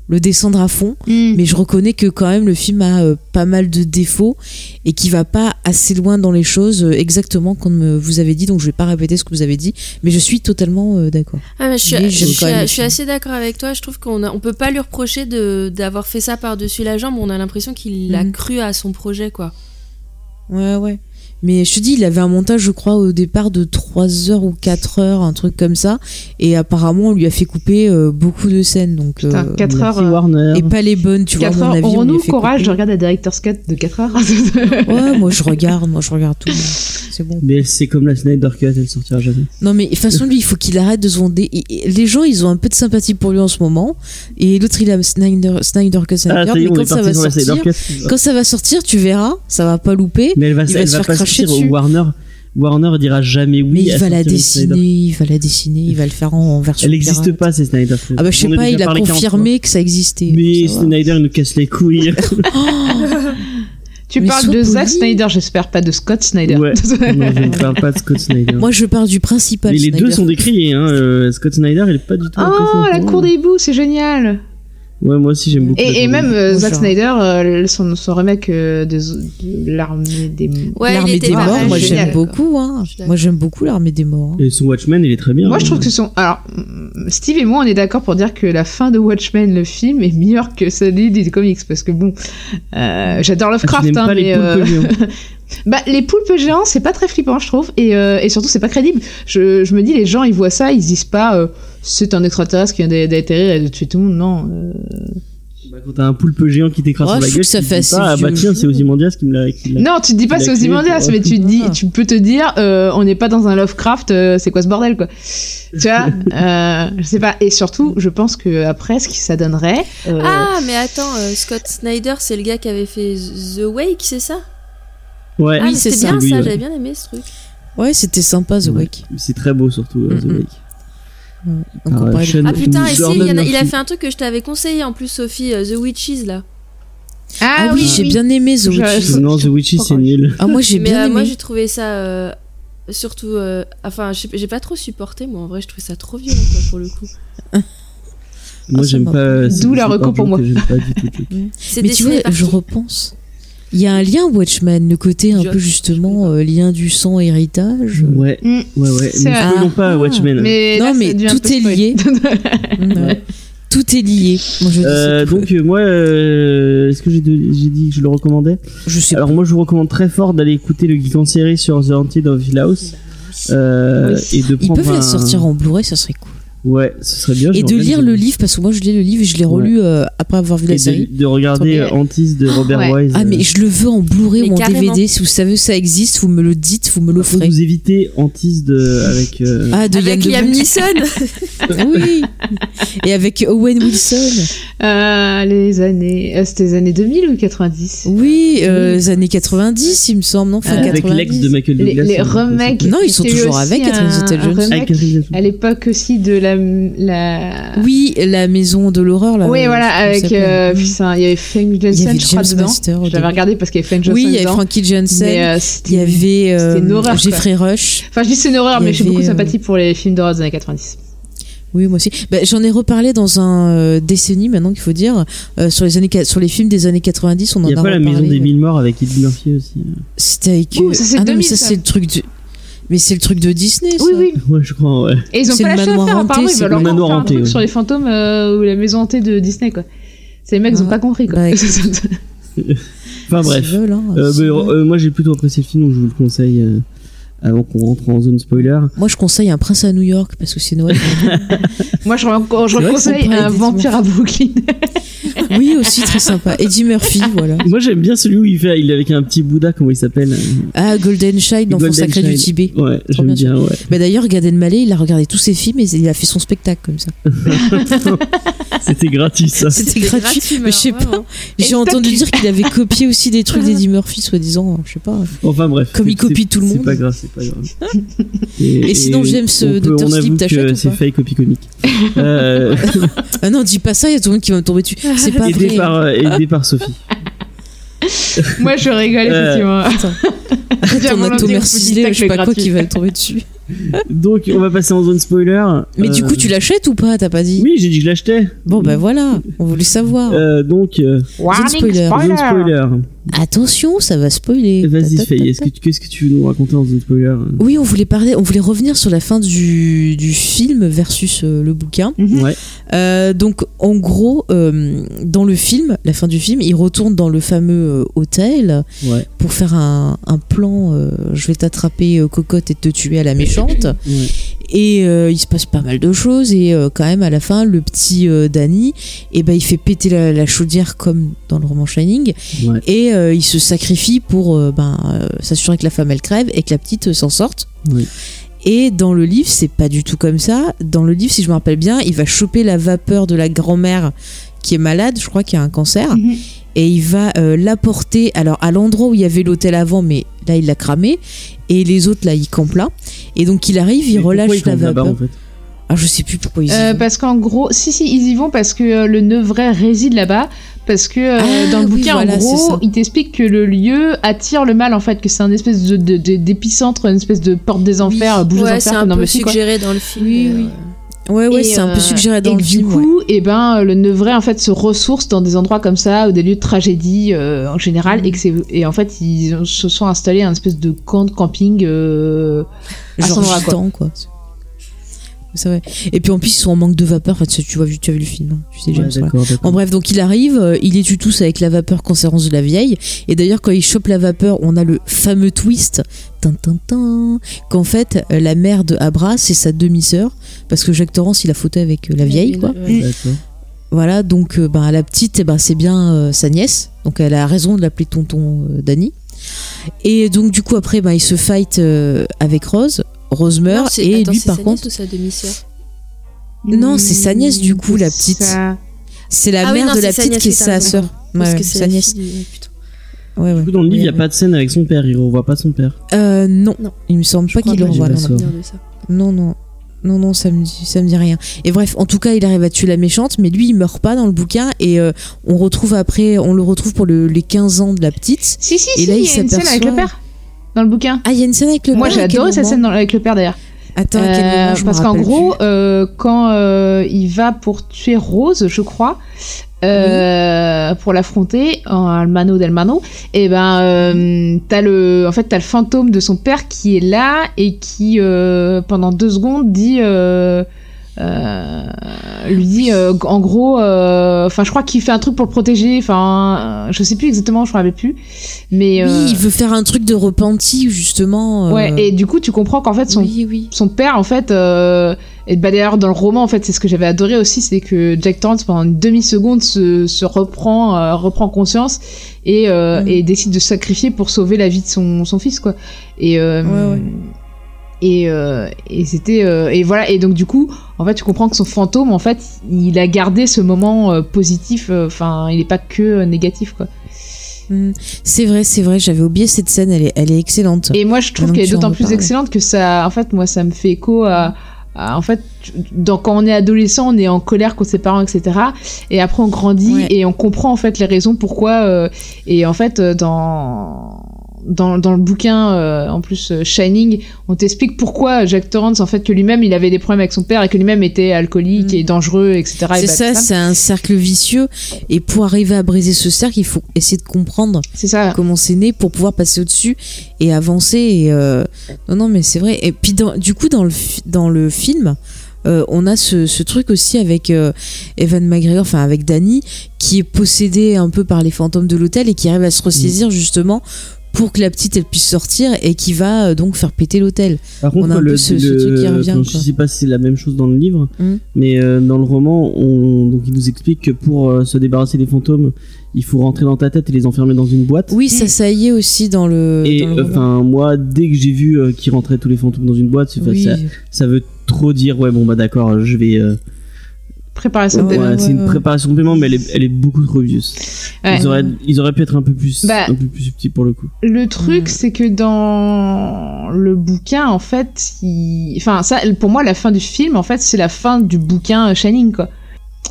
le descendre à fond. Mais je reconnais que quand même le film a euh, pas mal de défauts et qui va pas assez loin dans les choses euh, exactement comme vous avez dit. Donc je vais pas répéter ce que vous avez dit, mais je suis totalement euh, d'accord. Ah, je suis, je je assez d'accord avec toi. Je trouve qu'on on peut pas lui reprocher d'avoir fait ça par-dessus la jambe. On a l'impression qu'il a Mhm. cru à son projet, quoi. Ouais, ouais. Mais je te dis, il avait un montage, je crois, au départ de 3 heures ou 4 heures, un truc comme ça. Et apparemment, on lui a fait couper euh, beaucoup de scènes. Donc, Putain, euh, 4 heures. Merci euh, Warner. et pas les bonnes, tu vois. 4 mon heures, avis, on aurons-nous fait courage couper. de regarder la Director's Cut de 4 heures *laughs* Ouais, moi je regarde, moi je regarde tout. C'est bon. Mais c'est comme la Snyder Cut, elle sortira jamais. Non mais de toute façon lui il faut qu'il arrête de se vendre. Les gens ils ont un peu de sympathie pour lui en ce moment et l'autre il a Snyder, Snyder que Snyder. Ah, mais on quand ça va sortir, Cut. quand ça va sortir tu verras, ça va pas louper. Mais elle va, il va elle se va faire cracher sortir. dessus. Warner, Warner dira jamais oui. mais il à va la dessiner, il va la dessiner, il va le faire en, en version. Elle n'existe pas, ces Snyder. Ah bah je sais On pas, il a parlé 40 confirmé que ça existait. Mais. Snyder, il nous casse les couilles. *laughs* Tu Mais parles de Zack. Snyder, j'espère pas de Scott Snyder. Ouais. *laughs* non, je ne parle pas de Scott Snyder. Moi je parle du principal. Mais les deux sont décriés. Hein. euh, Scott Snyder, il est pas du tout. Oh, la cour des hiboux, c'est génial. Ouais, moi aussi j'aime beaucoup. Et, même euh, Zack genre- Snyder, euh, son, son remake euh, de, de l'armée des. Ouais, l'armée des morts, moi j'aime beaucoup. Hein. Moi j'aime beaucoup l'armée des morts. hein. Et son Watchmen, il est très bien. Moi, je trouve hein. que son. Alors, Steve et moi, on est d'accord pour dire que la fin de Watchmen, le film, est meilleure que celle des comics. Parce que bon, euh, j'adore Ah, Lovecraft, hein, pas mais. les euh, poulpes géants. *laughs* Bah, les poulpes géants, c'est pas très flippant, je trouve, et, euh, et surtout, c'est pas crédible. Je, je me dis, les gens, ils voient ça, ils se disent pas, euh, c'est un extraterrestre qui vient d'a- d'atterrir et de tuer tout le monde. Non. euh. Bah, quand t'as un poulpe géant qui t'écrase Oh, sur la gueule, ça tu fait pas, ah bah tiens, c'est Ozymandias qui me l'a. Non, tu te dis pas Il a c'est Ozymandias, mais tu dis, Ah. tu peux te dire, euh, on n'est pas dans un Lovecraft, euh, c'est quoi ce bordel, quoi. Tu vois, *laughs* euh, je sais pas. Et surtout, je pense que après, ce qui ça donnerait. euh, Ah, mais attends, euh, Scott Snyder, c'est le gars qui avait fait The Wake, c'est ça? Ouais, Ah, c'est bien ça, ouais. j'avais bien aimé ce truc. Ouais, c'était sympa The Ouais. Wake. c'est très beau surtout, euh, The. Wake. Donc, Ah, Ah putain, et si, il, a- il a Murphy. fait un truc que je t'avais conseillé en plus, Sophie, euh, The Witches là. Ah oui, j'ai bien aimé The Witches. Non, The Witches, c'est nul. Ah moi j'ai bien euh, moi aimé. j'ai trouvé ça euh, surtout. euh, enfin, j'ai pas trop supporté, moi en vrai, je trouvais ça trop violent quoi, pour le coup. Moi, ça j'aime pas. D'où la reco pour moi. C'est Mais tu vois, je repense. Il y a un lien Watchmen, le côté un peu justement euh, lien du sang héritage. Ouais, Mm. ouais, ouais. C'est Mais vrai. spoilons pas Ah. Watchmen. Mais Non, là, mais tout est lié. *laughs* Ouais. Tout est lié. Moi je Euh, donc euh, moi, euh, est-ce que j'ai dit que je le recommandais je sais Alors moi, je vous recommande très fort d'aller écouter le Geek en série sur The Haunted of Hill House euh, Oui. et de Ils peuvent un... la sortir en Blu-ray, ça serait cool. Ouais, ce serait bien. Et de lire le livre, parce que moi je lis le livre et je l'ai relu euh, après avoir vu et la de, série. de regarder euh, Antis de Robert Ouais. Wise. Ah, mais je le veux en Blu-ray ou en carrément. DVD. Si vous savez que ça existe, vous me le dites, vous me l'offrez. vous éviter Antis de avec. euh, Ah, de Avec Yann Liam. Neeson *laughs* Oui. Et avec Owen Wilson. Euh, les années. euh, C'était les années 2000 ou 90 Oui, euh, les années 90, il me semble, non Fin Euh, avec 90. l'ex de Michael Les, Douglas. les hein, remakes. Non, ils sont toujours avec, Catherine Catherine Zeta-Jones. à l'époque aussi de la. La... Oui, la maison de l'horreur, là. oui, voilà, sais pas avec. Euh, putain, il y avait Frank Johnson, avait je crois, dedans. Master. Je l'avais regardé parce qu'il y avait Frank Johnson. Oui, il y avait. Frankie Johnson. Euh, il y avait euh, une horreur, Jeffrey Rush. Enfin, je dis c'est une horreur, mais j'ai beaucoup de euh, sympathie pour les films d'horreur des années 90. Oui, moi aussi. Bah, J'en ai reparlé dans un euh, décennie maintenant qu'il faut dire euh, sur les années sur les films des années 90. On en Il y a pas la maison des mille morts avec Eddie Murphy aussi. C'était avec. Ouh, euh, ça, c'est ah non, mais 2000, ça c'est le truc de. Mais c'est le truc de Disney. Ça. Oui, oui. Ouais, je crois. Ouais. Et ils ont C'est pas le lâché à manoir faire, hanté, apparemment. Ils c'est veulent le encore manoir faire un hanté, truc ouais. sur les fantômes euh, ou la maison hantée de Disney, quoi. Ces mecs, ils ont Ah. pas compris, quoi. Bah. *laughs* Enfin bref. Veulent, hein, Euh, s'ils mais, veulent. euh, moi j'ai plutôt apprécié le film, donc je vous le conseille euh, avant qu'on rentre en zone spoiler. Moi, je conseille un prince à New York parce que c'est Noël. *laughs* Moi, je, je C'est conseille un vampire à Brooklyn. *laughs* oui, aussi très sympa. Eddie Murphy, voilà. Moi j'aime bien celui où il fait, il est avec un petit Bouddha, comment il s'appelle? Ah, Golden Child, l'enfant sacré du. Tibet. Ouais, j'aime bien bien, ouais. Bah d'ailleurs, Gad Elmaleh, il a regardé tous ses films et il a fait son spectacle comme ça. *laughs* C'était gratuit ça. C'était gratuit, mais je sais pas. J'ai entendu dire qu'il avait copié aussi des trucs d'Eddie Murphy, soi-disant, je sais pas. Enfin bref. Comme il c'est- copie tout le C'est monde. pas grave, c'est pas grave. Et, Et sinon, on euh, peut- Dr. on Sleep, t'achètes c'est fake copie comique. *laughs* Euh, Ah non, dis pas ça, il y a tout le monde qui va me tomber dessus. C'est pas aidé, vrai. par, euh, aidé *laughs* par Sophie. Moi, je rigole, Euh, effectivement. Au merci petit Slay, tacle je sais pas quoi qui va me tomber dessus. Donc on va passer en zone spoiler. Mais du coup, tu l'achètes ou pas T'as pas dit Oui, j'ai dit que je l'achetais. Bon, bah voilà, on voulait savoir. Euh, donc, euh, Warning spoiler. zone spoiler. Attention, ça va spoiler. Vas-y, Ta, ta, Faye, qu'est-ce que tu veux nous raconter en zone spoiler Oui, on voulait parler, on voulait revenir sur la fin du, du film versus euh, le bouquin. Mhm. Ouais. Euh, donc, en gros, euh, dans le film, la fin du film, il retourne dans le fameux euh, hôtel Ouais. pour faire un, un plan. euh, je vais t'attraper, euh, cocotte, et te tuer à la méchante. Ouais. Et euh, il se passe pas mal de choses. Et euh, quand même, à la fin, le petit euh, Danny, eh ben, il fait péter la, la chaudière comme dans le roman Shining. Ouais. Et il se sacrifie pour ben, s'assurer que la femme elle crève et que la petite s'en sorte. Oui. Et dans le livre, c'est pas du tout comme ça. Dans le livre, si je me rappelle bien, il va choper la vapeur de la grand-mère qui est malade, je crois qu'il y a un cancer, Mhm. et il va euh, l'apporter alors à l'endroit où il y avait l'hôtel avant, mais là il l'a cramé, et les autres là ils campent là, et donc il arrive, il Mais relâche la vapeur. en fait Ah je sais plus pourquoi ils y Euh, vont. parce qu'en gros, si, si, ils y vont parce que euh, le Nevray réside là-bas. Parce que euh, Ah, dans le oui, bouquin, voilà, en gros, il t'explique que le lieu attire le mal, en fait, que c'est un espèce de, de- de- d'épicentre, une espèce de porte des enfers, bouge des Ouais, enfers, c'est comme un peu suggéré dans le film. Oui, oui. euh, Ouais, ouais, c'est un peu euh, suggéré dans et le du film. coup, et ben, le Nevray en fait se ressource dans des endroits comme ça, ou des lieux de tragédie euh, en général, Mm. et que c'est et en fait ils se sont installés un espèce de camp de camping. Euh, à Genre son endroit, quoi. gitan, quoi. C'est vrai. Et puis en plus, ils sont en manque de vapeur. Enfin, tu, tu vois, tu as vu le film, hein. tu sais, Ouais, James. voilà. d'accord, d'accord. En bref, donc il arrive, euh, il les tue tous avec la vapeur conséquence de la vieille. Et d'ailleurs, quand il chope la vapeur, on a le fameux twist, qu'en fait, euh, la mère de Abra, c'est sa demi-sœur. Parce que Jacques Torrance, il a fauté avec euh, la vieille, quoi. Ouais. Voilà, donc euh, ben, la petite, eh ben, c'est bien euh, sa nièce. Donc elle a raison de l'appeler tonton euh, Danny. Et donc, du coup, après, ben, il se fight euh, avec Rose. Rose Non, meurt. c'est- et attends, lui, par sa contre. nièce ou sa demi-sœur Non, c'est sa nièce, du coup, la petite. ça. C'est la Ah oui, mère non, de la petite nièce, qui est sa sœur. Parce Ouais, que ouais, c'est sa nièce. fille du- putain. Ouais, ouais. Du coup, dans le livre, il n'y a Ouais, pas de scène avec son père. Il revoit pas son père. Euh, non. Non. il me semble pas qu'il le revoit. Non, non. non, non, non, non, ça me dit, ça me dit rien. Et bref, en tout cas, il arrive à tuer la méchante, mais lui, il meurt pas dans le bouquin et euh, on retrouve après, on le retrouve pour le- les 15 ans de la petite. Si, si, Et si, là, il y a une scène avec le père dans le bouquin. Ah, il y a une scène avec le Moi, père, j'ai à quel adoré cette scène dans- avec le père d'ailleurs. Attends, à quel Euh, moment je parce qu'en gros, euh, quand euh, il va pour tuer Rose, je crois, euh, pour l'affronter en Almano del Mano, et ben euh, t'as le, en fait t'as le fantôme de son père qui est là et qui euh, pendant deux secondes dit, euh, lui dit euh, en gros, euh, enfin je crois qu'il fait un truc pour le protéger, enfin je sais plus exactement, je me rappelle plus, mais Oui, il veut faire un truc de repenti, justement. ouais et du coup tu comprends qu'en fait son Oui, oui. son père en fait et bah d'ailleurs dans le roman en fait c'est ce que j'avais adoré aussi c'est que Jack Torrance pendant une demi seconde se, se reprend reprend conscience et, Mm. et décide de se sacrifier pour sauver la vie de son, son fils quoi et Ouais, ouais. Et euh, et c'était euh, et voilà et donc du coup en fait tu comprends que son fantôme en fait il a gardé ce moment euh, positif enfin il est pas que négatif quoi Hmm. C'est vrai, c'est vrai, j'avais oublié cette scène, elle est, elle est excellente. Et moi, je trouve qu'elle que est d'autant plus excellente que ça, en fait, moi, ça me fait écho à, à- en fait, dans, quand on est adolescent, on est en colère contre ses parents, etc. Et après, on grandit Ouais. et on comprend en fait les raisons pourquoi. et en fait, dans dans, dans le bouquin, euh, en plus euh, Shining, on t'explique pourquoi Jack Torrance, en fait, que lui-même, il avait des problèmes avec son père et que lui-même était alcoolique Mm. et dangereux, etc. et C'est bah, ça, c'est un cercle vicieux. Et pour arriver à briser ce cercle, il faut essayer de comprendre ça. comment c'est né pour pouvoir passer au-dessus et avancer. Et euh, Non, non, mais c'est vrai. Et puis, dans- du coup, dans le, dans le film, euh, on a ce, ce truc aussi avec euh, Evan McGregor, enfin avec Danny, qui est possédé un peu par les fantômes de l'hôtel et qui arrive à se ressaisir justement pour que la petite elle puisse sortir et qui va euh, donc faire péter l'hôtel. Par On contre, a un le, peu ce- truc qui revient, enfin, je sais pas si c'est la même chose dans le livre, Mm. mais euh, dans le roman, on, donc il nous explique que pour euh, se débarrasser des fantômes, il faut rentrer dans ta tête et les enfermer dans une boîte. Oui, ça, ça y est aussi dans le. Et enfin, moi, dès que j'ai vu qu'ils rentraient tous les fantômes dans une boîte, Oui. ça, ça veut trop dire, ouais, bon bah d'accord, je vais. Préparation Ouais, de ouais, ouais, c'est une préparation de paiement, mais elle est, elle est beaucoup trop obvious. Ouais. Ils, auraient, ils auraient pu être un peu plus, Bah, un peu plus subtils pour le coup. Le truc, Mm. c'est que dans le bouquin, en fait, il... enfin, ça, pour moi, la fin du film, en fait, c'est la fin du bouquin euh, Shining, quoi.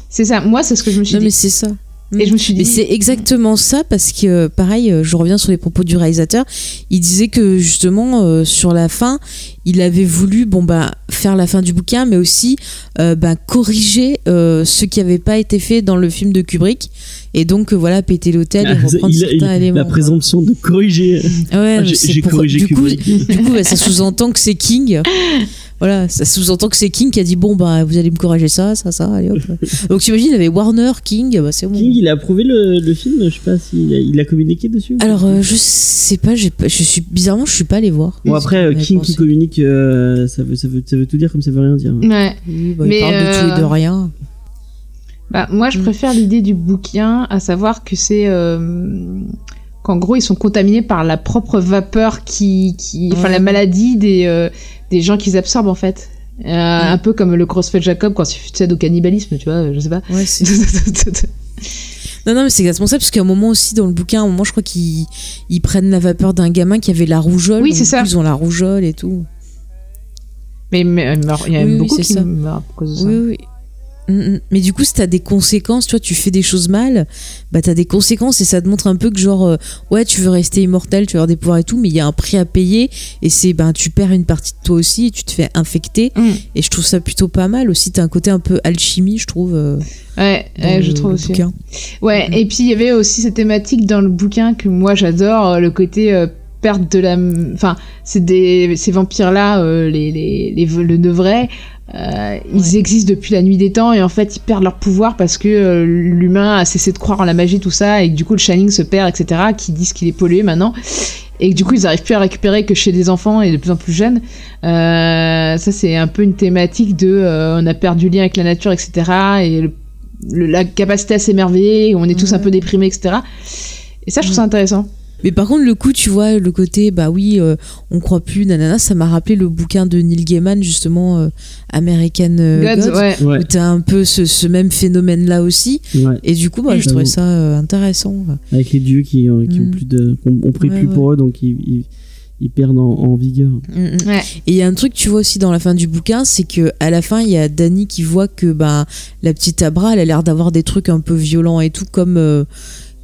C'est ça. Moi, c'est ce que je me suis Non, mais c'est ça. Et je me suis Mais dit. c'est exactement ça parce que euh, pareil, euh, je reviens sur les propos du réalisateur. Il disait que justement euh, sur la fin, il avait voulu bon bah faire la fin du bouquin, mais aussi euh, bah, corriger euh, ce qui n'avait pas été fait dans le film de Kubrick. Et donc euh, voilà, péter l'hôtel et Ah, reprendre il a- il- certains éléments. la quoi. présomption de corriger. Ouais, Ah, j'ai- corrigé du coup, Kubrick. du coup, bah, ça *laughs* sous-entend que c'est King. Voilà, ça sous-entend que c'est King qui a dit bon bah vous allez me corriger ça, ça, ça, allez hop. *laughs* Donc t'imagines, il y avait Warner, King, bah c'est bon. King, il a approuvé le, le film, je sais pas s'il a, il a communiqué dessus. Alors euh, je sais pas, j'ai pas- je suis bizarrement je suis pas allé voir. Bon après, euh, King qui communique, euh, ça, veut, ça, veut, ça veut tout dire comme ça veut rien dire. Ouais. Oui, bah, Mais, il parle de tout et de euh, rien. Bah, moi, je Mm. préfère l'idée du bouquin, à savoir que c'est euh, qu'en gros, ils sont contaminés par la propre vapeur qui, qui enfin, la maladie des euh, des gens qu'ils absorbent en fait. Euh, Un peu comme le CrossFit Jacob quand il succède au cannibalisme, tu vois, je sais pas. Ouais, c'est- *laughs* non non mais c'est exactement ça parce qu'à un moment aussi dans le bouquin, à un moment je crois qu'ils ils prennent la vapeur d'un gamin qui avait la rougeole. Oui, c'est ça. Ils ont la rougeole et tout. mais mais, il y a Oui, beaucoup qui meurent à cause de ça. Oui oui. Mm, mm. Mais du coup, si t'as des conséquences, tu vois, tu fais des choses mal, bah t'as des conséquences et ça te montre un peu que genre, euh, ouais, tu veux rester immortel, tu veux avoir des pouvoirs et tout, mais il y a un prix à payer et c'est, ben, tu perds une partie de toi aussi et tu te fais infecter. Mm. Et je trouve ça plutôt pas mal aussi. T'as un côté un peu alchimie, je trouve. euh, Ouais, je trouve aussi. bouquin. Ouais, et puis il y avait aussi cette thématique dans le bouquin que moi j'adore, euh, le côté euh, perte de la. Enfin, c'est des ces vampires là, les les les le de vrai. Euh, Ils existent depuis la nuit des temps et en fait ils perdent leur pouvoir parce que euh, l'humain a cessé de croire en la magie tout ça et que du coup le shining se perd etc. Qui disent qu'il est pollué maintenant et que du coup ils arrivent plus à récupérer que chez des enfants et de plus en plus jeunes. Euh, ça c'est un peu une thématique de on a perdu le lien avec la nature etc. Et le le- la capacité à s'émerveiller, on est tous un peu déprimés, etc. Et ça, je trouve ça intéressant. Mais par contre, le coup, tu vois, le côté, bah oui, euh, on croit plus, nanana, ça m'a rappelé le bouquin de Neil Gaiman, justement, euh, American euh, Gods, Gods, ouais. Où t'as un peu ce, ce même phénomène-là aussi. ouais. Et du coup, bah, je trouvais ça euh, intéressant. Avec les dieux qui, euh, qui ont Mm. plus de, ont, ont pris Ouais, plus ouais. pour eux, donc ils, ils, ils perdent en, en vigueur. Mm, mm. Ouais. Et il y a un truc, tu vois aussi dans la fin du bouquin, c'est que à la fin, il y a Danny qui voit que bah, la petite Abra, elle a l'air d'avoir des trucs un peu violents et tout, comme, euh,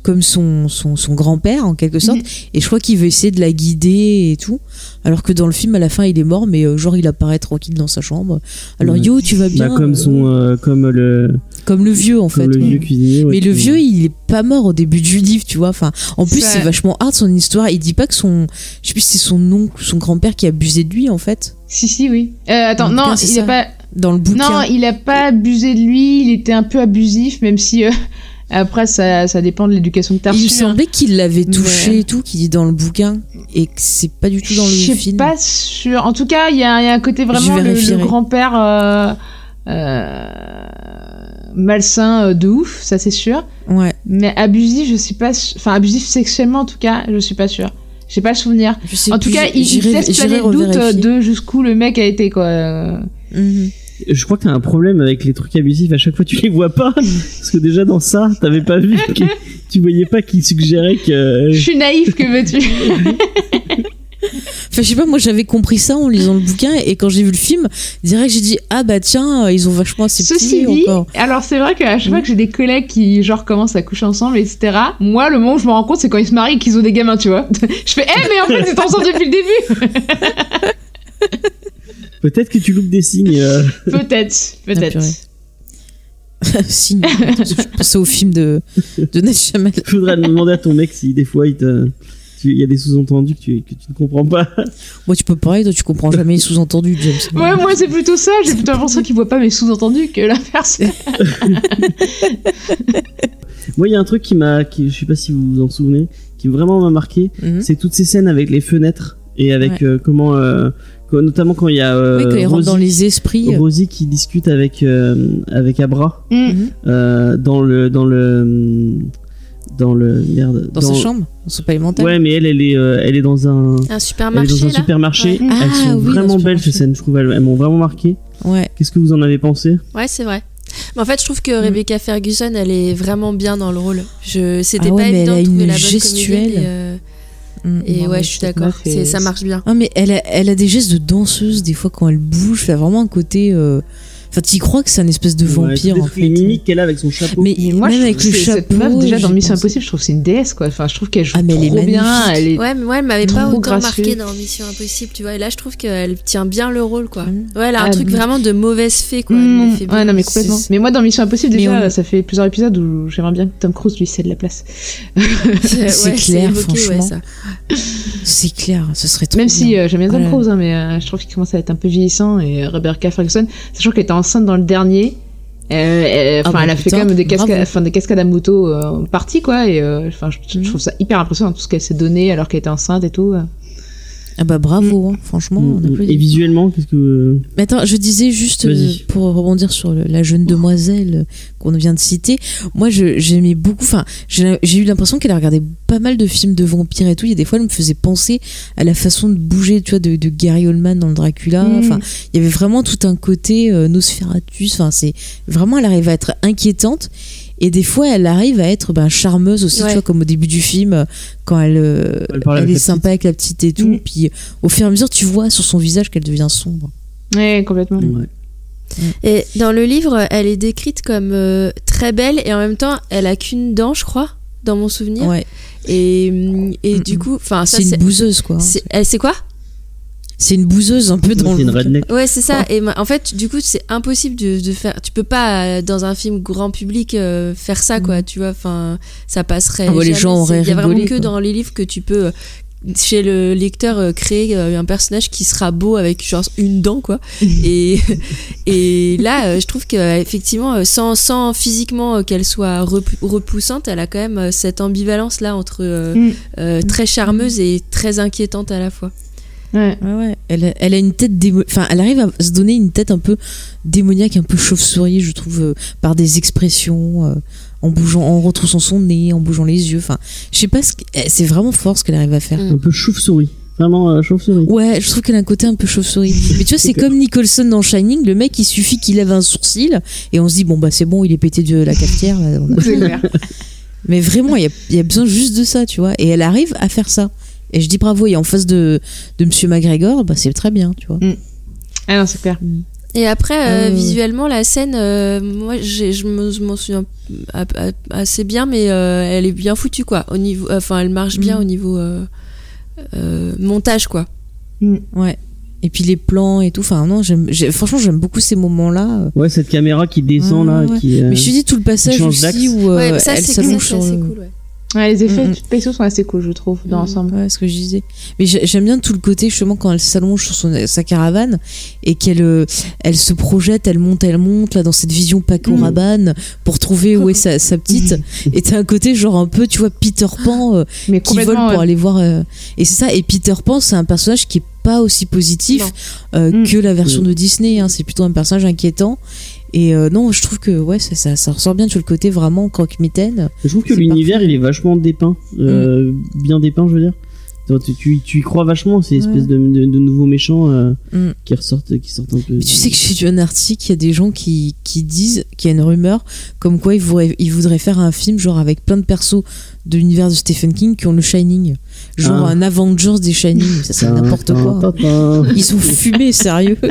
comme son, son, son grand-père, en quelque sorte. Et je crois qu'il veut essayer de la guider et tout. Alors que dans le film, à la fin, il est mort, mais euh, genre, il apparaît tranquille dans sa chambre. Alors, Ouais. yo, tu vas bien Bah, comme euh, son, euh, comme le, Comme le vieux, en comme fait. le ouais. vieux cuisinier. ouais, Mais le vieux, il est pas mort au début du livre, tu vois. Enfin, en plus, c'est vachement hard son histoire. Il dit pas que son, je sais plus si c'est son oncle, son grand-père qui a abusé de lui, en fait, Si, si, oui. Euh, attends, non, cas, il ça. a pas. dans le bouquin. Non, il a pas abusé de lui. Il était un peu abusif, même si euh, après ça, ça dépend de l'éducation que t'as Il reçue, hein. semblait qu'il l'avait Mais- touché et tout, qu'il dit dans le bouquin, et que c'est pas du tout dans le Je suis film. pas sûre. En tout cas, il y, a il y a un côté vraiment le, le grand-père euh, euh, malsain euh, de ouf, ça c'est sûr. Ouais, Mais abusif, je suis pas. su- Enfin, abusif sexuellement en tout cas, je suis pas sûre. J'ai pas le souvenir. En tout plus, cas, il, il laisse planer le doute de jusqu'où le mec a été quoi. Euh, Mhm. Je crois que t'as un problème avec les trucs abusifs. À chaque fois, tu les vois pas. Parce que déjà dans ça, t'avais pas vu. que- tu voyais pas qu'il suggérait que. Je suis naïf, que veux-tu? Enfin, je sais pas, moi j'avais compris ça en lisant le bouquin, et quand j'ai vu le film, direct j'ai dit, ah bah tiens, euh, ils ont vachement assez Ceci dit, encore. alors c'est vrai qu'à chaque fois que j'ai des collègues qui genre commencent à coucher ensemble, etc. Moi, le moment où je me rends compte, c'est quand ils se marient et qu'ils ont des gamins, tu vois. *laughs* je fais, eh mais en fait, c'est ensemble depuis le début. *laughs* Peut-être que tu loupes des signes. euh. *laughs* Peut-être, Ah, peut-être. purée. *laughs* Signe. je pensais au film de, de Ned Shyamalan. Faudra demander à ton mec si des fois il te. Il y a des sous-entendus que tu, que tu ne comprends pas. *laughs* Moi, tu peux parler, toi, tu comprends jamais les sous-entendus, James. Ouais, moi c'est plutôt ça. J'ai plutôt l'impression qu'ils voient pas mes sous-entendus que l'inverse. Moi, il y a un truc qui m'a. Je sais pas si vous vous en souvenez. Qui vraiment m'a marqué. Mhm. C'est toutes ces scènes avec les fenêtres. Et avec Ouais. euh, comment. euh, notamment quand il y a. euh, Oui, quand dans Rosie- les esprits. Rosie qui discute avec euh, avec Abra Mm. mhm. euh, dans le dans le dans le merde Dans sa chambre, dans son palais mental. ouais mais elle elle est euh, elle est dans un Un elle est dans supermarché un là. supermarché Ouais. elles Ah, sont oui, dans vraiment belles supermarché. ces scènes je trouve elles, elles m'ont vraiment marqué Ouais. qu'est-ce que vous en avez pensé? Ouais, c'est vrai. Mais en fait, je trouve Mm. que Rebecca Ferguson, elle est vraiment bien dans le rôle. Je, c'était Ah ouais, pas évident a de trouver une la bonne gestuelle. euh, Mm. et Non, ouais, mais je suis d'accord. Ça marche bien. Ah, mais elle a, elle a des gestes de danseuse, des fois, quand elle bouge. Elle a vraiment un côté. euh, Enfin, tu crois que c'est un espèce de vampire, Ouais, en fait. les mimiques qu'elle a avec son chapeau Mais Et moi, même je avec trouve le que chapeau. cette meuf, déjà dans Mission Impossible, je trouve que c'est une déesse, quoi. Enfin, je trouve qu'elle joue Ah, mais elle est trop bien. magnifique. Elle est... Ouais, mais ouais, elle m'avait pas Trop autant gracieuse. marqué dans Mission Impossible, tu vois. Et là, je trouve qu'elle tient bien le rôle, quoi. Mm. Ouais, elle a un Ah, truc mais- vraiment de mauvaise fée, quoi. Elle Mmh, fait bien. ouais, non, mais complètement. Mais moi, dans Mission Impossible, Mais déjà, on- ça fait plusieurs épisodes où j'aimerais bien que Tom Cruise lui cède la place. *laughs* C'est clair, franchement. C'est clair, ce serait trop Même si bien. euh, j'aime bien Tom. Cruise, hein, mais euh, je trouve qu'il commence à être un peu vieillissant. Et euh, Rebecca Ferguson, sachant qu'elle était enceinte dans le dernier, euh, elle, Ah enfin, bah elle a fait quand même des cascades, enfin, des cascades à moto euh, parties, quoi. Et euh, enfin, je, je Mhm. trouve ça hyper impressionnant tout ce qu'elle s'est donné alors qu'elle était enceinte et tout. Ah bah bravo, hein, franchement. Mm, applaudit. et visuellement qu'est-ce que Mais attends, je disais juste euh, pour rebondir sur le- la jeune demoiselle qu'on vient de citer. Moi, j'aimais beaucoup. Enfin, j'ai eu l'impression qu'elle a regardé pas mal de films de vampires et tout. Il y a des fois, elle me faisait penser à la façon de bouger, tu vois, de, de Gary Oldman dans le Dracula. Enfin, il y avait vraiment tout un côté euh, Nosferatus. Enfin, c'est vraiment, elle arrive à être inquiétante. Et des fois, elle arrive à être ben, charmeuse aussi, Ouais. tu vois, comme au début du film, euh, quand elle, euh, Elle parle elle avec est sympa avec la petite et tout. Mhm. Puis, au fur et à mesure, tu vois sur son visage qu'elle devient sombre. Ouais, complètement. ouais. Et dans le livre, elle est décrite comme euh, très belle et en même temps, elle a qu'une dent, je crois, dans mon souvenir. Ouais. Et, hum, et du coup, enfin, C'est une bouseuse, quoi. Elle, c'est quoi? C'est une bouseuse un peu dans C'est le. une redneck. Ouais, c'est ça. Et ma- en fait, du coup, c'est impossible de, de faire. Tu peux pas euh, dans un film grand public euh, faire ça, quoi. Tu vois, enfin, ça passerait. Ah ouais, les gens auraient Il y a vraiment rigolé, que quoi. dans les livres que tu peux. euh, chez le lecteur euh, créer euh, un personnage qui sera beau avec genre une dent quoi *laughs* et et là euh, je trouve que effectivement sans sans physiquement euh, qu'elle soit rep- repoussante elle a quand même euh, cette ambivalence là entre euh, Mm. euh, très charmeuse et très inquiétante à la fois Ouais. Ouais, ouais. Elle, a- elle a une tête démo... Enfin, elle arrive à se donner une tête un peu démoniaque, un peu chauve-souris, je trouve, euh, par des expressions, euh, en bougeant, en retroussant son nez, en bougeant les yeux. Enfin, je sais pas, ce que- eh, c'est vraiment fort ce qu'elle arrive à faire. Un peu chauve-souris. Vraiment euh, chauve-souris. Ouais, je trouve qu'elle a un côté un peu chauve-souris. *laughs* Mais tu vois, c'est comme Nicholson dans Shining, le mec, il suffit qu'il lève un sourcil et on se dit, bon, bah c'est bon, il est pété de la cafetière. là, on a- C'est clair. Mais vraiment, il y a, il y a besoin juste de ça, tu vois. Et elle arrive à faire ça. Et je dis bravo, et en face de, de Monsieur McGregor, bah c'est très bien, tu vois. Ah non, c'est clair. Et après, euh, Euh. visuellement, la scène, euh, moi, je me- m'en souviens assez bien, mais euh, elle est bien foutue, quoi. Au niveau, enfin, elle marche bien Mm. au niveau euh, euh, montage, quoi. Ouais. Et puis les plans et tout. Enfin, non, franchement, j'aime beaucoup ces moments-là. Ouais, cette caméra qui descend Ouais, là, ouais. qui. euh, Mais je te dis tout le passage aussi où euh, ouais, ça, elle s'allonge sur le- cool, ouais. Les effets Mm, mm. spéciaux sont assez cool, je trouve, dans Mm, l'ensemble. Ouais, ce que je disais. Mais j'ai- j'aime bien tout le côté justement quand elle s'allonge sur son, sa caravane et qu'elle euh, elle se projette, elle monte, elle monte là dans cette vision Paco Mm. Rabanne pour trouver où est sa, sa petite. et t'as un côté genre un peu, tu vois, Peter Pan euh, Mais qui vole pour ouais. aller voir. euh, Et c'est ça. Et Peter Pan, c'est un personnage qui est pas aussi positif euh, Mm. que la version Mm. de Disney. hein. C'est plutôt un personnage inquiétant. Et euh, non, je trouve que ouais, ça, ça, ça ressort bien sur le côté vraiment croque-mitaine. Je trouve que l'univers il est vachement dépeint, euh, bien dépeint, je veux dire. Tu, tu, tu y crois vachement, ces espèces de, de, de nouveaux méchants euh, Mm. qui ressortent, qui sortent un peu. Mais tu sais que j'ai lu un article, il y a des gens qui, qui disent qu'il y a une rumeur comme quoi ils voudraient, ils voudraient faire un film genre avec plein de persos de l'univers de Stephen King qui ont le Shining. Genre Ah. un Avengers des Shining, ça c'est n'importe quoi. Tintin. Ils sont fumés, sérieux. *laughs*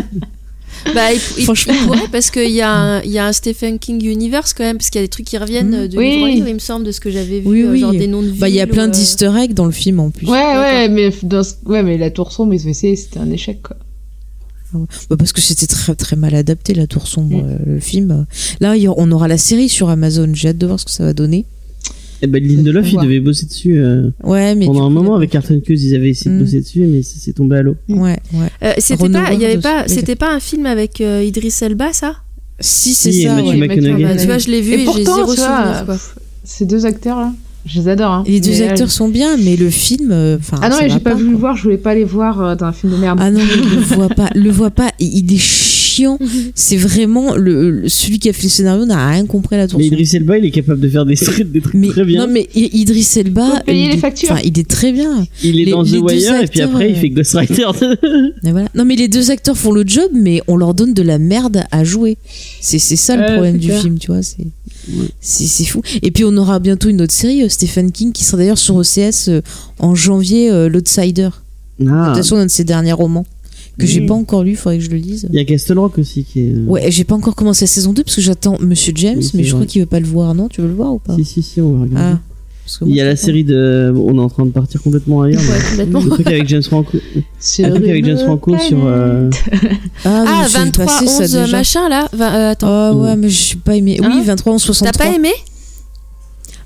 *laughs* Bah, il, il- Franchement. il pourrait parce qu'il y, a un- il y a un Stephen King universe quand même, parce qu'il y a des trucs qui reviennent Mm. euh, de Oui. livre il me semble, de ce que j'avais vu, Oui, euh, oui. genre des noms de villes. Bah, il y a plein ou, euh, d'easter eggs dans le film en plus. Ouais, ouais, mais, dans ce- ouais, mais la tour sombre, ils ont essayé, c'était un échec, quoi. Bah, parce que c'était très très mal adapté la tour sombre, Mm. le film. Là, on aura la série sur Amazon. J'ai hâte de voir ce que ça va donner. Eh ben, Lindelof, il devait bosser dessus. euh, Ouais, mais pendant un coup, moment, là- avec Carton Cuse, ils avaient essayé de Mm. bosser dessus, mais ça s'est tombé à l'eau. Ouais, ouais. euh, c'était pas, il y avait Howard pas, c'était pas un film avec euh, Idris Elba, ça? Si c'est Si, et ça. Matthew ouais. McConaughey. Matthew Tu vois, je l'ai vu Et et, j'ai pourtant, zéro souvenir, quoi. Ces deux acteurs-là, je les adore. hein. Les deux Mais là, acteurs sont bien, mais le film, euh, enfin. Ah non, j'ai pas, vu le voir, je voulais pas les voir euh, dans un film de merde. Ah non, mais le vois pas, le vois pas. Il il est chiant. C'est vraiment le, le- celui qui a fait le scénario n'a rien compris à la tour. Mais. Idris Elba, il est capable de faire des, trucs- des trucs Mais très bien. non, mais Idris Elba, il, les factures. il est très bien. il est les- dans les The Wire, et puis après, il euh, fait Ghost Rider. *laughs* Voilà. Non, mais les deux acteurs font le job, mais on leur donne de la merde à jouer. C'est ça le problème du clair. film, tu vois. C'est c'est c'est fou. Et puis on aura bientôt une autre série, euh, Stephen King, qui sera d'ailleurs sur OCS euh, en janvier, euh, L'Outsider. ah, Adaptation d'un de ses derniers romans que j'ai pas encore lu, faudrait que je le lise. il y a Castle Rock aussi qui est. euh, Ouais, j'ai pas encore commencé la saison 2 parce que j'attends Monsieur James, Oui, mais je vrai. crois qu'il veut pas le voir, non? Tu veux le voir ou pas? Si, si, si, on va regarder. Ah, Il y a la série de. On est en train de partir complètement ailleurs. Ouais, complètement. Le truc avec James Franco. Un truc avec James Franco sur. euh, Ah, Ah, mais j'ai 23, passé ça 11 déjà. machin là Va- euh, Attends. Ah ouais, mais je suis pas aimé. Hein oui, 23 11 T'as 63. pas aimé?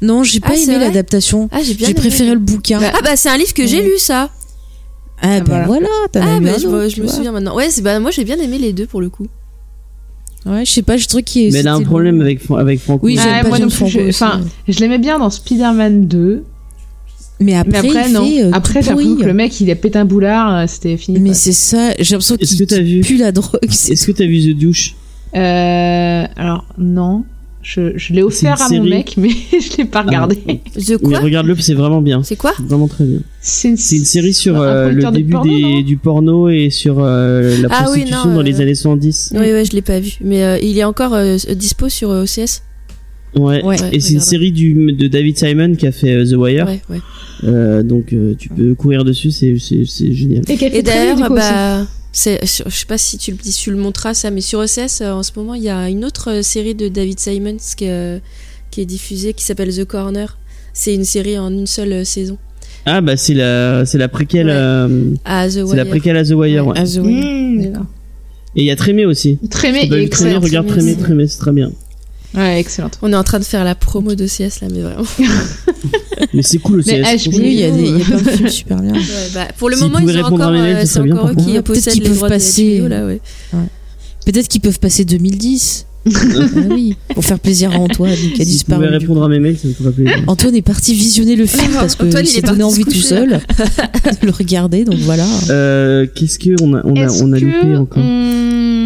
Non, j'ai Ah, pas aimé l'adaptation. Ah, j'ai J'ai préféré le bouquin. Bah, Ah, bah, c'est un livre que j'ai lu, ça. Ah, Ah, bah voilà. voilà, t'en as Ah, eu bah, un je, autre, me- tu je me vois. souviens maintenant. Ouais, c'est- bah, moi, j'ai bien aimé les deux pour le coup. Ouais, je sais pas, je trouve qu'il est. Mais elle a un problème avec, avec Franco. Oui, Ah, j'aime pas moi James non plus, Franco je- enfin, Je l'aimais bien dans Spider-Man 2, Mais après, mais après, il non. fait, euh, après, que le mec, il a pété un boulard, euh, c'était fini. Mais c'est ça, j'ai l'impression Est-ce qu'il que t'as vu pue la drogue. c'est- Est-ce que t'as vu The Douche? Euh, alors, non. Je, je l'ai offert à mon mec, mais *laughs* je l'ai pas regardé. Ah, *laughs* The Mais regarde-le, c'est vraiment bien. C'est quoi Vraiment très bien. C'est une, série sur un euh, le de début porno, des- non du porno et sur euh, la Ah oui, prostitution non, dans les euh, années 70. Oui, ouais, je l'ai pas vu. Mais euh, il est encore euh, dispo sur euh, OCS Ouais. Ouais, et c'est une série du, de David Simon qui a fait The Wire. Ouais, ouais. Euh, donc euh, tu peux courir dessus, c'est génial. Et, Et d'ailleurs, du coup, bah. C'est, je sais pas si tu, le- si tu le montras ça, mais sur OCS euh, en ce moment il y a une autre euh, série de David Simons qui, est, euh, qui est diffusée qui s'appelle The Corner. C'est une série en une seule saison. Ah bah c'est la c'est la préquelle Ouais. euh, À The c'est Wire. la préquelle à The Wire. Ouais. The Wire. Mmh, d'accord. Et il y a Trémé aussi. Trémé Trémé, regarde Trémé, Trémé, c'est très bien. Ouais, excellente. On est en train de faire la promo d'OCS là, mais vraiment. *laughs* Mais c'est cool. Mais c'est Oui, cool. il y, a des- il y a plein de films super bien. Ouais, bah, pour le moment, ils ont encore, euh, ce c'est encore eux qui possèdent les droits de passer- HBO, là, ouais. Peut-être qu'ils peuvent passer 2010. *laughs* ah oui, pour faire plaisir à Antoine qui a Si vous disparu. pouvez répondre à mes mails, ça me ferait plaisir. Antoine est parti visionner le film parce que Antoine, il s'est est donné envie se tout seul de le regarder, donc voilà. Euh, Qu'est-ce que on a on a on a que loupé encore? on-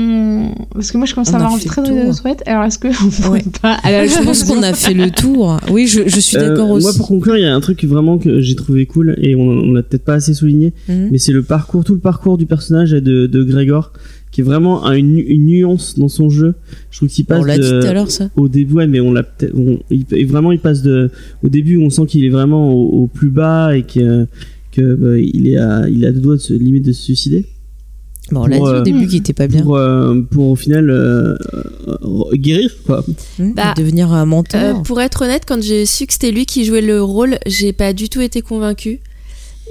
Parce que moi, je commence On à a avoir envie très de souhaite. Alors, est-ce qu'on pourrait Ouais. pas la Je pense qu'on a fait le tour. Oui, je, je suis d'accord Euh, aussi. Moi, pour conclure, il y a un truc vraiment que j'ai trouvé cool et on, on l'a peut-être pas assez souligné, Mhm. mais c'est le parcours, tout le parcours du personnage de, de Grégor, qui est vraiment un- une, une nuance dans son jeu. Je trouve qu'il passe On l'a dit tout à l'heure, ça. au début, ouais, mais on l'a peut-être, on- vraiment, il passe de, au début, on sent qu'il est vraiment au, au plus bas et que, que bah, il est à, il a deux doigts de se, limite de se suicider. Bon, on l'a dit Pour, au euh, début qu'il était pas bien. Pour, euh, pour au final euh, euh, guérir, quoi. Mhm, Bah, devenir un Euh, menteur. pour être honnête, quand j'ai su que c'était lui qui jouait le rôle, j'ai pas du tout été convaincue.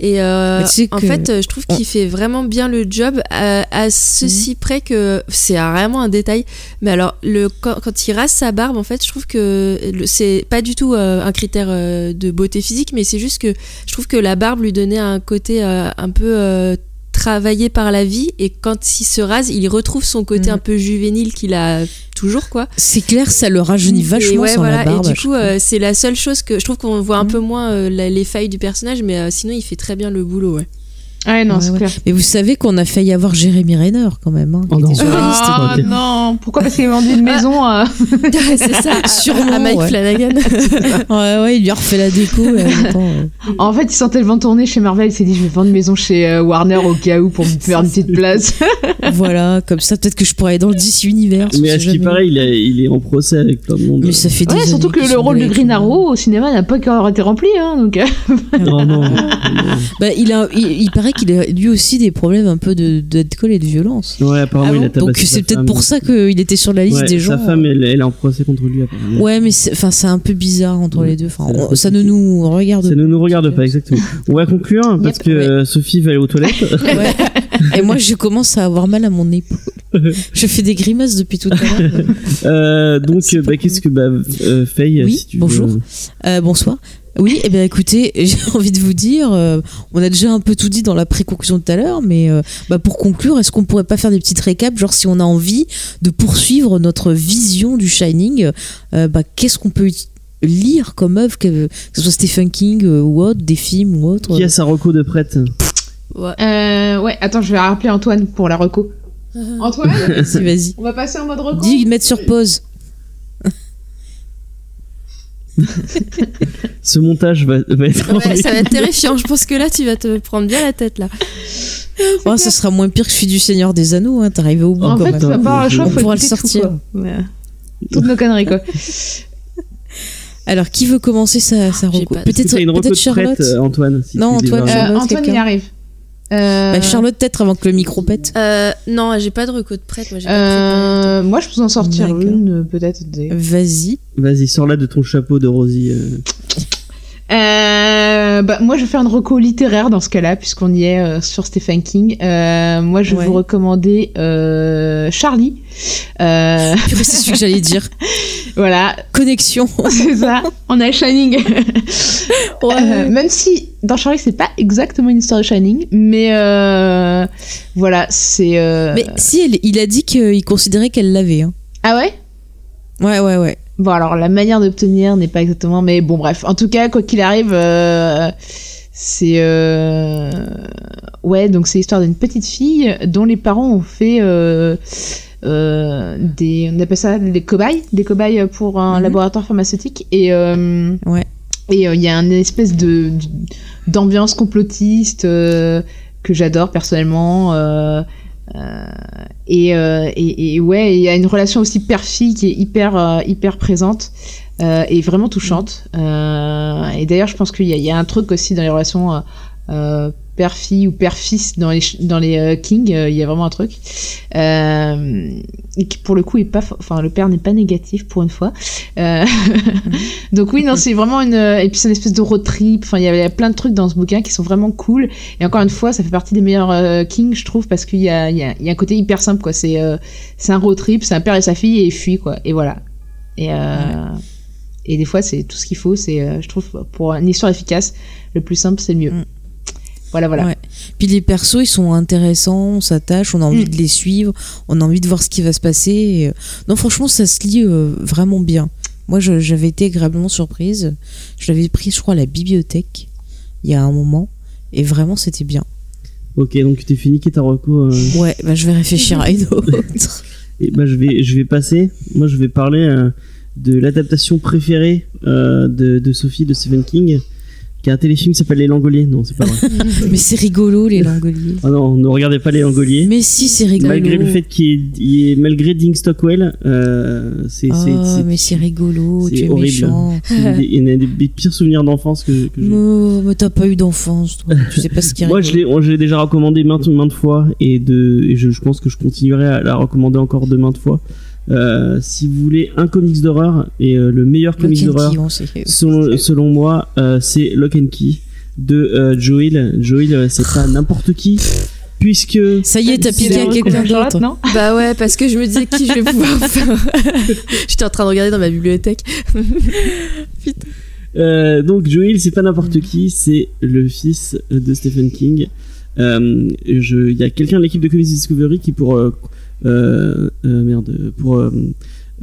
Et euh, Mais tu sais en fait, je trouve qu'il fait vraiment bien le job à, à ceci Mhm. près que c'est vraiment un détail. Mais alors, le, quand, quand il rase sa barbe, en fait, je trouve que le- c'est pas du tout euh, un critère euh, de beauté physique, mais c'est juste que je trouve que la barbe lui donnait un côté euh, un peu euh, travaillé par la vie. Et quand il se rase, il retrouve son côté Mhm. un peu juvénile qu'il a toujours, quoi. C'est clair, ça le rajeunit Et vachement ouais, sans voilà. la barbe. Et du coup, euh, c'est la seule chose que je trouve qu'on voit un Mhm. peu moins euh, la- les failles du personnage, mais euh, sinon il fait très bien le boulot. Ouais. Ouais, non, Ouais, c'est ouais. clair. Mais vous savez qu'on a failli avoir Jérémy Renner quand même, hein, Oh non. Ah non, pourquoi Parce qu'il a vendu une maison. euh, *laughs* c'est ça, Sûrement, à Mike ouais. Flanagan. *laughs* Ouais, ouais, il lui a refait la déco. et en même temps, En fait, il sentait le vent tourner chez Marvel. Il s'est dit, je vais vendre une maison chez euh, Warner au cas où pour me faire une petite place. *laughs* voilà, comme ça, peut-être que je pourrais aller dans le DC Univers. Mais à ce qui paraît, il, est- il est en procès avec plein de monde. Mais ça fait des surtout que le rôle de Green. Arrow au cinéma n'a pas encore été rempli. Hein, donc, euh, Non, non. Bah, il, a, il, il paraît qu'il a lui aussi des problèmes un peu de d'alcool et de violence. Ouais, apparemment, Ah il a tabassé Donc c'est peut-être pour ça qu'il était sur la liste Ouais, des gens. Sa femme, elle, elle est en procès contre lui, apparemment. Ouais, mais c'est- enfin c'est un peu bizarre entre Ouais, les deux. Enfin, on- ça ne nous regarde. Ça ne nous regarde pas, exactement. On va conclure *laughs* parce Yep, que ouais. euh, Sophie va aller aux toilettes. Ouais. *laughs* Et moi, je commence à avoir mal à mon épaule. *laughs* Je fais des grimaces depuis tout à l'heure. *laughs* Euh, donc, euh, bah, qu'est-ce que bah, euh, Faye, Oui, si tu bonjour. veux- Euh, bonsoir. Oui, eh bien écoutez, *laughs* j'ai envie de vous dire, euh, on a déjà un peu tout dit dans la pré-conclusion tout à l'heure, mais euh, bah, pour conclure, est-ce qu'on pourrait pas faire des petites récaps, genre si on a envie de poursuivre notre vision du Shining, euh, bah, qu'est-ce qu'on peut lire comme œuvre, que, que ce soit Stephen King euh, ou autre, des films ou autre Qui a sa reco de prête? Ouais. euh, ouais, attends, je vais rappeler Antoine pour la reco. *laughs* Antoine, Vas-y, vas-y. on va passer en mode reco. Dis, mettre sur pause. *laughs* Ce montage va, va être. Ouais, ça va être terrifiant. Je pense que là, tu vas te prendre bien la tête là. Oh, ça sera moins pire que je suis du Seigneur des Anneaux, hein, t'es arrivé au bout En quand fait, même. ça le choix, On faut pourra le tout, sortir. Ouais. Toutes nos conneries, quoi. *laughs* Alors, qui veut commencer sa, sa de- Peut-être peut de Charlotte prête, euh, Antoine si Non, Antoine, Euh, Antoine, il quelqu'un arrive. Euh, Bah, Charlotte, peut-être avant que le micro pète. Euh, non, j'ai pas de reco de prête. Moi, euh, moi, je peux en sortir une, euh, peut-être. des- Vas-y. Vas-y, sors là de ton chapeau de Rosie. Euh. Bah, moi, je vais faire une reco littéraire dans ce cas-là, puisqu'on y est euh, sur Stephen King. Euh, moi, je vais Ouais. vous recommander Charlie. *laughs* C'est ce que j'allais dire. *laughs* voilà, Connexion. *laughs* c'est ça. On a Shining. Même si dans Charlie, c'est pas exactement une histoire de Shining, mais voilà, c'est. Mais si, elle- il a dit qu'il considérait qu'elle l'avait. Hein. Ah ouais? Ouais, ouais, ouais. Bon, alors la manière d'obtenir n'est pas exactement, mais bon, bref. En tout cas, quoi qu'il arrive, euh, c'est euh, ouais, donc c'est l'histoire d'une petite fille dont les parents ont fait euh, des, on appelle ça des cobayes, des cobayes pour un Mhm. laboratoire pharmaceutique, et Ouais. et il y a une espèce de d'ambiance complotiste que j'adore personnellement. Euh, et, euh, et, et ouais, il y a une relation aussi père-fille qui est hyper, euh, hyper présente et vraiment touchante. Et d'ailleurs, je pense qu'il y, y a un truc aussi dans les relations père-fille ou père-fils dans les dans les euh, Kings, euh, il y a vraiment un truc. Euh, et qui pour le coup est pas, enfin le père n'est pas négatif pour une fois. *laughs* Donc oui, non, c'est vraiment une, et puis c'est une espèce de road trip. Enfin, il y a- plein de trucs dans ce bouquin qui sont vraiment cool. Et encore une fois, ça fait partie des meilleurs Kings, je trouve, parce qu'il y a, il y, a, il y a un côté hyper simple, quoi. C'est, c'est un road trip, c'est un père et sa fille et ils fuient, quoi. Et voilà. Et et des fois, c'est tout ce qu'il faut. C'est, je trouve, pour une histoire efficace, le plus simple, c'est le mieux. Mm. Voilà, voilà. Ouais. Puis les persos, ils sont intéressants, on s'attache, on a envie Mm. de les suivre, on a envie de voir ce qui va se passer. et, euh, Non, franchement, ça se lit euh, vraiment bien. Moi, j'avais été agréablement surprise. Je l'avais pris, je crois, à la bibliothèque il y a un moment. Et vraiment, c'était bien. Ok, donc tu t'es fini qui ta reco. euh, Ouais, bah, je vais réfléchir à une autre. *laughs* Et bah je vais je vais passer. Moi je vais parler euh, de l'adaptation préférée euh, de, de Sophie de Stephen King, qui a un téléfilm qui s'appelle Les Langoliers. Non, c'est pas vrai. *laughs* Mais c'est rigolo, les langoliers. Ah non, ne regardez pas Les Langoliers. Mais si, c'est rigolo. Malgré le fait qu'il est, il est- malgré Ding Stockwell, euh, c'est Oh, mais c'est rigolo, c'est tu es horrible. méchant. *laughs* une des- une des, des pires souvenirs d'enfance que, que j'ai. Oh, mais t'as pas eu d'enfance, toi. Tu sais pas ce qui est *laughs* Moi, je l'ai, je l'ai déjà recommandé maintes, maintes fois et, de, et je, je pense que je continuerai à la recommander encore de maintes fois. Euh, si vous voulez un comics d'horreur et euh, le meilleur comics and d'horreur, *laughs* selon, selon moi, euh, c'est Lock and Key de euh, Joel. Joel, c'est pas n'importe qui, puisque Ça y est, t'as piqué à quelqu'un d'autre. non Bah ouais, parce que je me disais qui je vais pouvoir *laughs* faire. *laughs* J'étais en train de regarder dans ma bibliothèque. Euh, donc Joel, c'est pas n'importe qui, c'est le fils de Stephen King. Euh, Il y a quelqu'un de l'équipe de Comics Discovery qui pour merde pour euh,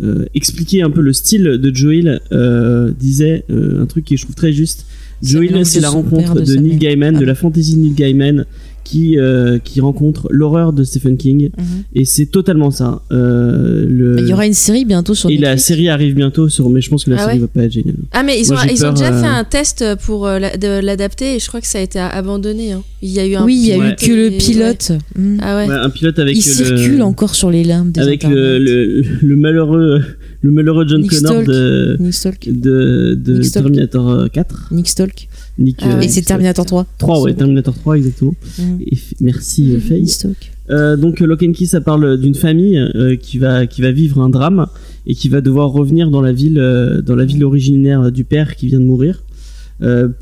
euh, expliquer un peu le style de Joel euh, disait euh, un truc qui je trouve très juste. Joel, c'est la rencontre père, de Neil. Gaiman, Ah de la fantasy Neil Gaiman, qui euh, qui rencontre l'horreur de Stephen King, Mhm. et c'est totalement ça. Euh, le... Il y aura une série bientôt sur et la série arrive bientôt sur, mais je pense que la Ah série ouais va pas être géniale. Ah mais ils Moi, ont, ils ont déjà euh, fait un test pour euh, l'adapter et je crois que ça a été abandonné. hein. Il y a eu un Oui, il y a Ouais. eu que le et- pilote. Mm. Ah ouais. Ouais, un pilote avec il le- circule encore sur les limbes des avec le, internets. le, le malheureux le malheureux John Nick Connor de Nick de, de Nick Stolk. Terminator 4 Nick Stolk. Nick Ah euh. Et c'est Terminator 3. 3 ouais Terminator 3 exactement. Et f- merci euh, Faye. Nick Stolk. Euh, donc Lock and Key ça parle d'une famille euh, qui va qui va vivre un drame et qui va devoir revenir dans la ville euh, dans la ville originaire du père qui vient de mourir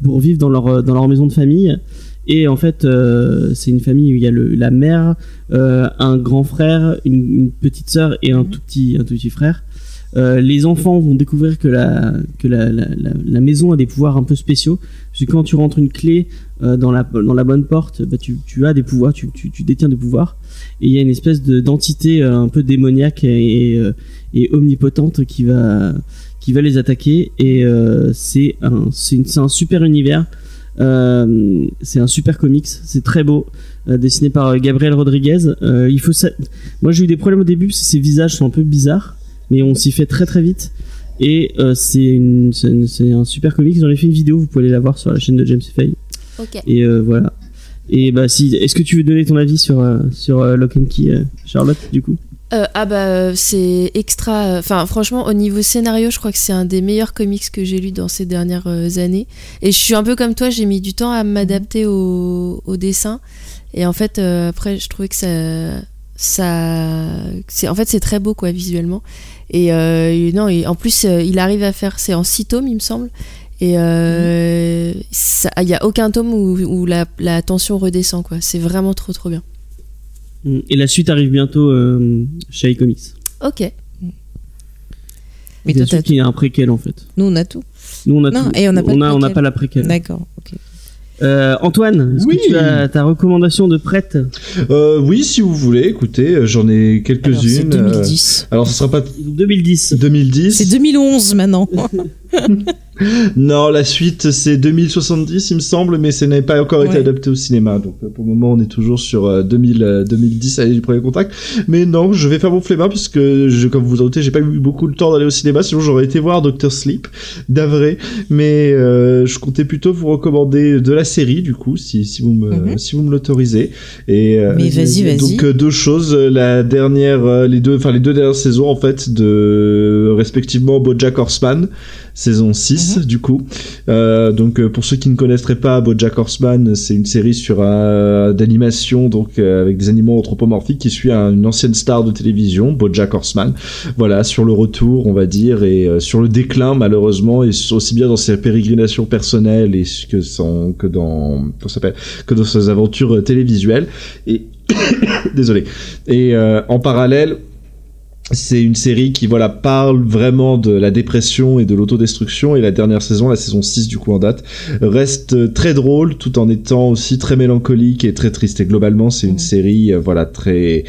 pour vivre dans leur dans leur maison de famille. Et en fait c'est une famille où il y a le, la mère un grand frère une, une petite sœur et un tout petit un tout petit frère Euh, les enfants vont découvrir que la maison a des pouvoirs un peu spéciaux. Parce que quand tu rentres une clé euh, dans la bonne porte bah, tu, as des pouvoirs tu, détiens des pouvoirs. Et il y a une espèce de d'entité euh, un peu démoniaque et, omnipotente qui va les attaquer. Et c'est un super univers. C'est un super comics. C'est très beau. Dessiné par Gabriel Rodriguez. Moi j'ai eu des problèmes au début parce que ses visages sont un peu bizarres mais on s'y fait très très vite et euh, c'est un super comics j'en ai fait une vidéo vous pouvez aller la voir sur la chaîne de James Fay et euh, voilà. Et bah si, est-ce que tu veux donner ton avis sur euh, sur Lock and Key, Charlotte, du coup? Euh, ah bah c'est extra. Enfin franchement au niveau scénario, je crois que c'est un des meilleurs comics que j'ai lu dans ces dernières années. Et je suis un peu comme toi, j'ai mis du temps à m'adapter au, au dessin. Et en fait euh, après je trouvais que ça ça c'est en fait c'est très beau quoi visuellement. Et, euh, non et en plus euh, il arrive à faire c'est en six tomes il me semble. Et euh, ça- il y a aucun tome où, où la, la tension redescend quoi. C'est vraiment trop trop bien. Et la suite arrive bientôt euh, chez iComics. Ok. Mais toi, sûr t'as qu'il y a un préquel en fait. Nous, on a tout. Nous on a Non, tout. et on n'a pas a, on pas la préquel. D'accord. ok. Euh, Antoine, est-ce Oui. que tu as ta recommandation de prête Euh, oui, si vous voulez, écoutez, euh, j'en ai Alors, c'est quelques-unes. euh, 2010. Alors, ce sera pas 2010. 2010. C'est 2011 maintenant. *laughs* Non, la suite c'est 2070 il me semble, mais ça n'a pas encore été Ouais. adapté au cinéma. Donc euh, pour le moment on est toujours sur euh, 2000, euh, 2010 allez du premier contact. Mais non, je vais faire mon flemmard puisque je, comme vous vous en doutez, j'ai pas eu beaucoup de temps d'aller au cinéma. Sinon j'aurais été voir Doctor Sleep, d'avril. Mais euh, je comptais plutôt vous recommander de la série du coup, si, si vous me Mhm. si vous me l'autorisez. Et euh, Mais vas-y, vas-y. Donc euh, deux choses, la dernière, les deux, enfin les deux dernières saisons en fait de respectivement BoJack Horseman saison 6 du coup. Euh, donc euh, pour ceux qui ne connaîtraient pas BoJack Horseman, c'est une série sur un d'animation donc euh, avec des animaux anthropomorphiques qui suit un- une ancienne star de télévision, BoJack Horseman. Voilà, sur le retour, on va dire, et euh, sur le déclin malheureusement, et aussi bien dans ses pérégrinations personnelles et que son que dans s'appelle que dans ses aventures euh, télévisuelles. Et *coughs* désolé. Et euh, en parallèle, c'est une série qui voilà parle vraiment de la dépression et de l'autodestruction. Et la dernière saison, la saison 6 du coup en date, reste très drôle tout en étant aussi très mélancolique et très triste. Et globalement c'est une série euh, voilà très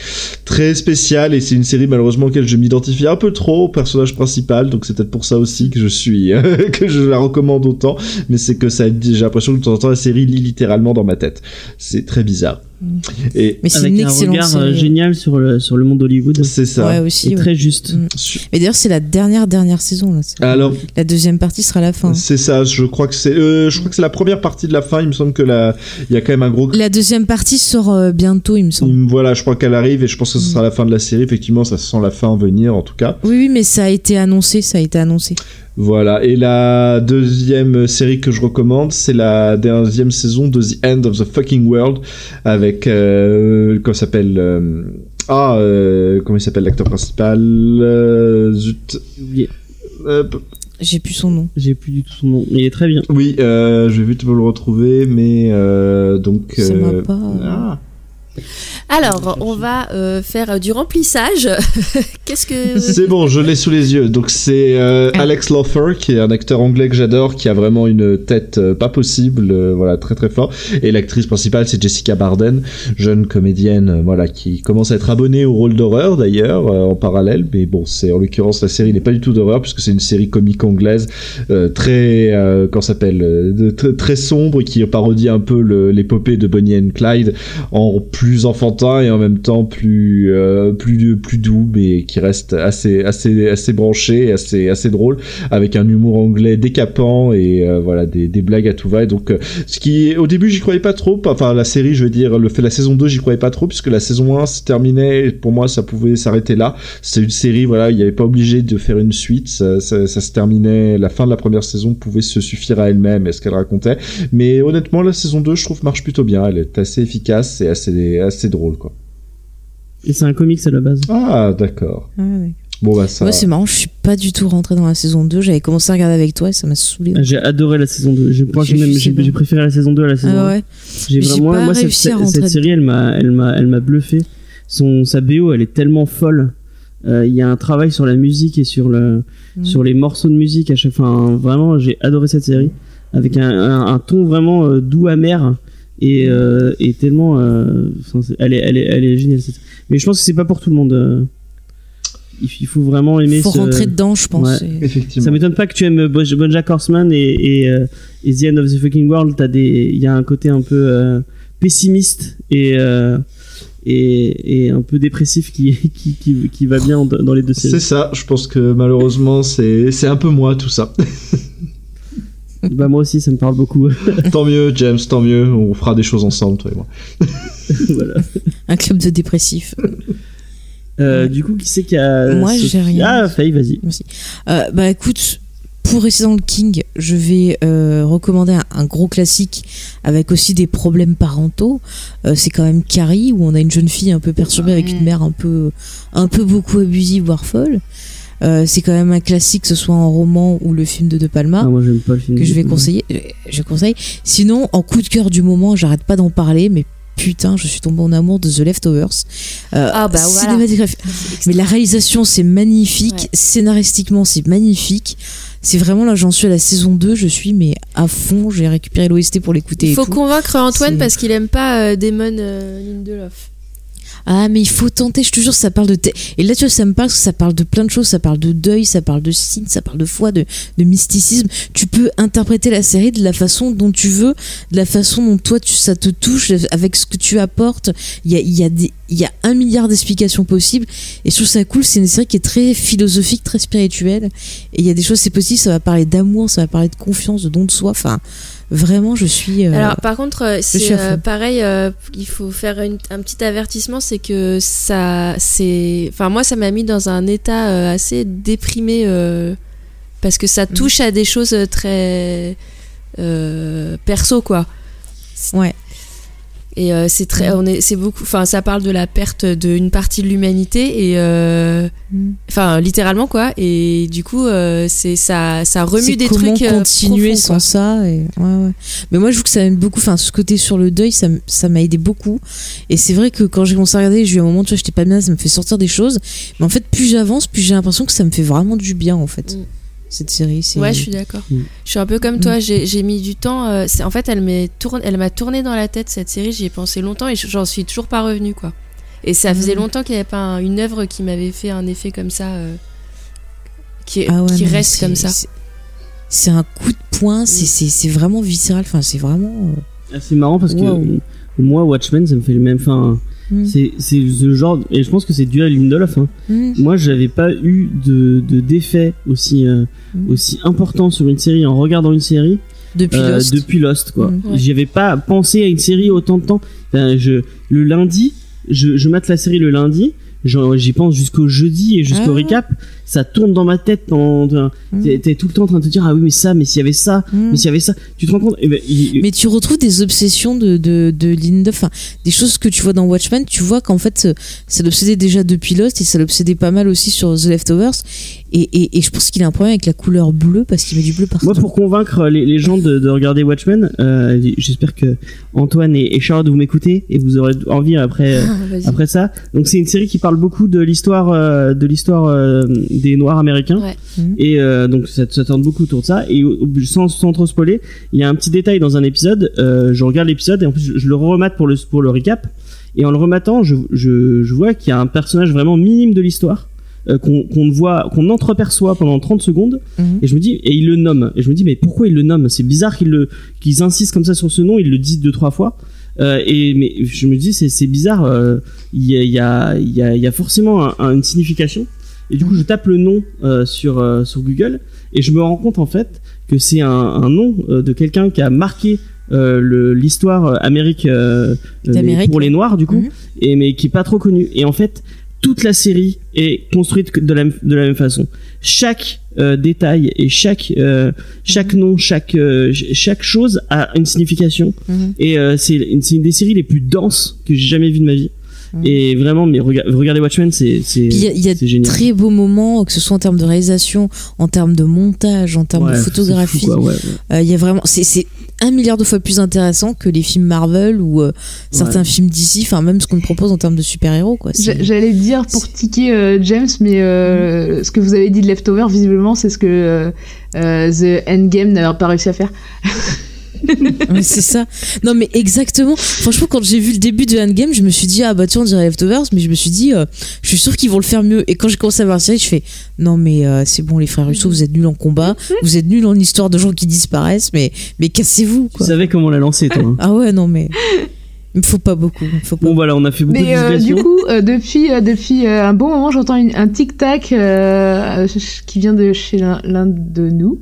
très spéciale. Et c'est une série malheureusement auquel je m'identifie un peu trop au personnage principal. Donc c'est peut-être pour ça aussi que je suis *laughs* que je la recommande autant. Mais c'est que ça j'ai l'impression que de temps en temps la série lit littéralement dans ma tête. C'est très bizarre. Et Mais c'est Avec une un excellente regard euh, série. génial sur le, sur le monde d'Hollywood. c'est ça. Ouais, aussi. Ouais. très juste. Mm. Mais d'ailleurs, c'est la dernière dernière saison là. Alors La deuxième partie sera la fin. C'est ça, je crois que c'est, euh, je crois que c'est la première partie de la fin. Il me semble que la, il y a quand même un gros. La deuxième partie sort euh, bientôt, il me semble. Il- Voilà, je crois qu'elle arrive et je pense que ce sera la fin de la série. Effectivement, ça sent la fin venir en tout cas. Oui, oui, mais ça a été annoncé, ça a été annoncé. Voilà. Et la deuxième série que je recommande, c'est la deuxième saison de The End of the Fucking World avec, euh, comment s'appelle euh, Ah, euh, comment il s'appelle l'acteur principal euh, Zut. J'ai oublié. P- J'ai plus son nom. J'ai plus du tout son nom. Mais il est très bien. oui, euh, je vais vite le retrouver, mais euh, donc. Ça m'a pas. ah. Alors, on va euh, faire du remplissage. *laughs* Qu'est-ce que. C'est bon, je l'ai sous les yeux. Donc c'est euh, Ah. Alex Lawther, qui est un acteur anglais que j'adore, qui a vraiment une tête euh, pas possible, euh, voilà, très très fort. Et l'actrice principale, c'est Jessica Barden, jeune comédienne, euh, voilà, qui commence à être abonnée au rôle d'horreur d'ailleurs euh, en parallèle. Mais bon, c'est en l'occurrence la série n'est pas du tout d'horreur puisque c'est une série comique anglaise euh, très, euh, comment ça s'appelle, euh, de- très, très sombre qui parodie un peu l'épopée de Bonnie and Clyde en plus enfantin et en même temps plus euh, plus plus doux mais qui reste assez assez assez branché assez assez drôle avec un humour anglais décapant et euh, voilà des, des blagues à tout va. Et donc euh, ce qui au début j'y croyais pas trop. Enfin la série je veux dire le fait la saison 2 j'y croyais pas trop puisque la saison 1 se terminait et pour moi ça pouvait s'arrêter là. C'était une série voilà il n'y avait pas obligé de faire une suite. Ça, ça, ça se terminait la fin de la première saison pouvait se suffire à elle-même et ce qu'elle racontait. Mais honnêtement la saison 2 je trouve marche plutôt bien. Elle est assez efficace et assez assez drôle quoi Et c'est un comics à la base. ah d'accord Ah, ouais. bon bah ça Moi, c'est marrant, je suis pas du tout rentré dans la saison 2. J'avais commencé à regarder avec toi et ça m'a saoulé. J'ai adoré la saison 2. Je crois que J'ai bon. préféré la saison 2 à la saison Ah 1. ouais. J'ai vraiment pas moi cette, réussi à cette- rentrer cette série elle m'a elle m'a elle m'a bluffé. Son sa BO elle est tellement folle. Euh, Il y a un travail sur la musique et sur le Mm. sur les morceaux de musique à chaque fois. Enfin, vraiment j'ai adoré cette série avec un, un, un ton vraiment euh, doux amer et euh, et tellement euh, c'est- elle est elle est elle est géniale. cette- Mais je pense que c'est pas pour tout le monde. euh. Il faut vraiment aimer Faut ce- rentrer dedans, je pense. Ouais. et- effectivement ça m'étonne pas que tu aimes Bo- Bojack Horseman et, et, euh, et The End of the Fucking World. T'as des, il y a un côté un peu euh, pessimiste et, euh, et et un peu dépressif qui *laughs* qui qui, qui va bien dans les deux C'est séries. ça, je pense que malheureusement c'est c'est un peu moi tout ça. *laughs* *laughs* bah moi aussi, ça me parle beaucoup. *laughs* tant mieux James, tant mieux, on fera des choses ensemble toi et moi. *laughs* voilà. Un club de dépressifs. Euh, Du coup, qui c'est qui a Moi, Sophie j'ai rien. Ah, Faye, vas-y. Euh, bah écoute, pour rester dans le King, je vais euh, recommander un, un gros classique avec aussi des problèmes parentaux. Euh, c'est quand même Carrie, où on a une jeune fille un peu perturbée avec une mère un peu, un peu beaucoup abusive, voire folle. Euh, c'est quand même un classique, que ce soit en roman ou le film de De Palma. Ah, moi, j'aime pas le film. que je vais conseiller. euh, Je conseille. Sinon, en coup de cœur du moment, j'arrête pas d'en parler, mais putain, je suis tombée en amour de The Leftovers. Euh, Ah, bah, voilà. Mais la réalisation, c'est magnifique. Ouais. Scénaristiquement, c'est magnifique. C'est vraiment là, j'en suis à la saison 2, je suis mais à fond. J'ai récupéré l'OST pour l'écouter. Il et faut tout. convaincre Antoine parce qu'il aime pas euh, Damon euh, Lindelof. Ah, mais il faut tenter, je te jure, ça parle de. Et là, tu vois, ça me parle, parce que ça parle de plein de choses. Ça parle de deuil, ça parle de signe, ça parle de foi, de, de mysticisme. Tu peux interpréter la série de la façon dont tu veux, de la façon dont toi, tu, ça te touche, avec ce que tu apportes. Il y a, y a un milliard d'explications possibles. Et je trouve ça cool. C'est une série qui est très philosophique, très spirituelle. Et il y a des choses, c'est possible. Ça va parler d'amour, ça va parler de confiance, de don de soi. Enfin, vraiment, je suis. euh, Alors par contre, euh, c'est euh, pareil. euh, il faut faire une- un petit avertissement, c'est que ça, c'est, enfin moi, ça m'a mis dans un état assez déprimé. parce que ça touche à des choses très perso quoi. Ouais. Et euh, c'est très, on est, c'est beaucoup. Enfin, ça parle de la perte d'une partie de l'humanité et, euh, Mm. enfin, littéralement quoi. Et du coup, euh, c'est ça, ça remue des comment trucs. continuer profonds, sans quoi. ça et... ouais, ouais. mais moi je trouve que ça m'aide beaucoup enfin ce côté sur le deuil ça ça m'a aidé beaucoup et c'est vrai que quand j'ai commencé à regarder j'ai eu un moment tu vois j'étais pas bien ça me fait sortir des choses mais en fait plus j'avance plus j'ai l'impression que ça me fait vraiment du bien en fait Mm. Cette série c'est Ouais, je suis d'accord. Mm. Je suis un peu comme Mm. toi. J'ai j'ai mis du temps. euh, c'est- en fait, elle m'est tourné, elle m'a tourné dans la tête cette série. J'y ai pensé longtemps et j'en suis toujours pas revenue quoi. Et ça faisait Mm. longtemps qu'il n'y avait pas un- une œuvre qui m'avait fait un effet comme ça, euh, qui, Ah ouais, qui reste comme ça. c'est- c'est un coup de poing c'est c'est c'est vraiment viscéral enfin c'est vraiment euh, Ah, C'est marrant parce que Wow. euh, moi Watchmen ça me fait le même. Enfin, Mm. c'est c'est ce genre et je pense que c'est dû à Lindelof. Hein. mm. Moi j'avais pas eu de de d'effet aussi euh, Mm. aussi important sur une série en regardant une série depuis euh, Lost depuis Lost quoi. Mm. Ouais. J'y avais pas pensé à une série autant de temps. Enfin, je le lundi, je je mate la série le lundi. J'y pense jusqu'au jeudi et jusqu'au Ah recap. Ça tourne dans ma tête. pendant- Mm. T'es t'es tout le temps en train de te dire ah oui mais ça, mais s'il y avait ça, Mm. mais s'il y avait ça. Tu te rends compte Eh ben, il- Mais tu retrouves des obsessions de, de, de Lindelof, enfin, des choses que tu vois dans Watchmen, tu vois qu'en fait, euh, ça l'obsédait déjà depuis Lost et ça l'obsédait pas mal aussi sur The Leftovers. Et, et, et je pense qu'il a un problème avec la couleur bleue parce qu'il met du bleu partout. Moi, pour convaincre les, les gens de, de regarder Watchmen, euh, j'espère que Antoine et, et Charlotte vous m'écoutez et vous aurez envie après *laughs* après ça. Donc c'est une série qui parle beaucoup de l'histoire euh, de l'histoire euh, des Noirs américains Ouais. Mhm. et euh, donc ça, ça tourne beaucoup autour de ça. Et sans, sans trop spoiler, il y a un petit détail dans un épisode. euh, je regarde l'épisode et en plus je, je le remate pour le pour le recap. Et en le rematant, je, je, je vois qu'il y a un personnage vraiment minime de l'histoire euh, qu'on voit qu'on entreperçoit pendant 30 secondes Mhm. et je me dis et il le nomme et je me dis mais pourquoi il le nomme? C'est bizarre qu'ils le qu'ils insistent comme ça sur ce nom ils le disent deux trois fois euh, et mais je me dis c'est c'est bizarre euh, il y a il y a il y a, y a forcément un- un- une signification et du coup je tape le nom euh, sur euh, sur Google et je me rends compte en fait que c'est un, un nom euh, de quelqu'un qui a marqué euh, l'histoire euh, Amérique euh, D'Amérique, pour les noirs du coup Mhm. et mais qui est pas trop connu. Et en fait toute la série est construite de la, de la même façon. Chaque euh, détail et chaque euh, chaque nom chaque euh, ch- chaque chose a une signification. Mhm. et euh, c'est une, c'est une des séries les plus denses que j'ai jamais vues de ma vie Mhm. et vraiment mais rega- regardez Watchmen c'est c'est Puis il y a, y a génial très beaux moments, que ce soit en termes de réalisation, en termes de montage, en termes Ouais, de photographie. ouais, ouais. Euh, Il y a vraiment, c'est c'est un milliard de fois plus intéressant que les films Marvel ou euh, certains films d'ici, enfin même ce qu'on nous propose en termes de super-héros. J'allais dire pour tiquer euh, James, mais euh, ce que vous avez dit de Leftover, visiblement, c'est ce que The Endgame n'avait pas réussi à faire. *laughs* *laughs* C'est ça. Non, mais exactement. Franchement, quand j'ai vu le début de Endgame, je me suis dit, ah bah tiens, on dirait Leftovers, mais je me suis dit, euh, je suis sûr qu'ils vont le faire mieux. Et quand j'ai commencé à voir la série, je fais, non, mais euh, c'est bon, les frères Russo, vous êtes nuls en combat, vous êtes nuls en histoire de gens qui disparaissent, mais, mais cassez-vous, tu quoi. savais comment la lancer toi hein. Ah ouais, non, mais. Il me faut pas beaucoup. Faut pas bon voilà on a fait beaucoup Mais de euh, du coup, euh, depuis, euh, depuis euh, un bon moment, j'entends un tic-tac qui vient de chez l'un de nous.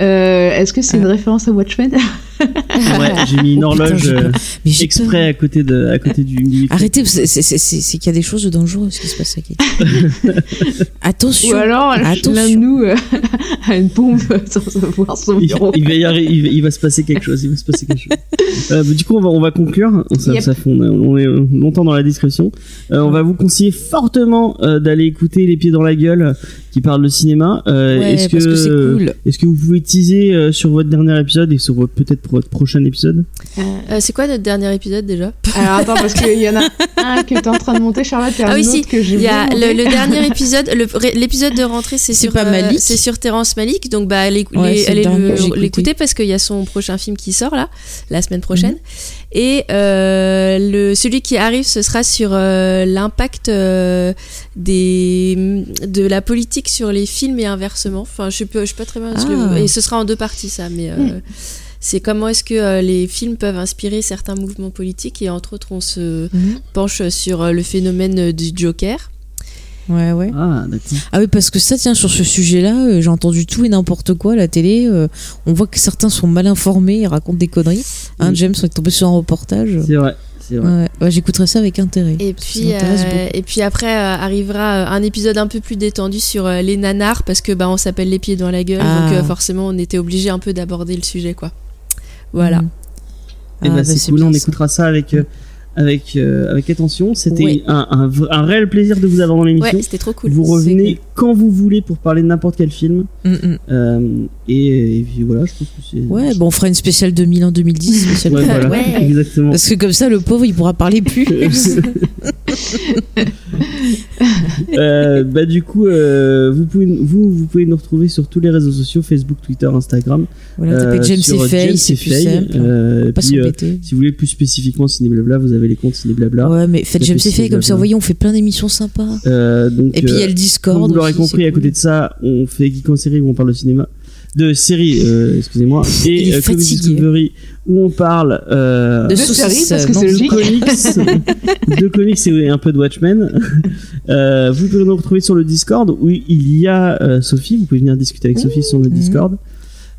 Euh, Est-ce que c'est une référence à Watchmen *laughs* ouais j'ai mis une Oh, putain, horloge euh. Mais exprès à côté de à côté du, micro. Arrêtez, c'est qu'il y a des choses dangereuses qui se passent avec. *laughs* Attention. Ou alors Attention. l'un de nous euh, *laughs* a une bombe sans savoir son il, bureau. il va y arri- il, va, il va se passer quelque chose. Il va se passer quelque chose. Euh, bah, du coup, on va, on va conclure. Ça, Yep. ça on, est- on est longtemps dans la description. Euh, on va vous conseiller fortement euh, d'aller écouter Les Pieds dans la Gueule qui parle de cinéma. Euh, Ouais, est-ce que c'est que cool. est-ce que vous pouvez teaser euh, sur votre dernier épisode et sur votre peut-être pour votre prochain épisode? Euh, c'est quoi notre dernier épisode déjà? Alors attends, parce qu'il y en a un *laughs* que t'es en train de monter, Charlotte, et un Ah oui, autre si. que j'ai Il y a le, dernier *laughs* épisode, le- l'épisode de rentrée, c'est C'est sur euh, c'est sur Terrence Malik. Donc bah allez, Ouais, l'écouter parce qu'il y a son prochain film qui sort là la semaine prochaine. Mhm. Et euh, le celui qui arrive, ce sera sur euh, l'impact euh, des de la politique sur les films et inversement. Enfin, je je sais pas très bien. Ah. et ce sera en deux parties ça, mais. Mhm. C'est comment est-ce que les films peuvent inspirer certains mouvements politiques et entre autres on se Mhm. penche sur le phénomène du Joker. Ouais, ouais. Ah, d'accord. Ah oui, parce que ça, tiens, sur ce sujet-là, euh, j'ai entendu tout et n'importe quoi à la télé. euh, on voit que certains sont mal informés et racontent des conneries. Hein, Oui. James, on est tombé sur un reportage. C'est vrai. C'est C'est vrai. Ouais, ouais, j'écouterai ça avec intérêt. Et puis, euh, et puis après euh, arrivera un épisode un peu plus détendu sur euh, les nanars parce que bah on s'appelle les pieds dans la gueule Ah. donc euh, forcément on était obligé un peu d'aborder le sujet quoi. Voilà. Et Ah, bah, bah, c'est cool, bien, on ça. écoutera ça avec, euh, avec, euh, avec attention. C'était Ouais. un, un, un réel plaisir de vous avoir dans l'émission. Ouais, c'était trop cool. vous revenez quand vous voulez pour parler de n'importe quel film. Mm, mm. Euh, et, et puis voilà, je pense que c'est. Ouais, bon, on fera une spéciale 2000 en 2010. spéciale Ouais, voilà, Ouais. exactement. Parce que comme ça, le pauvre, il pourra parler plus. *laughs* Euh, bah du coup, euh, vous pouvez vous vous pouvez nous retrouver sur tous les réseaux sociaux Facebook, Twitter, Instagram. voilà, tapez euh, James sur Faye, c'est plus simple. Pas puis, s'embêter. si vous voulez plus spécifiquement Ciné Blabla, vous avez les comptes Ciné Blabla. Ouais, mais faites James Faye, comme ça, vous voyez, on fait plein d'émissions sympas. Donc, Et puis il y a le Discord. Comme vous l'aurez compris, à côté cool. de ça, on fait Geek en série où on parle de cinéma, de série, excusez-moi, et Comedy. Discovery où on parle euh, De De séries, parce que c'est logique. comics, *laughs* *laughs* de comics et un peu de Watchmen. *laughs* Euh, vous pouvez nous retrouver sur le Discord où il y a euh, Sophie. Vous pouvez venir discuter avec Sophie sur le Mhm. Discord.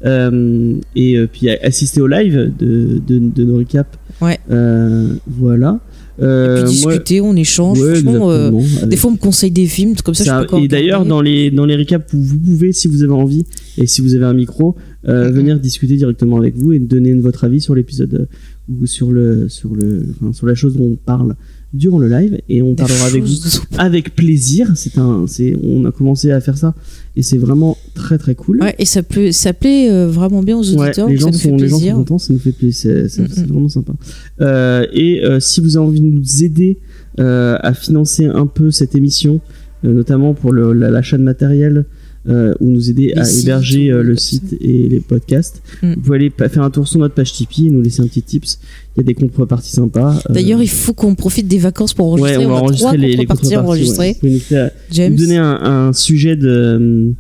Euh, et euh, puis assister au live de, de, de nos recaps. Ouais. Euh, voilà. Et Euh, puis moi- discuter, on échange. ouais, euh, des fois, on me conseille des films, comme ça, ça- je peux encore et d'ailleurs, dans les dans les récaps, vous pouvez, si vous avez envie et si vous avez un micro, euh, Mhm. venir discuter directement avec vous et donner votre avis sur l'épisode euh, ou sur le sur le enfin, sur la chose dont on parle durant le live et on parlera avec vous plaisir. C'est un c'est on a commencé à faire ça et c'est vraiment très très cool. Ouais, et ça plaît, ça plaît euh, vraiment bien aux Ouais, auditeurs, les gens ça nous fait sont les gens sont contents, ça nous fait plaisir, c'est Mhm. c'est vraiment sympa. Euh, et euh, si vous avez envie de nous aider à financer un peu cette émission, notamment pour l'achat de matériel euh, ou nous aider Les à sites, héberger euh, le site et les podcasts, Mhm. vous pouvez aller faire un tour sur notre page Tipeee et nous laisser un petit tips. Il y a des contreparties sympas. Euh, D'ailleurs, il faut qu'on profite des vacances pour enregistrer. ouais, on va trois enregistrer les, les contreparties à contreparties. ouais. Vous nous, faire- James. nous donner un, un sujet de,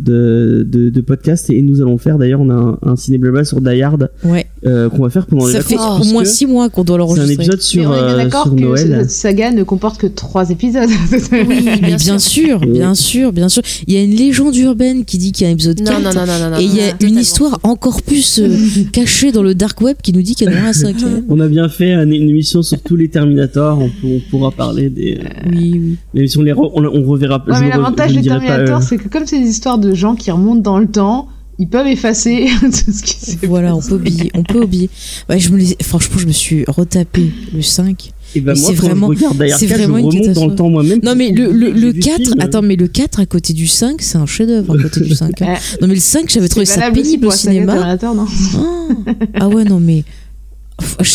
de, de, de podcast et nous allons faire d'ailleurs on a un, un ciné blabla sur Die Hard Ouais. euh, qu'on va faire pendant les Ça fait vacances au moins puisque six mois qu'on doit c'est un l'enregistrer. épisode sur, on est bien euh, sur que Noël cette saga ne comporte que trois épisodes. *laughs* Oui, *laughs* Mais bien sûr, bien sûr, bien sûr. Il y a une légende urbaine qui dit qu'il y a un épisode 4. Non, non, non, non, non, non. Et il y a non, une histoire encore plus euh, *laughs* cachée dans le dark web qui nous dit qu'il y en aura un cinquième. on a bien fait un- une émission sur tous les Terminators on, peut- on pourra parler des euh, Oui, oui. mais si on les re- on, on reverra Ouais, mais l'avantage des dirai pas, Terminator, euh, c'est que comme c'est des histoires de gens qui remontent dans le temps, ils peuvent effacer *laughs* tout ce qui s'est Voilà, on passé. peut oublier, on peut oublier. Ouais, je me les- franchement, je me suis retapé le 5. et ben mais moi c'est vraiment- je c'est 4 je vraiment une remonte dans le temps moi-même Non, mais le, le, le du 4, film. attends, mais le 4 à côté du 5, c'est un chef-d'œuvre à côté du 5. hein. *laughs* Non, mais le 5, j'avais trouvé C'est ça pénible au cinéma. Ah, Ah ouais, non, mais.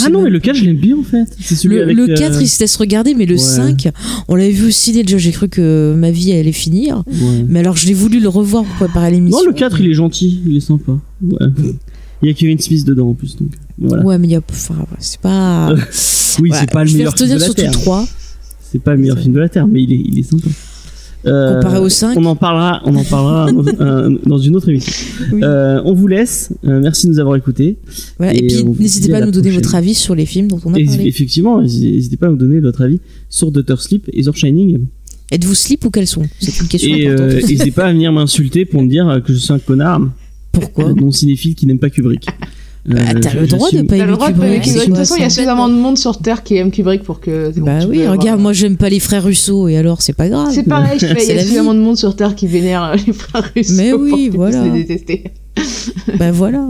Ah non mais le 4 je l'aime bien en fait celui Le, avec le euh, 4, il se laisse regarder, mais le ouais. 5, on l'avait vu au ciné. Déjà, j'ai cru que ma vie allait finir. ouais. Mais alors, je l'ai voulu le revoir pour préparer l'émission. non le 4 il est gentil il est sympa ouais. il y a Kevin Smith dedans en plus donc voilà Ouais, mais il y a. Enfin, c'est pas. *laughs* oui Ouais, c'est pas le meilleur film de la terre 3. c'est pas le meilleur film de la terre mais il est il est sympa Euh, Comparé au 5. on en parlera, on en parlera *laughs* euh, dans une autre émission. Oui. Euh, on vous laisse. Euh, merci de nous avoir écoutés. Voilà. Et, et puis, n'hésitez pas à nous donner prochaine. votre avis sur les films dont on a Et parlé. effectivement, n'hésitez pas à nous donner votre avis sur Doctor Sleep et sur Shining. Êtes-vous slip ou caleçon C'est une question Et importante. n'hésitez pas à venir m'insulter pour me dire que je suis un connard, Pourquoi? Non cinéphile qui n'aime pas Kubrick. Bah, Euh, T'as le droit de pas T'as aimer le droit de Kubrick. pas aimer c'est Kubrick. De toute façon, il y a suffisamment de monde sur Terre qui aime Kubrick pour que. Bah oui, regarde, avoir- moi j'aime pas les frères Russo et alors c'est pas grave. C'est pareil, *laughs* il y a suffisamment de monde sur Terre qui vénère les frères Russo Mais oui, voilà. les détester. *laughs* Bah voilà.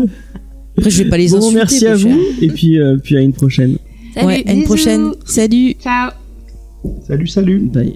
Après, je vais pas les Bon, insulter. merci à vous et puis, euh, puis à une prochaine. Salut. Ouais, à une prochaine. Salut. Ciao Salut, salut. Bye.